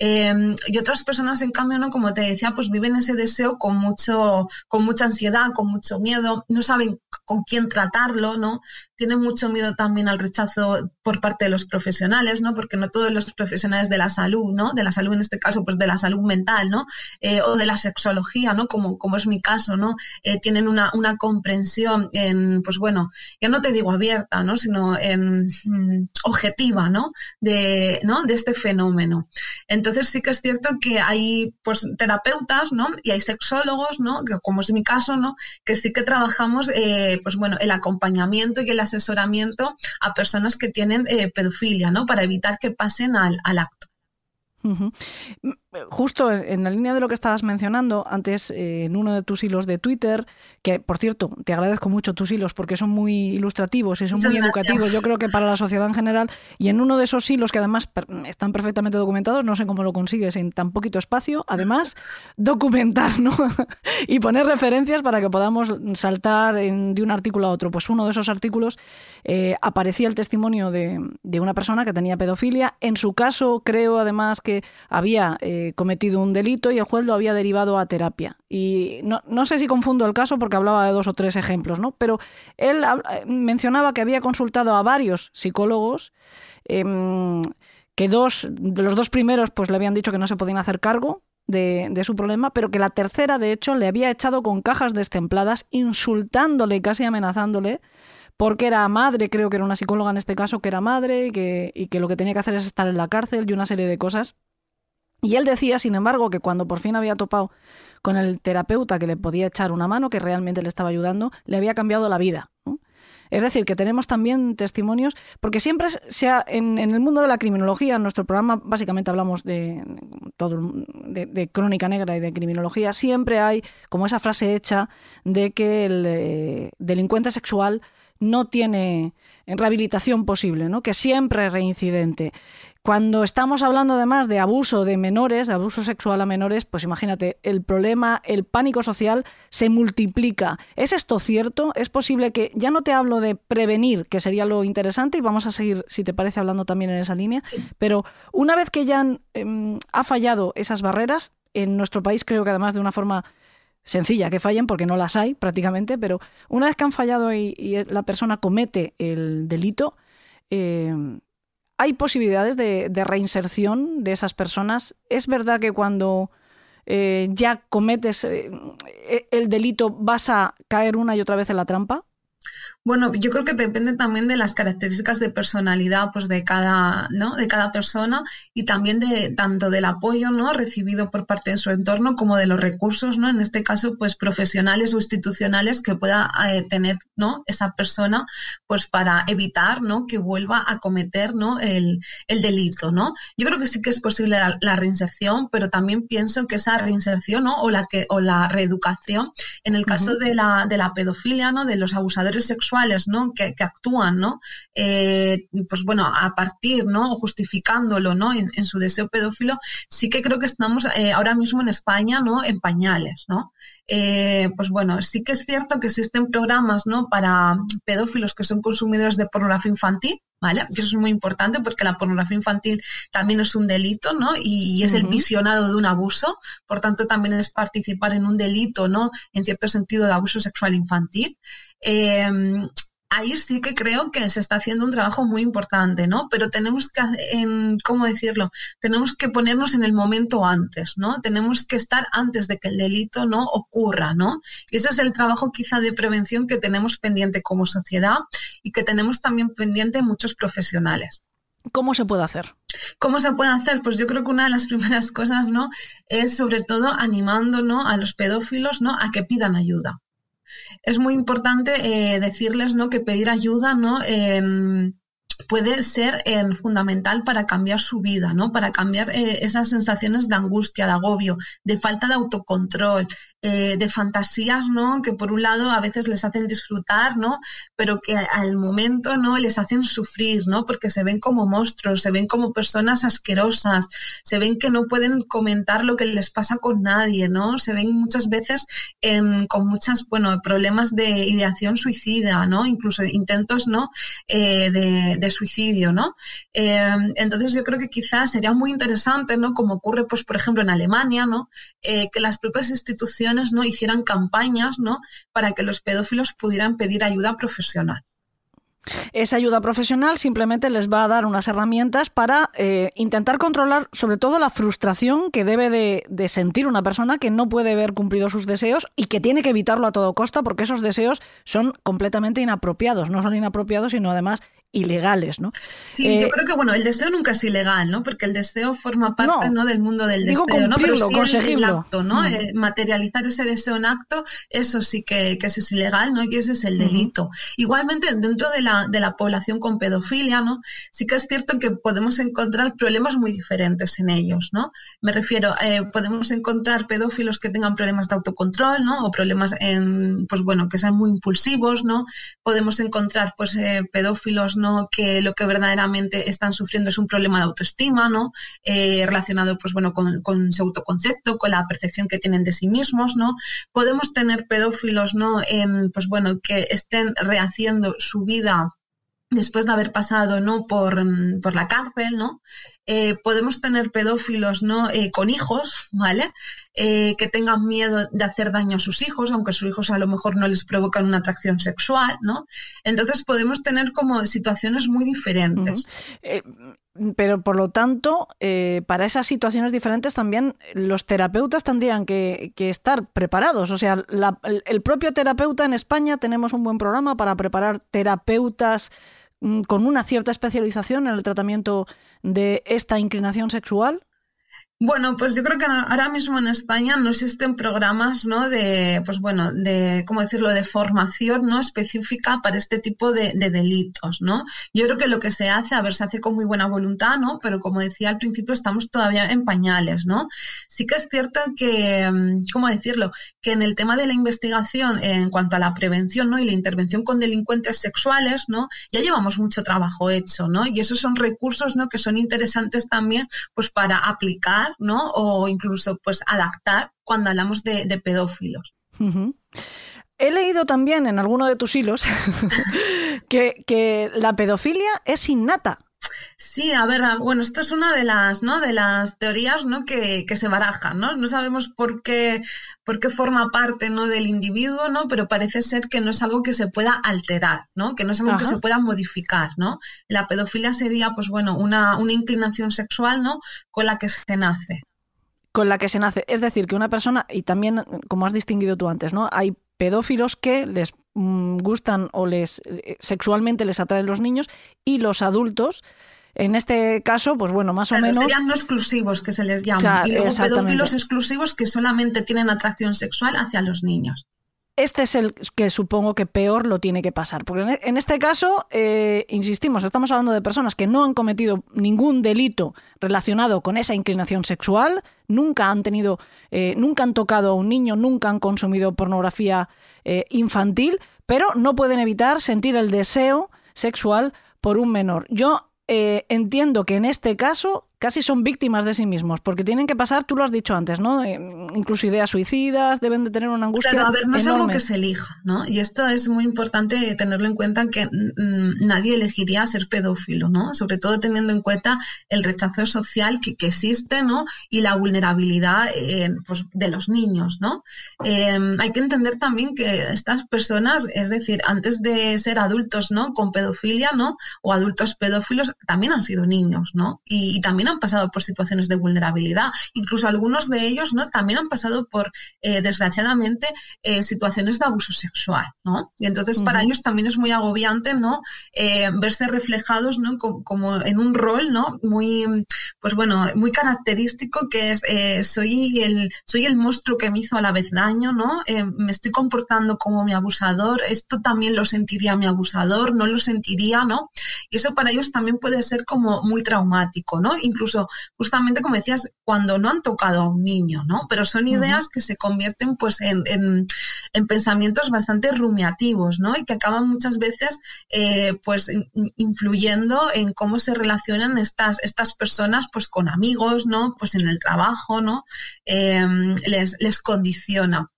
Em, y otras personas, en cambio, ¿no? como te decía, pues viven ese deseo con, mucho, con mucha ansiedad, con mucho miedo, no saben con quién tratarlo, ¿no? Tienen mucho miedo también al rechazo por parte de los profesionales, ¿no? Porque no todos los profesionales de la salud, ¿no? De la salud en este caso, pues de la salud mental, ¿no? Eh, o de la sexología, ¿no? Como, como es mi caso, ¿no? Eh, tienen una, una comprensión en, pues bueno, ya no te digo abierta, ¿no? Sino en mm, objetiva, ¿no? De, ¿no? De este fenómeno. Entonces, sí que es cierto que hay pues terapeutas, ¿no? Y hay sexólogos, ¿no? Que como es mi caso, ¿no? Que sí que trabajamos, eh, pues bueno, el acompañamiento y el asesoramiento a personas que tienen eh, pedofilia, ¿no? Para evitar que pasen al, al acto. Justo en la línea de lo que estabas mencionando antes, eh, en uno de tus hilos de Twitter, que por cierto, te agradezco mucho tus hilos porque son muy ilustrativos y son muy educativos, yo creo que para la sociedad en general, y en uno de esos hilos que además están perfectamente documentados, no sé cómo lo consigues en tan poquito espacio, además, documentar ¿no? y poner referencias para que podamos saltar de un artículo a otro. Pues uno de esos artículos eh, aparecía el testimonio de, de, una persona que tenía pedofilia, en su caso creo además que había... Eh, cometido un delito y el juez lo había derivado a terapia. Y no, sé si confundo el caso porque hablaba de dos o tres ejemplos, ¿no? Pero él eh, mencionaba que había consultado a varios psicólogos, em, que dos, de los dos primeros pues le habían dicho que no se podían hacer cargo de, de, su problema, pero que la tercera, de hecho, le había echado con cajas destempladas, insultándole y casi amenazándole, porque era madre, creo que era una psicóloga en este caso, que era madre y que, lo que tenía que hacer es estar en la cárcel y una serie de cosas y él decía, sin embargo, que cuando por fin había topado con el terapeuta que le podía echar una mano, que realmente le estaba ayudando, le había cambiado la vida. Es decir, que tenemos también testimonios, porque siempre sea en, en, el mundo de la criminología, en nuestro programa básicamente hablamos de, todo, de, crónica negra y de criminología, siempre hay como esa frase hecha de que el eh, delincuente sexual no tiene rehabilitación posible, ¿no? que siempre es reincidente. Cuando estamos hablando además de abuso de menores, de abuso sexual a menores, pues imagínate, el problema, el pánico social se multiplica. ¿Es esto cierto? ¿Es posible que, ya no te hablo de prevenir, que sería lo interesante, y vamos a seguir, si te parece, hablando también en esa línea, pero una vez que ya em, ha fallado esas barreras, en nuestro país creo que además de una forma sencilla que fallen, porque no las hay prácticamente, pero una vez que han fallado y, la persona comete el delito, eh, ¿Hay posibilidades de, reinserción de esas personas? ¿Es verdad que cuando eh, ya cometes eh, el delito vas a caer una y otra vez en la trampa? Bueno, yo creo que depende también de las características de personalidad pues de cada, ¿no? de cada persona y también de tanto del apoyo ¿no? recibido por parte de su entorno como de los recursos, ¿no? en este caso, pues profesionales o institucionales que pueda eh, tener ¿no? esa persona pues para evitar ¿no? que vuelva a cometer ¿no? el, delito. ¿no? Yo creo que sí que es posible la, reinserción, pero también pienso que esa reinserción ¿no? o, la que, o la reeducación, en el caso de, la, de la pedofilia, ¿no? de los abusadores sexuales, ¿no? Que, actúan, ¿no? Eh, pues bueno, a partir, ¿no? Justificándolo, ¿no? En, su deseo pedófilo, sí que creo que estamos eh, ahora mismo en España, ¿no? En pañales, ¿no? Eh, pues bueno, sí que es cierto que existen programas, ¿no? Para pedófilos que son consumidores de pornografía infantil, ¿vale? eso es muy importante porque la pornografía infantil también es un delito, ¿no? Y, es el visionado de un abuso, por tanto también es participar en un delito, ¿no? En cierto sentido de abuso sexual infantil. Em, ahí sí que creo que se está haciendo un trabajo muy importante, ¿no? Pero tenemos que, en, ¿cómo decirlo? Tenemos que ponernos en el momento antes, ¿no? Tenemos que estar antes de que el delito no ocurra, ¿no? Y ese es el trabajo quizá de prevención que tenemos pendiente como sociedad y que tenemos también pendiente muchos profesionales. ¿Cómo se puede hacer? ¿Cómo se puede hacer? Pues yo creo que una de las primeras cosas, ¿no? Es sobre todo animando, ¿no? A los pedófilos, ¿no? A que pidan ayuda es muy importante eh, decirles ¿no? que pedir ayuda ¿no? puede ser fundamental para cambiar su vida, ¿no? Para cambiar eh, esas sensaciones de angustia, de agobio, de falta de autocontrol, eh, de fantasías, ¿no? Que por un lado a veces les hacen disfrutar, ¿no? Pero que al momento, ¿no? Les hacen sufrir, ¿no? Porque se ven como monstruos, se ven como personas asquerosas, se ven que no pueden comentar lo que les pasa con nadie, ¿no? Se ven muchas veces con muchas, bueno, problemas de ideación suicida, ¿no? Incluso intentos, ¿no? Eh, de, suicidio, ¿no? Eh, entonces yo creo que quizás sería muy interesante, ¿no? Como ocurre, pues, por ejemplo, en Alemania, ¿no? que las propias instituciones ¿no? hicieran campañas ¿no? para que los pedófilos pudieran pedir ayuda profesional. Esa ayuda profesional simplemente les va a dar unas herramientas para eh, intentar controlar sobre todo la frustración que debe de, sentir una persona que no puede ver cumplidos sus deseos y que tiene que evitarlo a todo costa porque esos deseos son completamente inapropiados. No son inapropiados, sino además ilegales, ¿no? Sí, yo eh, creo que bueno, el deseo nunca es ilegal, ¿no? Porque el deseo forma parte no, del mundo del deseo, ¿no? Pero sí conseguirlo. El, acto, ¿no? Mm. Eh, materializar ese deseo en acto, eso sí que, que es ilegal, ¿no? Y ese es el delito. Igualmente, dentro de la, de la población con pedofilia, ¿no? Sí que es cierto que podemos encontrar problemas muy diferentes en ellos, ¿no? Me refiero, eh, podemos encontrar pedófilos que tengan problemas de autocontrol, ¿no? O problemas en, pues bueno, que sean muy impulsivos, ¿no? Podemos encontrar, pues, pedófilos que lo que verdaderamente están sufriendo es un problema de autoestima, ¿no? Eh, relacionado pues, bueno, con, su autoconcepto, con la percepción que tienen de sí mismos, ¿no? Podemos tener pedófilos ¿no? en, pues, bueno, que estén rehaciendo su vida después de haber pasado ¿no? por, mm, por la cárcel, ¿no? Eh, podemos tener pedófilos ¿no? Eh, con hijos, ¿vale? Eh, que tengan miedo de hacer daño a sus hijos, aunque sus hijos a lo mejor no les provocan una atracción sexual, ¿no? Entonces podemos tener como situaciones muy diferentes. pero por lo tanto, para esas situaciones diferentes también los terapeutas tendrían que, estar preparados. O sea, el propio terapeuta en España tenemos un buen programa para preparar terapeutas con una cierta especialización en el tratamiento de esta inclinación sexual? Bueno, pues yo creo que ahora mismo en España no existen programas, ¿no? De, pues bueno, de, ¿cómo decirlo?, de formación, ¿no? Específica para este tipo de, delitos, ¿no? Yo creo que lo que se hace, a ver, se hace con muy buena voluntad, ¿no? Pero como decía al principio, estamos todavía en pañales, ¿no? Sí que es cierto que, mm, ¿cómo decirlo?, que en el tema de la investigación en cuanto a la prevención, ¿no? Y la intervención con delincuentes sexuales, ¿no? Ya llevamos mucho trabajo hecho, ¿no? Y esos son recursos, ¿no? Que son interesantes también, pues para aplicar ¿no? O incluso pues adaptar cuando hablamos de, pedófilos. He leído también en alguno de tus hilos que, que la pedofilia es innata. Sí, a ver, bueno, esto es una de las, ¿no? De las teorías, ¿no? Que, que, se barajan, ¿no? No sabemos por qué, por qué forma parte, ¿no? Del individuo, ¿no? Pero parece ser que no es algo que se pueda alterar, ¿no? Que no es algo que se pueda modificar, ¿no? La pedofilia sería, pues bueno, una, una inclinación sexual, ¿no? Con la que se nace. Con la que se nace. Es decir, que una persona, y también, como has distinguido tú antes, ¿no? Hay pedófilos que les mm, gustan o les eh, sexualmente les atraen los niños y los adultos en este caso, pues bueno, más o menos. Serían no exclusivos que se les llama. y luego pedófilos exclusivos que solamente tienen atracción sexual hacia los niños este es el que supongo que peor lo tiene que pasar. Porque en este caso, eh, insistimos, estamos hablando de personas que no han cometido ningún delito relacionado con esa inclinación sexual, nunca han tenido, eh, nunca han tocado a un niño, nunca han consumido pornografía eh, infantil, pero no pueden evitar sentir el deseo sexual por un menor. Yo entiendo que en este caso casi son víctimas de sí mismos, porque tienen que pasar, tú lo has dicho antes, ¿no? Eh, incluso ideas suicidas, deben de tener una angustia. Claro, a ver, no es algo que se elija, ¿no? Y esto es muy importante tenerlo en cuenta que mm, nadie elegiría ser pedófilo, ¿no? Sobre todo teniendo en cuenta el rechazo social que, que existe, ¿no? Y la vulnerabilidad eh, pues, de los niños, ¿no? Eh, hay que entender también que estas personas, es decir, antes de ser adultos, ¿no? Con pedofilia, ¿no? O adultos pedófilos, también han sido niños, ¿no? Y, y también han pasado por situaciones de vulnerabilidad. Incluso algunos de ellos, ¿no? También han pasado por, eh, desgraciadamente, eh, situaciones de abuso sexual, ¿no? Y entonces para ellos también es muy agobiante, ¿no? Eh, verse reflejados, ¿no? Como, como en un rol, ¿no? Muy, pues bueno, muy característico que es soy el soy el monstruo que me hizo a la vez daño, ¿no? Me estoy comportando como mi abusador. Esto también lo sentiría mi abusador, no lo sentiría, ¿no? Y eso para ellos también puede ser como muy traumático, ¿no? Incluso justamente como decías, cuando no han tocado a un niño, ¿no? Pero son ideas que se convierten pues en, en- en pensamientos bastante rumiativos, ¿no? Y que acaban muchas veces eh, pues in- influyendo en cómo se relacionan estas, estas personas pues con amigos, ¿no? Pues en el trabajo, ¿no? Eh, les, les condiciona.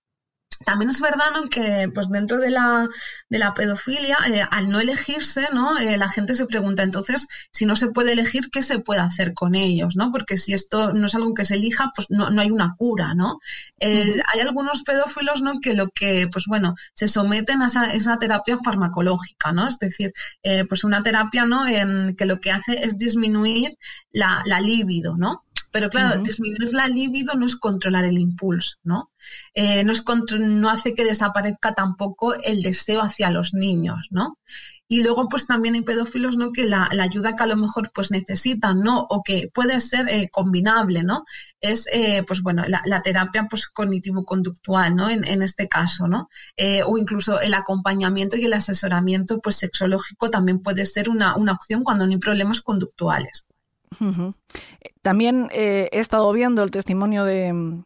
También es verdad ¿no? que pues dentro de la, de la pedofilia, eh, al no elegirse, ¿no? Eh, la gente se pregunta entonces, si no se puede elegir, ¿qué se puede hacer con ellos? ¿no? Porque si esto no es algo que se elija, pues no, no hay una cura, ¿no? Eh, Hay algunos pedófilos ¿no? que lo que, pues bueno, se someten a esa, esa terapia farmacológica, ¿no? Es decir, eh, pues una terapia ¿no? en que lo que hace es disminuir la, la libido, ¿no? Pero claro, disminuir la libido no es controlar el impulso, ¿no? Eh, no, es contro- no hace que desaparezca tampoco el deseo hacia los niños, ¿no? Y luego, pues también hay pedófilos, ¿no? Que la, la ayuda que a lo mejor pues necesitan, ¿no? O que puede ser eh, combinable, ¿no? Es, eh, pues bueno, la, la terapia pues cognitivo-conductual, ¿no? En, en este caso, ¿no? Eh, o incluso el acompañamiento y el asesoramiento pues sexológico también puede ser una, una opción cuando no hay problemas conductuales. También eh, he estado viendo el testimonio de,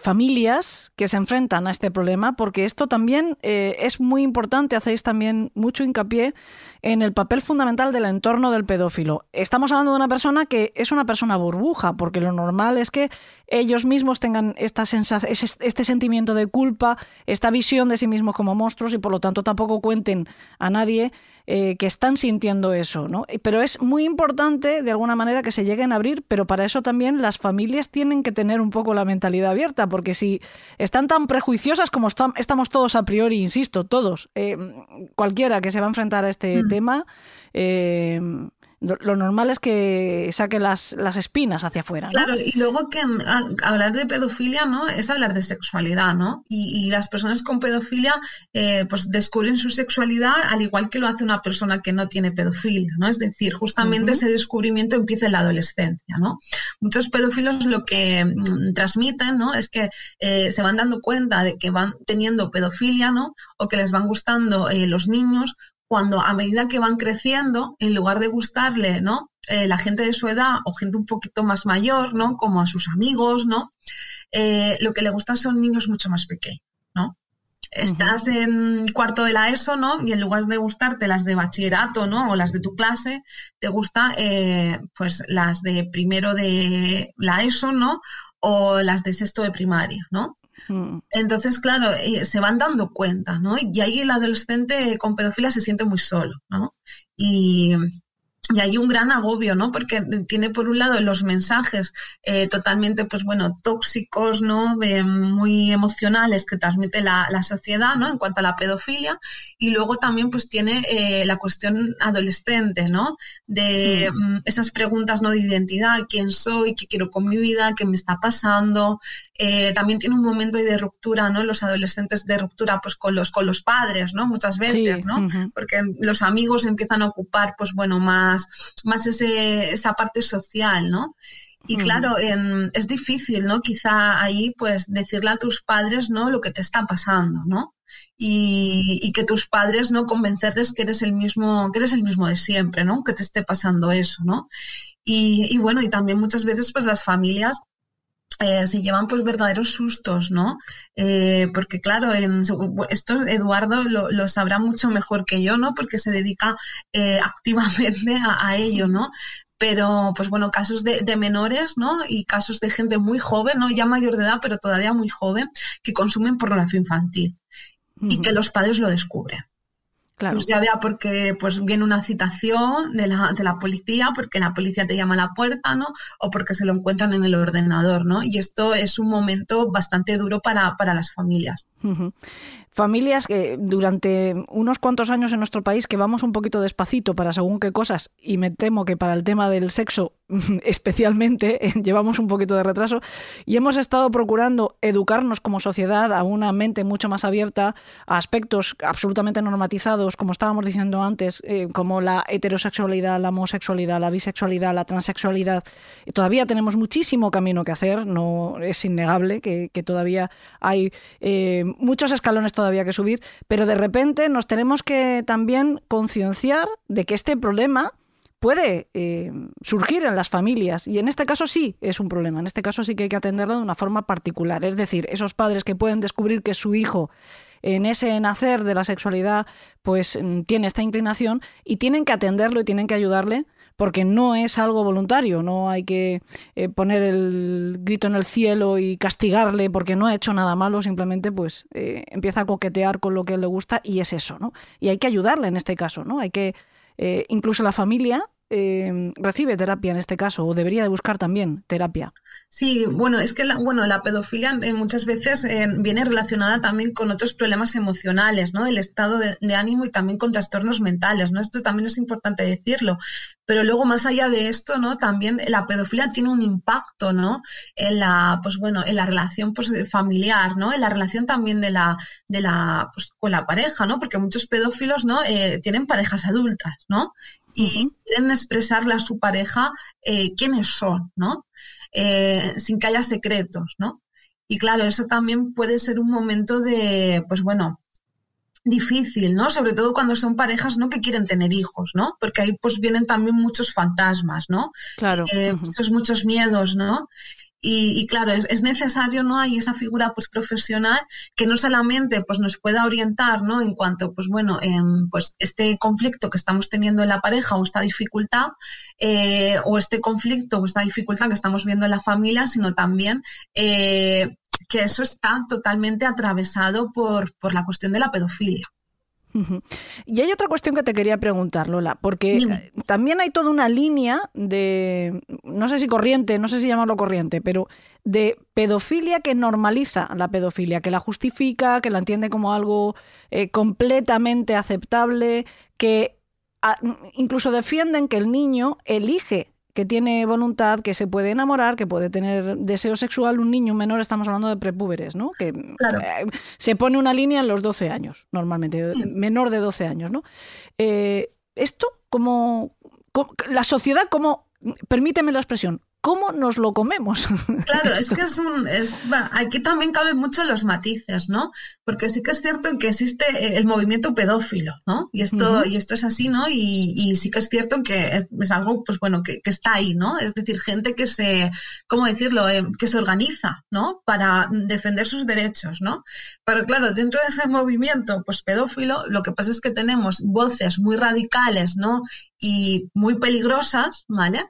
familias que se enfrentan a este problema, porque esto también eh, es muy importante, hacéis también mucho hincapié en el papel fundamental del entorno del pedófilo. Estamos hablando de una persona que es una persona burbuja, porque lo normal es que ellos mismos tengan esta este sentimiento de culpa, esta visión de sí mismos como monstruos y por lo tanto tampoco cuenten a nadie eh, que están sintiendo eso, ¿no? Pero es muy importante, de alguna manera, que se lleguen a abrir, pero para eso también las familias tienen que tener un poco la mentalidad abierta, porque si están tan prejuiciosas como estam- estamos todos a priori, insisto, todos, eh, cualquiera que se va a enfrentar a este tema, eh, lo normal es que saque las, las espinas hacia afuera, ¿no? Claro, y luego que mm, a- hablar de pedofilia, ¿no? Es hablar de sexualidad, ¿no? Y, y las personas con pedofilia, eh, pues descubren su sexualidad al igual que lo hace una persona que no tiene pedofilia, ¿no? Es decir, justamente ese descubrimiento empieza en la adolescencia, ¿no? Muchos pedófilos lo que mm, transmiten, ¿no? Es que eh, se van dando cuenta de que van teniendo pedofilia, ¿no? O que les van gustando eh, los niños cuando a medida que van creciendo, en lugar de gustarle, ¿no? Eh, la gente de su edad o gente un poquito más mayor, ¿no? Como a sus amigos, ¿no? Eh, lo que le gustan son niños mucho más pequeños, ¿no? Estás en cuarto de la ESO, ¿no? Y en lugar de gustarte las de bachillerato, ¿no? O las de tu clase, te gusta, eh, pues, las de primero de la ESO, ¿no? O las de sexto de primaria, ¿no? Mm. Entonces, claro, eh, se van dando cuenta, ¿no? Y ahí el adolescente con pedofilia se siente muy solo, ¿no? Y, y hay un gran agobio, ¿no? Porque tiene por un lado los mensajes eh, totalmente, pues bueno, tóxicos, ¿no? Muy emocionales que transmite la, la sociedad, ¿no? En cuanto a la pedofilia. Y luego también, pues tiene eh, la cuestión adolescente, ¿no? De mm, esas preguntas, ¿no? De identidad, quién soy, qué quiero con mi vida, qué me está pasando. Eh, también tiene un momento de ruptura, ¿no? Los adolescentes de ruptura, pues con los, con los padres, ¿no? Muchas veces, Sí, ¿no? porque los amigos empiezan a ocupar, pues bueno, más, más ese, esa parte social, ¿no? Y claro, em, es difícil, ¿no? Quizá ahí, pues, decirle a tus padres, ¿no? Lo que te está pasando, ¿no? Y, y que tus padres, ¿no? Convencerles que eres el mismo, que eres el mismo de siempre, ¿no? Que te esté pasando eso, ¿no? Y, y bueno, y también muchas veces, pues, las familias eh, se llevan pues verdaderos sustos, ¿no? Eh, porque claro, en, esto Eduardo lo, lo, sabrá mucho mejor que yo, ¿no? Porque se dedica eh, activamente a, a, ello, ¿no? pero pues bueno, casos de, de menores, ¿no? Y casos de gente muy joven, ¿no? Ya mayor de edad, pero todavía muy joven, que consumen pornografía infantil y que los padres lo descubren. Claro. Pues ya vea porque pues viene una citación de la, de la policía, porque la policía te llama a la puerta, ¿no? O porque se lo encuentran en el ordenador, ¿no? Y esto es un momento bastante duro para, para las familias. Familias que durante unos cuantos años en nuestro país que vamos un poquito despacito para según qué cosas y me temo que para el tema del sexo especialmente eh, llevamos un poquito de retraso y hemos estado procurando educarnos como sociedad a una mente mucho más abierta a aspectos absolutamente normatizados como estábamos diciendo antes eh, como la heterosexualidad, la homosexualidad, la bisexualidad, la transexualidad. Todavía tenemos muchísimo camino que hacer, no es innegable que, que todavía hay eh, muchos escalones todavía que subir, pero de repente nos tenemos que también concienciar de que este problema puede eh, surgir en las familias. Y en este caso sí es un problema, en este caso sí que hay que atenderlo de una forma particular, es decir, esos padres que pueden descubrir que su hijo en ese nacer de la sexualidad pues mm, tiene esta inclinación y tienen que atenderlo y tienen que ayudarle porque no es algo voluntario, no hay que eh, poner el grito en el cielo y castigarle porque no ha hecho nada malo, simplemente pues eh, empieza a coquetear con lo que le gusta y es eso, ¿no? Y hay que ayudarle en este caso, ¿no? Hay que, eh, incluso la familia eh, recibe terapia en este caso o debería de buscar también terapia. Sí, bueno, es que la, bueno, la pedofilia eh, muchas veces eh, viene relacionada también con otros problemas emocionales, ¿no? El estado de, de, ánimo y también con trastornos mentales, ¿no? Esto también es importante decirlo. Pero luego, más allá de esto, ¿no? También la pedofilia tiene un impacto, ¿no? En la, pues bueno, en la relación pues, familiar, ¿no? En la relación también de la, de la, pues, con la pareja, ¿no? Porque muchos pedófilos, ¿no? Eh, tienen parejas adultas, ¿no? Y uh -huh. quieren expresarle a su pareja eh, quiénes son, ¿no? Eh, sin que haya secretos, ¿no? Y claro, eso también puede ser un momento de, pues bueno, difícil, ¿no? Sobre todo cuando son parejas, ¿no? Que quieren tener hijos, ¿no? Porque ahí pues vienen también muchos fantasmas, ¿no? Claro. Eh, uh -huh. muchos, muchos miedos, ¿no? Y, y, claro, es, es, necesario, ¿no? Hay esa figura pues profesional que no solamente pues nos pueda orientar, ¿no? En cuanto, pues bueno, en pues este conflicto que estamos teniendo en la pareja o esta dificultad, eh, o este conflicto o esta dificultad que estamos viendo en la familia, sino también eh, que eso está totalmente atravesado por, por la cuestión de la pedofilia. Y hay otra cuestión que te quería preguntar, Lola, porque Dime. también hay toda una línea de, no sé si corriente, no sé si llamarlo corriente, pero de pedofilia que normaliza la pedofilia, que la justifica, que la entiende como algo eh, completamente aceptable, que a, incluso defienden que el niño elige que tiene voluntad, que se puede enamorar, que puede tener deseo sexual, un niño un menor, estamos hablando de prepúberes, ¿no? Que claro. Eh, se pone una línea en los 12 años, normalmente, sí. menor de 12 años, ¿no? Eh, esto, como, como, la sociedad, como, permíteme la expresión, ¿cómo nos lo comemos? Claro, es que es un. Es, aquí también caben mucho los matices, ¿no? Porque sí que es cierto que existe el movimiento pedófilo, ¿no? Y esto, uh -huh. y esto es así, ¿no? Y, y, sí que es cierto que es algo, pues bueno, que, que, está ahí, ¿no? Es decir, gente que se, ¿cómo decirlo? Eh, que se organiza, ¿no? Para defender sus derechos, ¿no? Pero claro, dentro de ese movimiento, pues pedófilo, lo que pasa es que tenemos voces muy radicales, ¿no? Y muy peligrosas, ¿vale?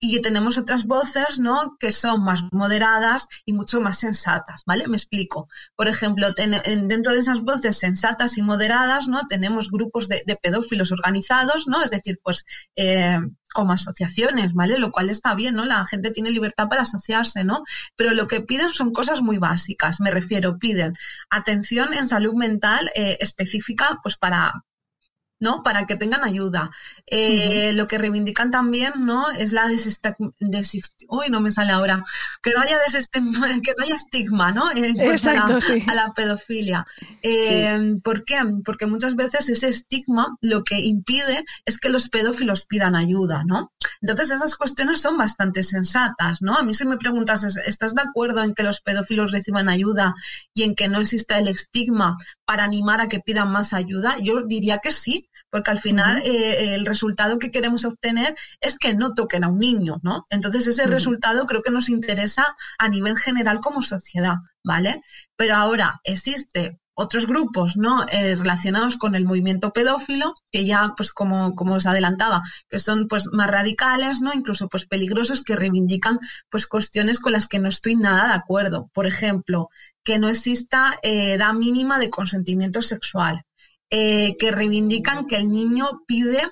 Y tenemos otras voces, ¿no? Que son más moderadas y mucho más sensatas, ¿vale? Me explico. Por ejemplo, dentro de esas voces sensatas y moderadas, ¿no? Tenemos grupos de, de pedófilos organizados, ¿no? Es decir, pues eh, como asociaciones, ¿vale? Lo cual está bien, ¿no? La gente tiene libertad para asociarse, ¿no? Pero lo que piden son cosas muy básicas, me refiero, piden atención en salud mental eh, específica, pues para ¿no? Para que tengan ayuda. Eh, uh -huh. Lo que reivindican también, ¿no? Es la Uy, no me sale ahora. Que no haya, que no haya estigma, ¿no? En Exacto, a, la, sí. a la pedofilia. Eh, sí. ¿Por qué? Porque muchas veces ese estigma lo que impide es que los pedófilos pidan ayuda, ¿no? Entonces esas cuestiones son bastante sensatas, ¿no? A mí si me preguntas, ¿estás de acuerdo en que los pedófilos reciban ayuda y en que no exista el estigma para animar a que pidan más ayuda? Yo diría que sí, porque al final uh -huh. eh, el resultado que queremos obtener es que no toquen a un niño, ¿no? Entonces ese uh -huh. resultado creo que nos interesa a nivel general como sociedad, ¿vale? Pero ahora existe otros grupos ¿no? Eh, relacionados con el movimiento pedófilo, que ya, pues como, como os adelantaba, que son pues más radicales, ¿no? incluso pues peligrosos, que reivindican pues cuestiones con las que no estoy nada de acuerdo. Por ejemplo, que no exista eh, edad mínima de consentimiento sexual, eh, que reivindican que el niño pide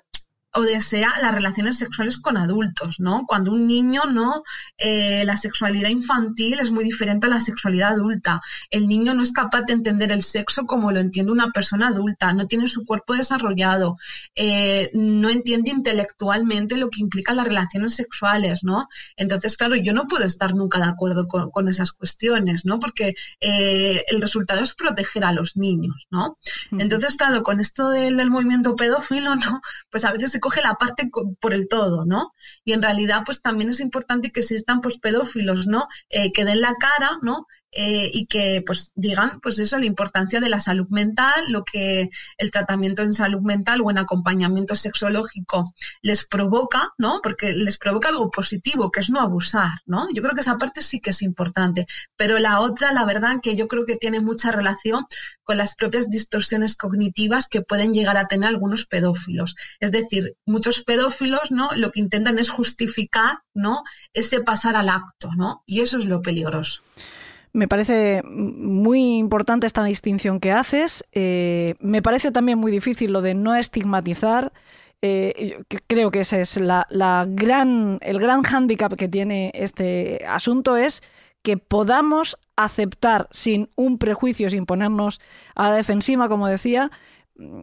o desea las relaciones sexuales con adultos, ¿no? Cuando un niño no, eh, la sexualidad infantil es muy diferente a la sexualidad adulta. El niño no es capaz de entender el sexo como lo entiende una persona adulta, no tiene su cuerpo desarrollado, eh, no entiende intelectualmente lo que implican las relaciones sexuales, ¿no? Entonces, claro, yo no puedo estar nunca de acuerdo con, esas cuestiones, ¿no? Porque eh, el resultado es proteger a los niños, ¿no? Entonces, claro, con esto del, del movimiento pedófilo, ¿no? Pues a veces se coge la parte por el todo, ¿no? Y en realidad, pues también es importante que existan pues pedófilos, ¿no? Eh, que den la cara, ¿no? Eh, y que pues digan pues eso la importancia de la salud mental lo que el tratamiento en salud mental o en acompañamiento sexológico les provoca no porque les provoca algo positivo que es no abusar no yo creo que esa parte sí que es importante pero la otra la verdad que yo creo que tiene mucha relación con las propias distorsiones cognitivas que pueden llegar a tener algunos pedófilos. Es decir muchos pedófilos no lo que intentan es justificar no ese pasar al acto no y eso es lo peligroso me parece muy importante esta distinción que haces. Eh, me parece también muy difícil lo de no estigmatizar. Eh, creo que ese es la, gran, el gran hándicap que tiene este asunto es que podamos aceptar sin un prejuicio, sin ponernos a la defensiva, como decía,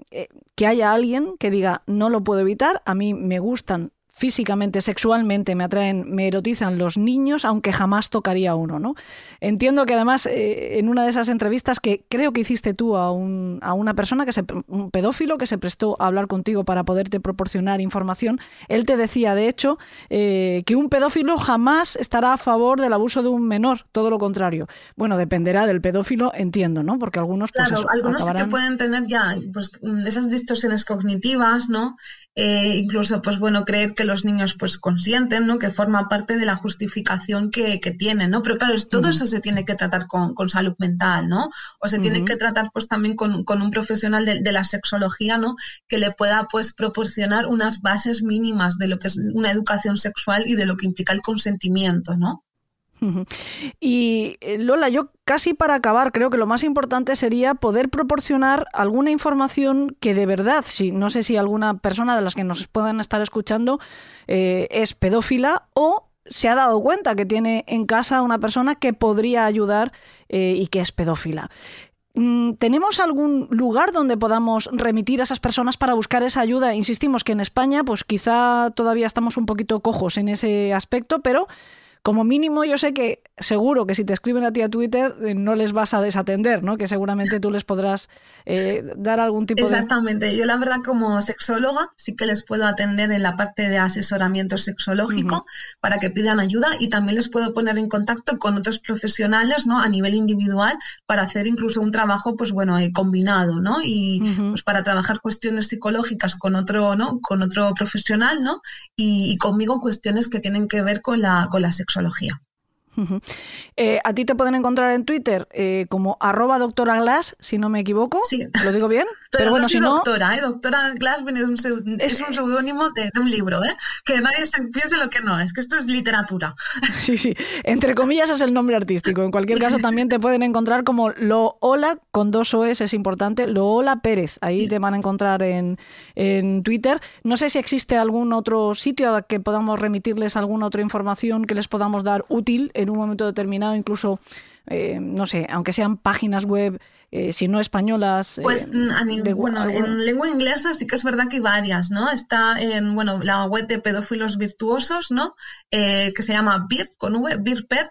eh, que haya alguien que diga no lo puedo evitar, a mí me gustan físicamente, sexualmente me atraen, me erotizan los niños, aunque jamás tocaría uno, ¿no? Entiendo que además eh, en una de esas entrevistas que creo que hiciste tú a, un, a una persona que se, un pedófilo que se prestó a hablar contigo para poderte proporcionar información, él te decía de hecho eh, que un pedófilo jamás estará a favor del abuso de un menor, todo lo contrario. Bueno, dependerá del pedófilo, entiendo, ¿no? Porque algunos pues claro, algunos que pueden tener ya pues esas distorsiones cognitivas, ¿no? Eh, incluso, pues bueno, creer que los niños pues consienten, ¿no? Que forma parte de la justificación que, tienen, ¿no? Pero claro, todo eso se tiene que tratar con, salud mental, ¿no? O se tiene que tratar pues también con, un profesional de, la sexología, ¿no? Que le pueda pues proporcionar unas bases mínimas de lo que es una educación sexual y de lo que implica el consentimiento, ¿no? Y eh, Lola, yo casi para acabar, creo que lo más importante sería poder proporcionar alguna información que de verdad, si no sé si alguna persona de las que nos puedan estar escuchando eh, es pedófila o se ha dado cuenta que tiene en casa una persona que podría ayudar eh, y que es pedófila. Mm, ¿Tenemos algún lugar donde podamos remitir a esas personas para buscar esa ayuda? Insistimos que en España, pues quizá todavía estamos un poquito cojos en ese aspecto, pero como mínimo yo sé que seguro que si te escriben a ti a Twitter eh, no les vas a desatender, ¿no? Que seguramente tú les podrás eh, dar algún tipo de... Exactamente. Yo la verdad como sexóloga sí que les puedo atender en la parte de asesoramiento sexológico para que pidan ayuda y también les puedo poner en contacto con otros profesionales, ¿no? A nivel individual para hacer incluso un trabajo, pues bueno, eh, combinado, ¿no? Y pues para trabajar cuestiones psicológicas con otro, ¿no? Con otro profesional, ¿no? Y, y conmigo cuestiones que tienen que ver con la, con la sexualidad doxología eh, a ti te pueden encontrar en Twitter eh, como arroba doctora Glass, si no me equivoco. Sí. ¿Lo digo bien? Pero, bueno, si no... doctora, ¿eh? Doctora Glass viene de un es, un seudónimo de, un libro, ¿eh? Que nadie se piense lo que no es, que esto es literatura. Sí, sí. Entre comillas es el nombre artístico. En cualquier caso también te pueden encontrar como Lo Hola, con dos OS es importante, Lo Hola Pérez. Ahí te van a encontrar en, en Twitter. No sé si existe algún otro sitio a que podamos remitirles alguna otra información que les podamos dar útil en un momento determinado, incluso, eh, no sé, aunque sean páginas web, eh, si no españolas. Eh, pues bueno, en lengua inglesa sí que es verdad que hay varias, ¿no? Está en, bueno, la web de pedófilos virtuosos, ¿no? que se llama BIR, con V, BIRPED,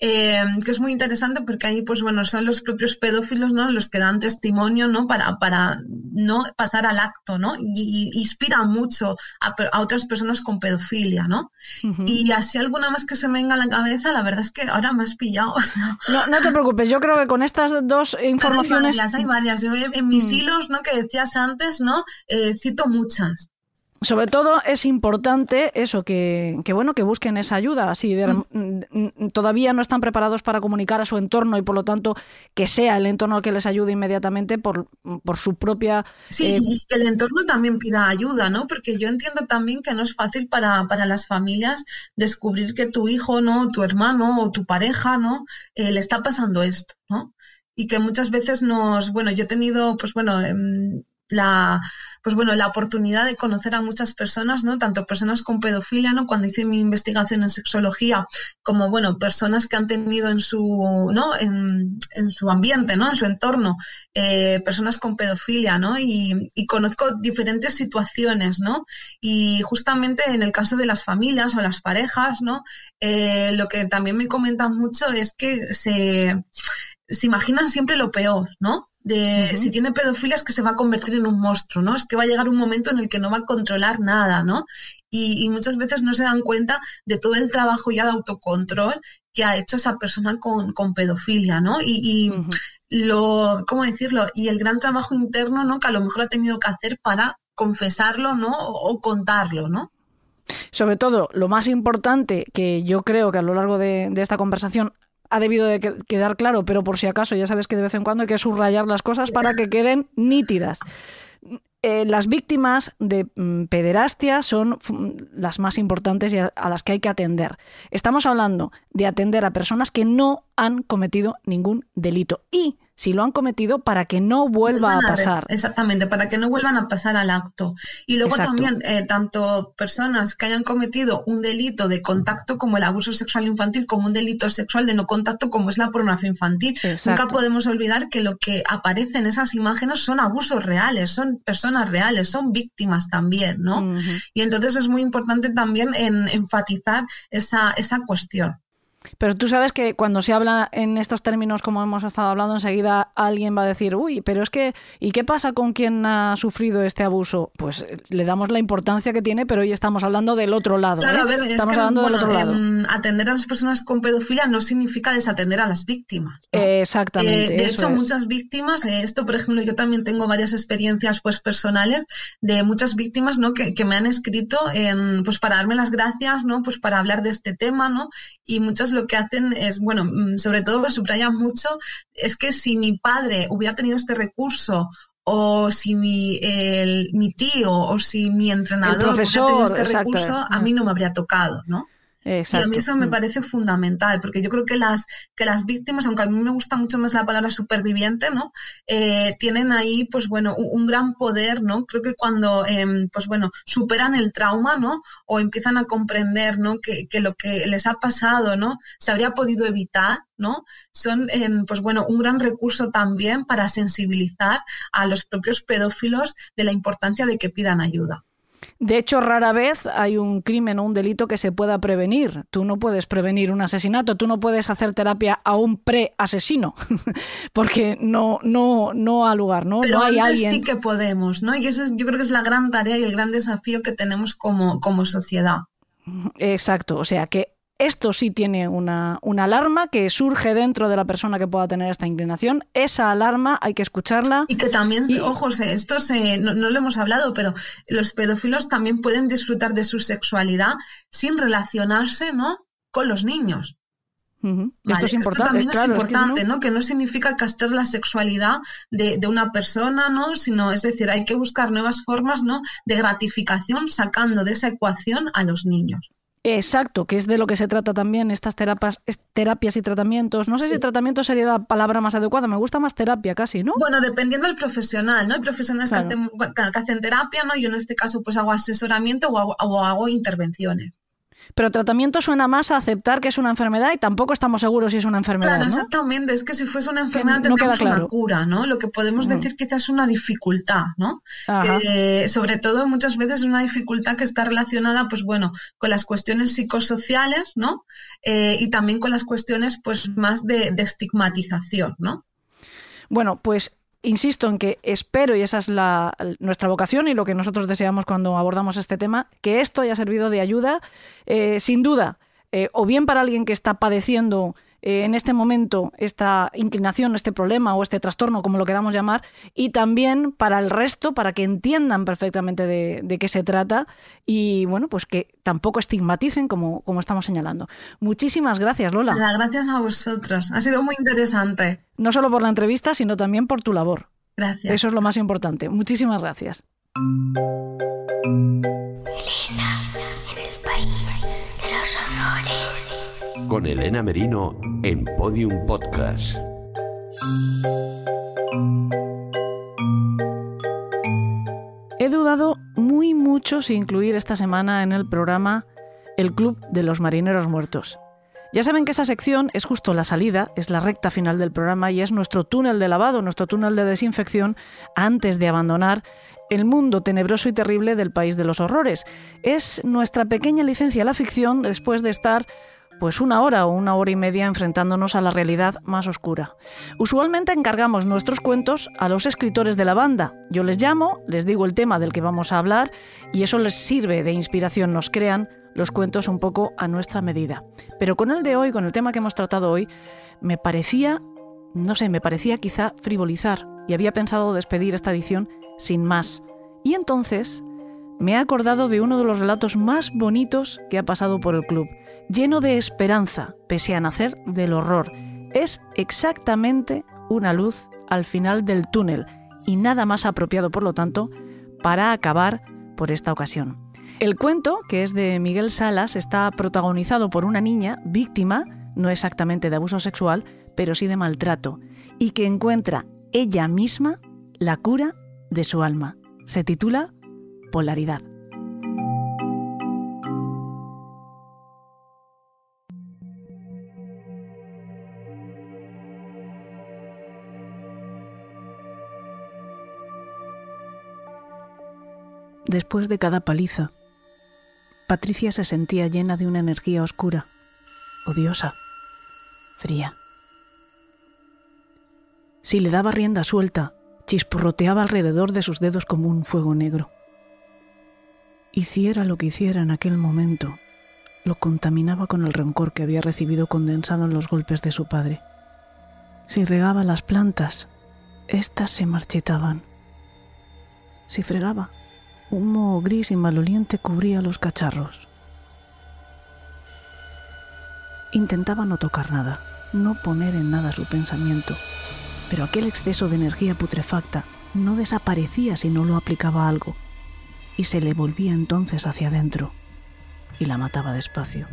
eh, que es muy interesante porque ahí, pues bueno, son los propios pedófilos, ¿no? Los que dan testimonio, ¿no? Para, para no pasar al acto, ¿no? Y, inspira mucho a, otras personas con pedofilia, ¿no? Y así alguna más que se me venga a la cabeza, la verdad es que ahora me has pillado. no, no te preocupes, yo creo que con estas dos informaciones... Hay varias, hay varias. Yo en mis mm. hilos, ¿no? Que decías antes, ¿no? Eh, cito muchas. Sobre todo es importante eso, que, que, bueno, que busquen esa ayuda. Si mm. todavía no están preparados para comunicar a su entorno y por lo tanto que sea el entorno el que les ayude inmediatamente por, por su propia. Sí, eh, y que el entorno también pida ayuda, ¿no? Porque yo entiendo también que no es fácil para, para las familias descubrir que tu hijo, ¿no? Tu hermano o tu pareja, ¿no? Eh, le está pasando esto, ¿no? y que muchas veces nos, bueno, yo he tenido, pues bueno, em, la, pues bueno, la oportunidad de conocer a muchas personas, ¿no? Tanto personas con pedofilia, ¿no? Cuando hice mi investigación en sexología, como, bueno, personas que han tenido en su, ¿no? En, su ambiente, ¿no? En su entorno, eh, personas con pedofilia, ¿no? Y, conozco diferentes situaciones, ¿no? Y justamente en el caso de las familias o las parejas, ¿no? Eh, lo que también me comentan mucho es que se, se imaginan siempre lo peor, ¿no? De si tiene pedofilia es que se va a convertir en un monstruo, ¿no? Es que va a llegar un momento en el que no va a controlar nada, ¿no? Y, muchas veces no se dan cuenta de todo el trabajo ya de autocontrol que ha hecho esa persona con, pedofilia, ¿no? Y, lo, ¿cómo decirlo? Y el gran trabajo interno, ¿no? Que a lo mejor ha tenido que hacer para confesarlo, ¿no? O, contarlo, ¿no? Sobre todo, lo más importante que yo creo que a lo largo de, de esta conversación ha debido de quedar claro, pero por si acaso ya sabes que de vez en cuando hay que subrayar las cosas para que queden nítidas. Eh, las víctimas de mm, pederastia son las más importantes y a, las que hay que atender. Estamos hablando de atender a personas que no han cometido ningún delito y si lo han cometido para que no vuelva a, pasar. exactamente, para que no vuelvan a pasar al acto. Y luego también, eh, tanto personas que hayan cometido un delito de contacto como el abuso sexual infantil, como un delito sexual de no contacto como es la pornografía infantil. Nunca podemos olvidar que lo que aparece en esas imágenes son abusos reales, son personas reales, son víctimas también, ¿no? Y entonces es muy importante también en, enfatizar esa, esa cuestión. Pero tú sabes que cuando se habla en estos términos como hemos estado hablando, enseguida alguien va a decir, uy, pero es que, ¿y qué pasa con quien ha sufrido este abuso? Pues eh, le damos la importancia que tiene, pero hoy estamos hablando del otro lado. Claro, ¿eh? a ver, estamos hablando del otro lado. atender a las personas con pedofilia no significa desatender a las víctimas. exactamente. Eh, de hecho, muchas víctimas, esto por ejemplo, yo también tengo varias experiencias pues personales de muchas víctimas ¿no? que, que me han escrito en, pues para darme las gracias, ¿no? Pues para hablar de este tema, ¿no? Y muchas lo que hacen es, bueno, mm, sobre todo subrayan mucho, es que si mi padre hubiera tenido este recurso o si mi, mi tío o si mi entrenador hubiera tenido este recurso, a mí no me habría tocado, ¿no? Y a mí eso me mm. parece fundamental, porque yo creo que las, que las víctimas, aunque a mí me gusta mucho más la palabra superviviente, ¿no? Eh, tienen ahí, pues bueno, un, gran poder, ¿no? Creo que cuando, em, pues bueno, superan el trauma, ¿no? O empiezan a comprender, ¿no? Que, que, lo que les ha pasado, ¿no? Se habría podido evitar, ¿no? Son, em, pues bueno, un gran recurso también para sensibilizar a los propios pedófilos de la importancia de que pidan ayuda. De hecho, rara vez hay un crimen o un delito que se pueda prevenir. Tú no puedes prevenir un asesinato, tú no puedes hacer terapia a un pre-asesino, porque no, no, no ha lugar, ¿no? Pero no hay antes sí que podemos, ¿no? Y eso yo creo que es la gran tarea y el gran desafío que tenemos como, como sociedad. Exacto, o sea que esto sí tiene una, alarma que surge dentro de la persona que pueda tener esta inclinación. Esa alarma hay que escucharla. Y que también, ojo, esto se, no, lo hemos hablado, pero los pedófilos también pueden disfrutar de su sexualidad sin relacionarse ¿no? con los niños. esto es importante. también es importante, ¿no? Que no significa castrar la sexualidad de, de, una persona, ¿no? Sino, es decir, hay que buscar nuevas formas, ¿no? De gratificación sacando de esa ecuación a los niños. Exacto, que es de lo que se trata también estas terapias, terapias y tratamientos. No sé si tratamiento sería la palabra más adecuada, me gusta más terapia casi, ¿no? Bueno, dependiendo del profesional, ¿no? Hay profesionales que, hacen, terapia, ¿no? Yo en este caso pues hago asesoramiento o hago intervenciones. Pero tratamiento suena más a aceptar que es una enfermedad y tampoco estamos seguros si es una enfermedad. Claro, exactamente. Es que si fuese una enfermedad no tendríamos una cura, ¿no? Lo que podemos decir quizás es una dificultad, ¿no? sobre todo muchas veces es una dificultad que está relacionada, pues bueno, con las cuestiones psicosociales, ¿no? Eh, y también con las cuestiones, pues más de, de estigmatización, ¿no? Bueno, pues insisto en que espero, y esa es la, nuestra vocación y lo que nosotros deseamos cuando abordamos este tema, que esto haya servido de ayuda, eh, sin duda, eh, o bien para alguien que está padeciendo eh, en este momento esta inclinación, este problema o este trastorno, como lo queramos llamar, y también para el resto, para que entiendan perfectamente de, qué se trata y bueno, pues que tampoco estigmaticen como, como estamos señalando. Muchísimas gracias, Lola. Gracias a vosotros. Ha sido muy interesante. No solo por la entrevista, sino también por tu labor. Gracias. Eso es lo más importante. Muchísimas gracias. Elena, en el país de los horrores. Con Elena Merino en Podium Podcast. He dudado muy mucho si incluir esta semana en el programa el Club de los Marineros Muertos. Ya saben que esa sección es justo la salida, es la recta final del programa y es nuestro túnel de lavado, nuestro túnel de desinfección antes de abandonar el mundo tenebroso y terrible del país de los horrores. Es nuestra pequeña licencia a la ficción después de estar pues una hora o una hora y media enfrentándonos a la realidad más oscura. Usualmente encargamos nuestros cuentos a los escritores de la banda. Yo les llamo, les digo el tema del que vamos a hablar y eso les sirve de inspiración, nos crean los cuentos un poco a nuestra medida. Pero con el de hoy, con el tema que hemos tratado hoy, me parecía, no sé, me parecía quizá frivolizar y había pensado despedir esta edición sin más. Y entonces me he acordado de uno de los relatos más bonitos que ha pasado por el club, lleno de esperanza, pese a nacer del horror. Es exactamente una luz al final del túnel y nada más apropiado, por lo tanto, para acabar por esta ocasión. El cuento, que es de Miguel Salas, está protagonizado por una niña víctima, no exactamente de abuso sexual, pero sí de maltrato, y que encuentra ella misma la cura de su alma. Se titula Polaridad. Después de cada paliza, Patricia se sentía llena de una energía oscura, odiosa, fría. Si le daba rienda suelta, chisporroteaba alrededor de sus dedos como un fuego negro. Hiciera lo que hiciera en aquel momento, lo contaminaba con el rencor que había recibido condensado en los golpes de su padre. Si regaba las plantas, éstas se marchitaban. Si fregaba, moho gris y maloliente cubría los cacharros. Intentaba no tocar nada, no poner en nada su pensamiento, pero aquel exceso de energía putrefacta no desaparecía si no lo aplicaba algo, y se le volvía entonces hacia adentro y la mataba despacio.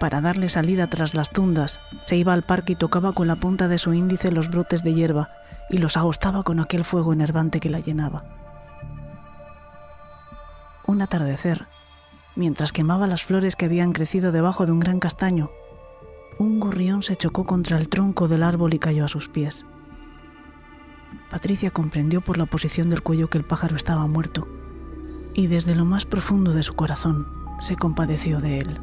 Para darle salida tras las tundas, se iba al parque y tocaba con la punta de su índice los brotes de hierba y los agostaba con aquel fuego enervante que la llenaba. Un atardecer, mientras quemaba las flores que habían crecido debajo de un gran castaño, un gorrión se chocó contra el tronco del árbol y cayó a sus pies. Patricia comprendió por la posición del cuello que el pájaro estaba muerto, y desde lo más profundo de su corazón se compadeció de él.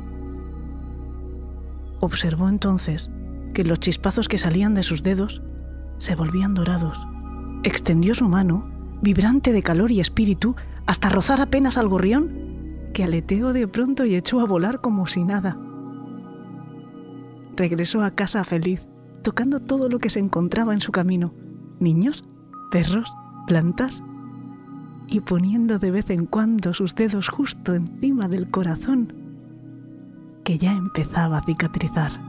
Observó entonces que los chispazos que salían de sus dedos se volvían dorados. Extendió su mano, vibrante de calor y espíritu, hasta rozar apenas al gorrión, que aleteó de pronto y echó a volar como si nada regresó a casa feliz, tocando todo lo que se encontraba en su camino, niños, perros, plantas, y poniendo de vez en cuando sus dedos justo encima del corazón, que ya empezaba a cicatrizar.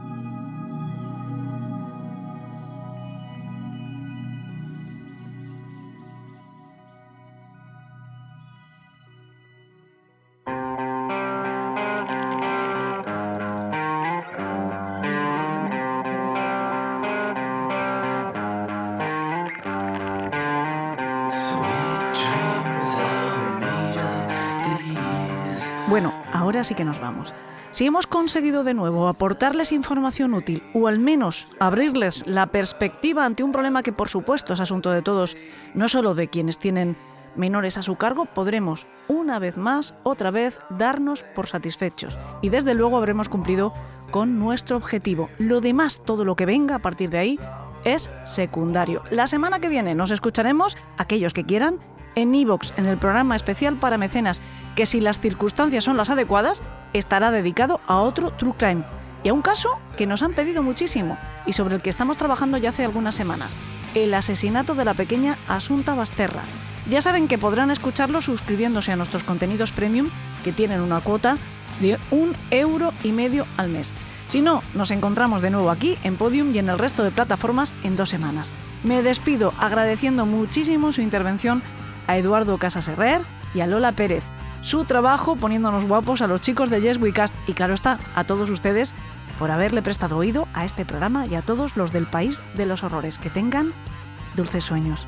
Bueno, ahora sí que nos vamos. Si hemos conseguido de nuevo aportarles información útil o al menos abrirles la perspectiva ante un problema que por supuesto es asunto de todos, no solo de quienes tienen menores a su cargo, podremos una vez más, otra vez, darnos por satisfechos. Y desde luego habremos cumplido con nuestro objetivo. Lo demás, todo lo que venga a partir de ahí, es secundario. La semana que viene nos escucharemos, aquellos que quieran, en Evox, en el programa especial para mecenas, que si las circunstancias son las adecuadas, estará dedicado a otro True Crime. y a un caso que nos han pedido muchísimo y sobre el que estamos trabajando ya hace algunas semanas, el asesinato de la pequeña Asunta Basterra. Ya saben que podrán escucharlo suscribiéndose a nuestros contenidos premium, que tienen una cuota de un euro y medio al mes. Si no, nos encontramos de nuevo aquí en Podium y en el resto de plataformas en dos semanas. Me despido agradeciendo muchísimo su intervención a Eduardo Casas Herrer y a Lola Pérez, su trabajo poniéndonos guapos a los chicos de Yes We Cast y claro está, a todos ustedes por haberle prestado oído a este programa y a todos los del país de los horrores. Que tengan dulces sueños.